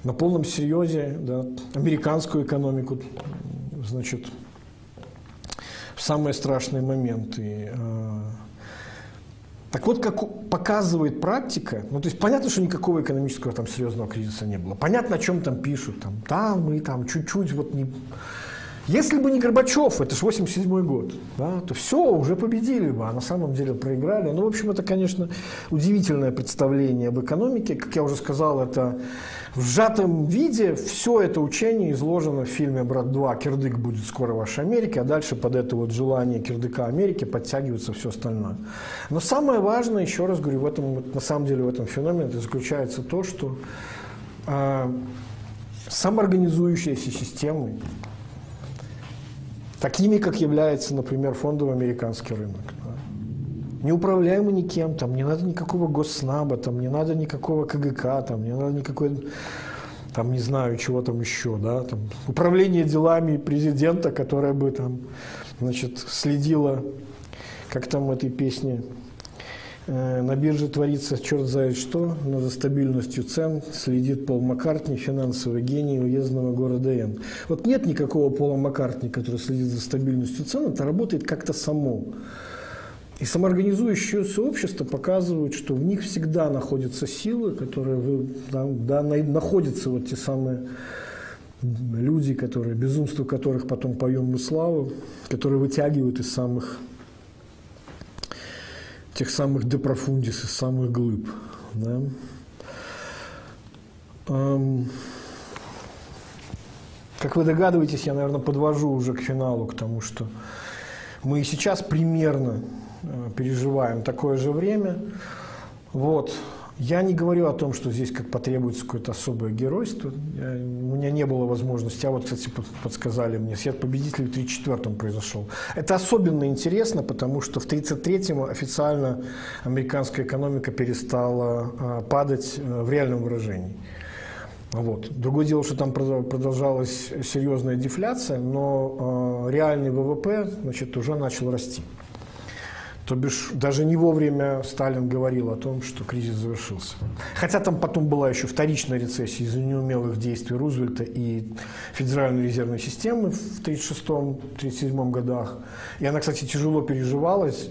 на полном серьезе да, американскую экономику, значит, в самые страшные моменты. Э, так вот, как показывает практика, ну, то есть понятно, что никакого экономического там серьезного кризиса не было. Понятно, о чем там пишут, там, да, мы там чуть-чуть вот не... Если бы не Горбачев, это же 87 год, да, то все, уже победили бы, а на самом деле проиграли. Ну, в общем, это, конечно, удивительное представление об экономике. Как я уже сказал, это в сжатом виде все это учение изложено в фильме «Брат 2. Кирдык будет скоро в вашей Америке», а дальше под это вот желание Кирдыка Америки подтягивается все остальное. Но самое важное, еще раз говорю, в этом, на самом деле в этом феномене заключается то, что э, самоорганизующиеся системы, такими, как является, например, фондовый американский рынок, не управляемый никем, там не надо никакого госснаба, там не надо никакого КГК, там не надо никакой, там не знаю, чего там еще, да, там управление делами президента, которое бы там, значит, следило, как там в этой песне, на бирже творится черт знает что, но за стабильностью цен следит Пол Маккартни, финансовый гений уездного города Н. Вот нет никакого Пола Маккартни, который следит за стабильностью цен, это работает как-то само. И самоорганизующиеся общества показывают, что в них всегда находятся силы, которые вы, да, да, находятся вот те самые люди, которые, безумство которых потом поем мы славу, которые вытягивают из самых тех самых депрофундис, из самых глыб. Да? Как вы догадываетесь, я, наверное, подвожу уже к финалу, к тому, что мы и сейчас примерно Э, переживаем такое же время. Вот. Я не говорю о том, что здесь как потребуется какое-то особое геройство. Я, у меня не было возможности. А вот, кстати, подсказали мне, свет победителей в 1934-м произошел. Это особенно интересно, потому что в 1933-м официально американская экономика перестала а, падать а, в реальном выражении. Вот. Другое дело, что там продолжалась серьезная дефляция, но э, реальный ВВП значит, уже начал расти. То бишь, даже не вовремя Сталин говорил о том, что кризис завершился. Хотя там потом была еще вторичная рецессия из-за неумелых действий Рузвельта и Федеральной резервной системы в 1936-1937 годах. И она, кстати, тяжело переживалась,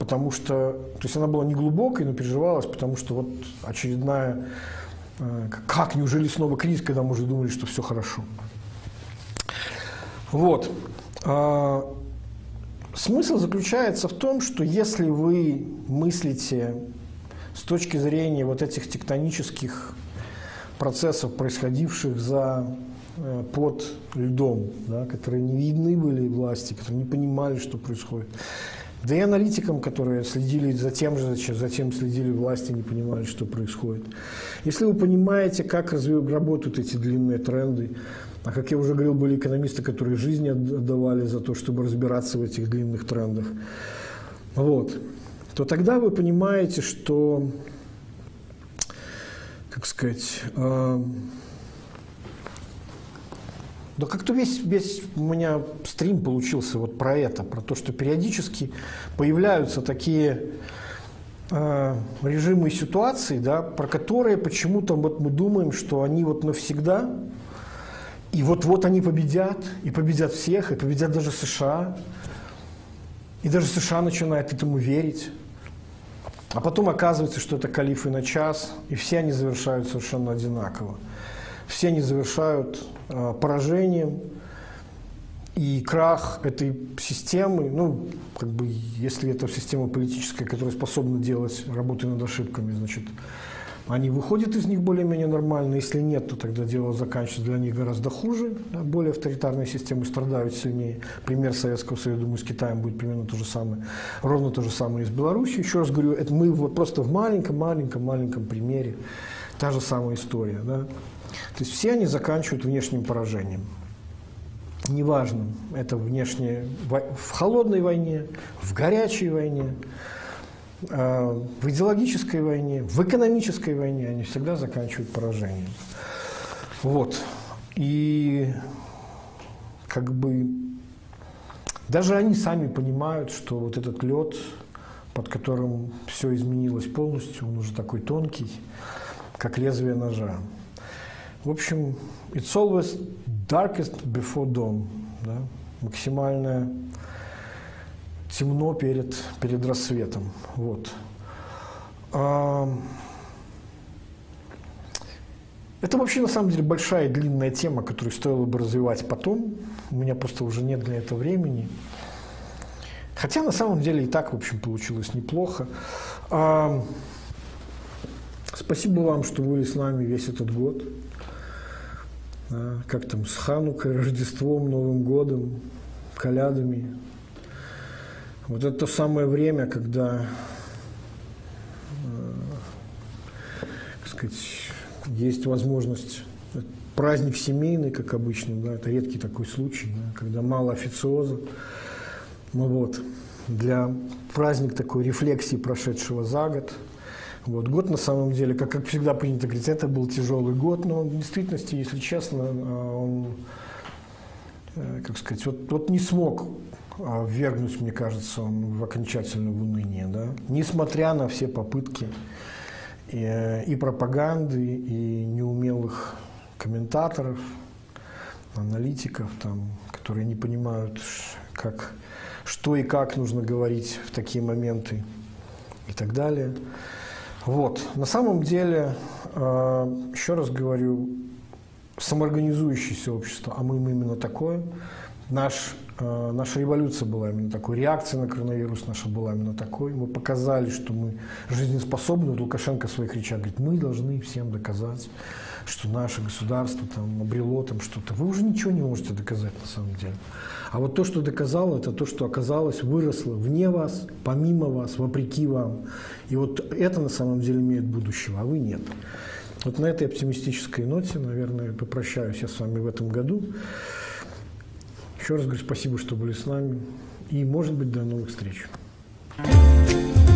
потому что... То есть она была не глубокой, но переживалась, потому что вот очередная... Э, как, неужели снова кризис, когда мы уже думали, что все хорошо? Вот. Смысл заключается в том, что если вы мыслите с точки зрения вот этих тектонических процессов, происходивших за э, под льдом, да, которые не видны были власти, которые не понимали, что происходит. Да и аналитикам, которые следили за тем же, затем следили власти, не понимали, что происходит. Если вы понимаете, как работают эти длинные тренды, а как я уже говорил, были экономисты, которые жизни отдавали за то, чтобы разбираться в этих длинных трендах. Вот. То тогда вы понимаете, что, как сказать, э, да как-то весь, весь у меня стрим получился вот про это, про то, что периодически появляются такие э, режимы и ситуации, да, про которые почему-то вот мы думаем, что они вот навсегда, и вот-вот они победят, и победят всех, и победят даже США. И даже США начинает этому верить. А потом оказывается, что это калифы на час, и все они завершают совершенно одинаково. Все они завершают э, поражением, и крах этой системы, ну, как бы, если это система политическая, которая способна делать работу над ошибками, значит, они выходят из них более-менее нормально. Если нет, то тогда дело заканчивается для них гораздо хуже. Более авторитарные системы страдают сильнее. Пример Советского Союза, думаю, с Китаем будет примерно то же самое. Ровно то же самое и с Беларусью. Еще раз говорю, это мы вот просто в маленьком-маленьком-маленьком примере. Та же самая история. Да? То есть все они заканчивают внешним поражением. Неважно, это внешне в холодной войне, в горячей войне, в идеологической войне, в экономической войне они всегда заканчивают поражением. Вот. И как бы даже они сами понимают, что вот этот лед, под которым все изменилось полностью, он уже такой тонкий, как лезвие ножа. В общем, it's always darkest before dawn. Да? Максимальная темно перед, перед рассветом. Вот. Это вообще на самом деле большая длинная тема, которую стоило бы развивать потом. У меня просто уже нет для этого времени. Хотя на самом деле и так, в общем, получилось неплохо. Спасибо вам, что были с нами весь этот год. Как там, с Ханукой, Рождеством, Новым годом, колядами. Вот это то самое время, когда, э, так сказать, есть возможность праздник семейный, как обычно, да, это редкий такой случай, да, когда мало официоза. Ну вот, для праздник такой рефлексии прошедшего за год. Вот, год на самом деле, как, как всегда принято говорить, это был тяжелый год, но в действительности, если честно, э, он, э, как сказать, вот, вот не смог ввергнуть, мне кажется, он в окончательно в уныние, да? несмотря на все попытки и, и пропаганды, и неумелых комментаторов, аналитиков, там, которые не понимают, как, что и как нужно говорить в такие моменты и так далее. Вот. На самом деле, а, еще раз говорю, самоорганизующееся общество, а мы именно такое, наш наша революция была именно такой, реакция на коронавирус наша была именно такой. Мы показали, что мы жизнеспособны. Вот Лукашенко в своих речах говорит, мы должны всем доказать, что наше государство там обрело там что-то. Вы уже ничего не можете доказать на самом деле. А вот то, что доказало, это то, что оказалось, выросло вне вас, помимо вас, вопреки вам. И вот это на самом деле имеет будущего, а вы нет. Вот на этой оптимистической ноте, наверное, попрощаюсь я с вами в этом году. Еще раз говорю спасибо, что были с нами. И, может быть, до новых встреч. thank you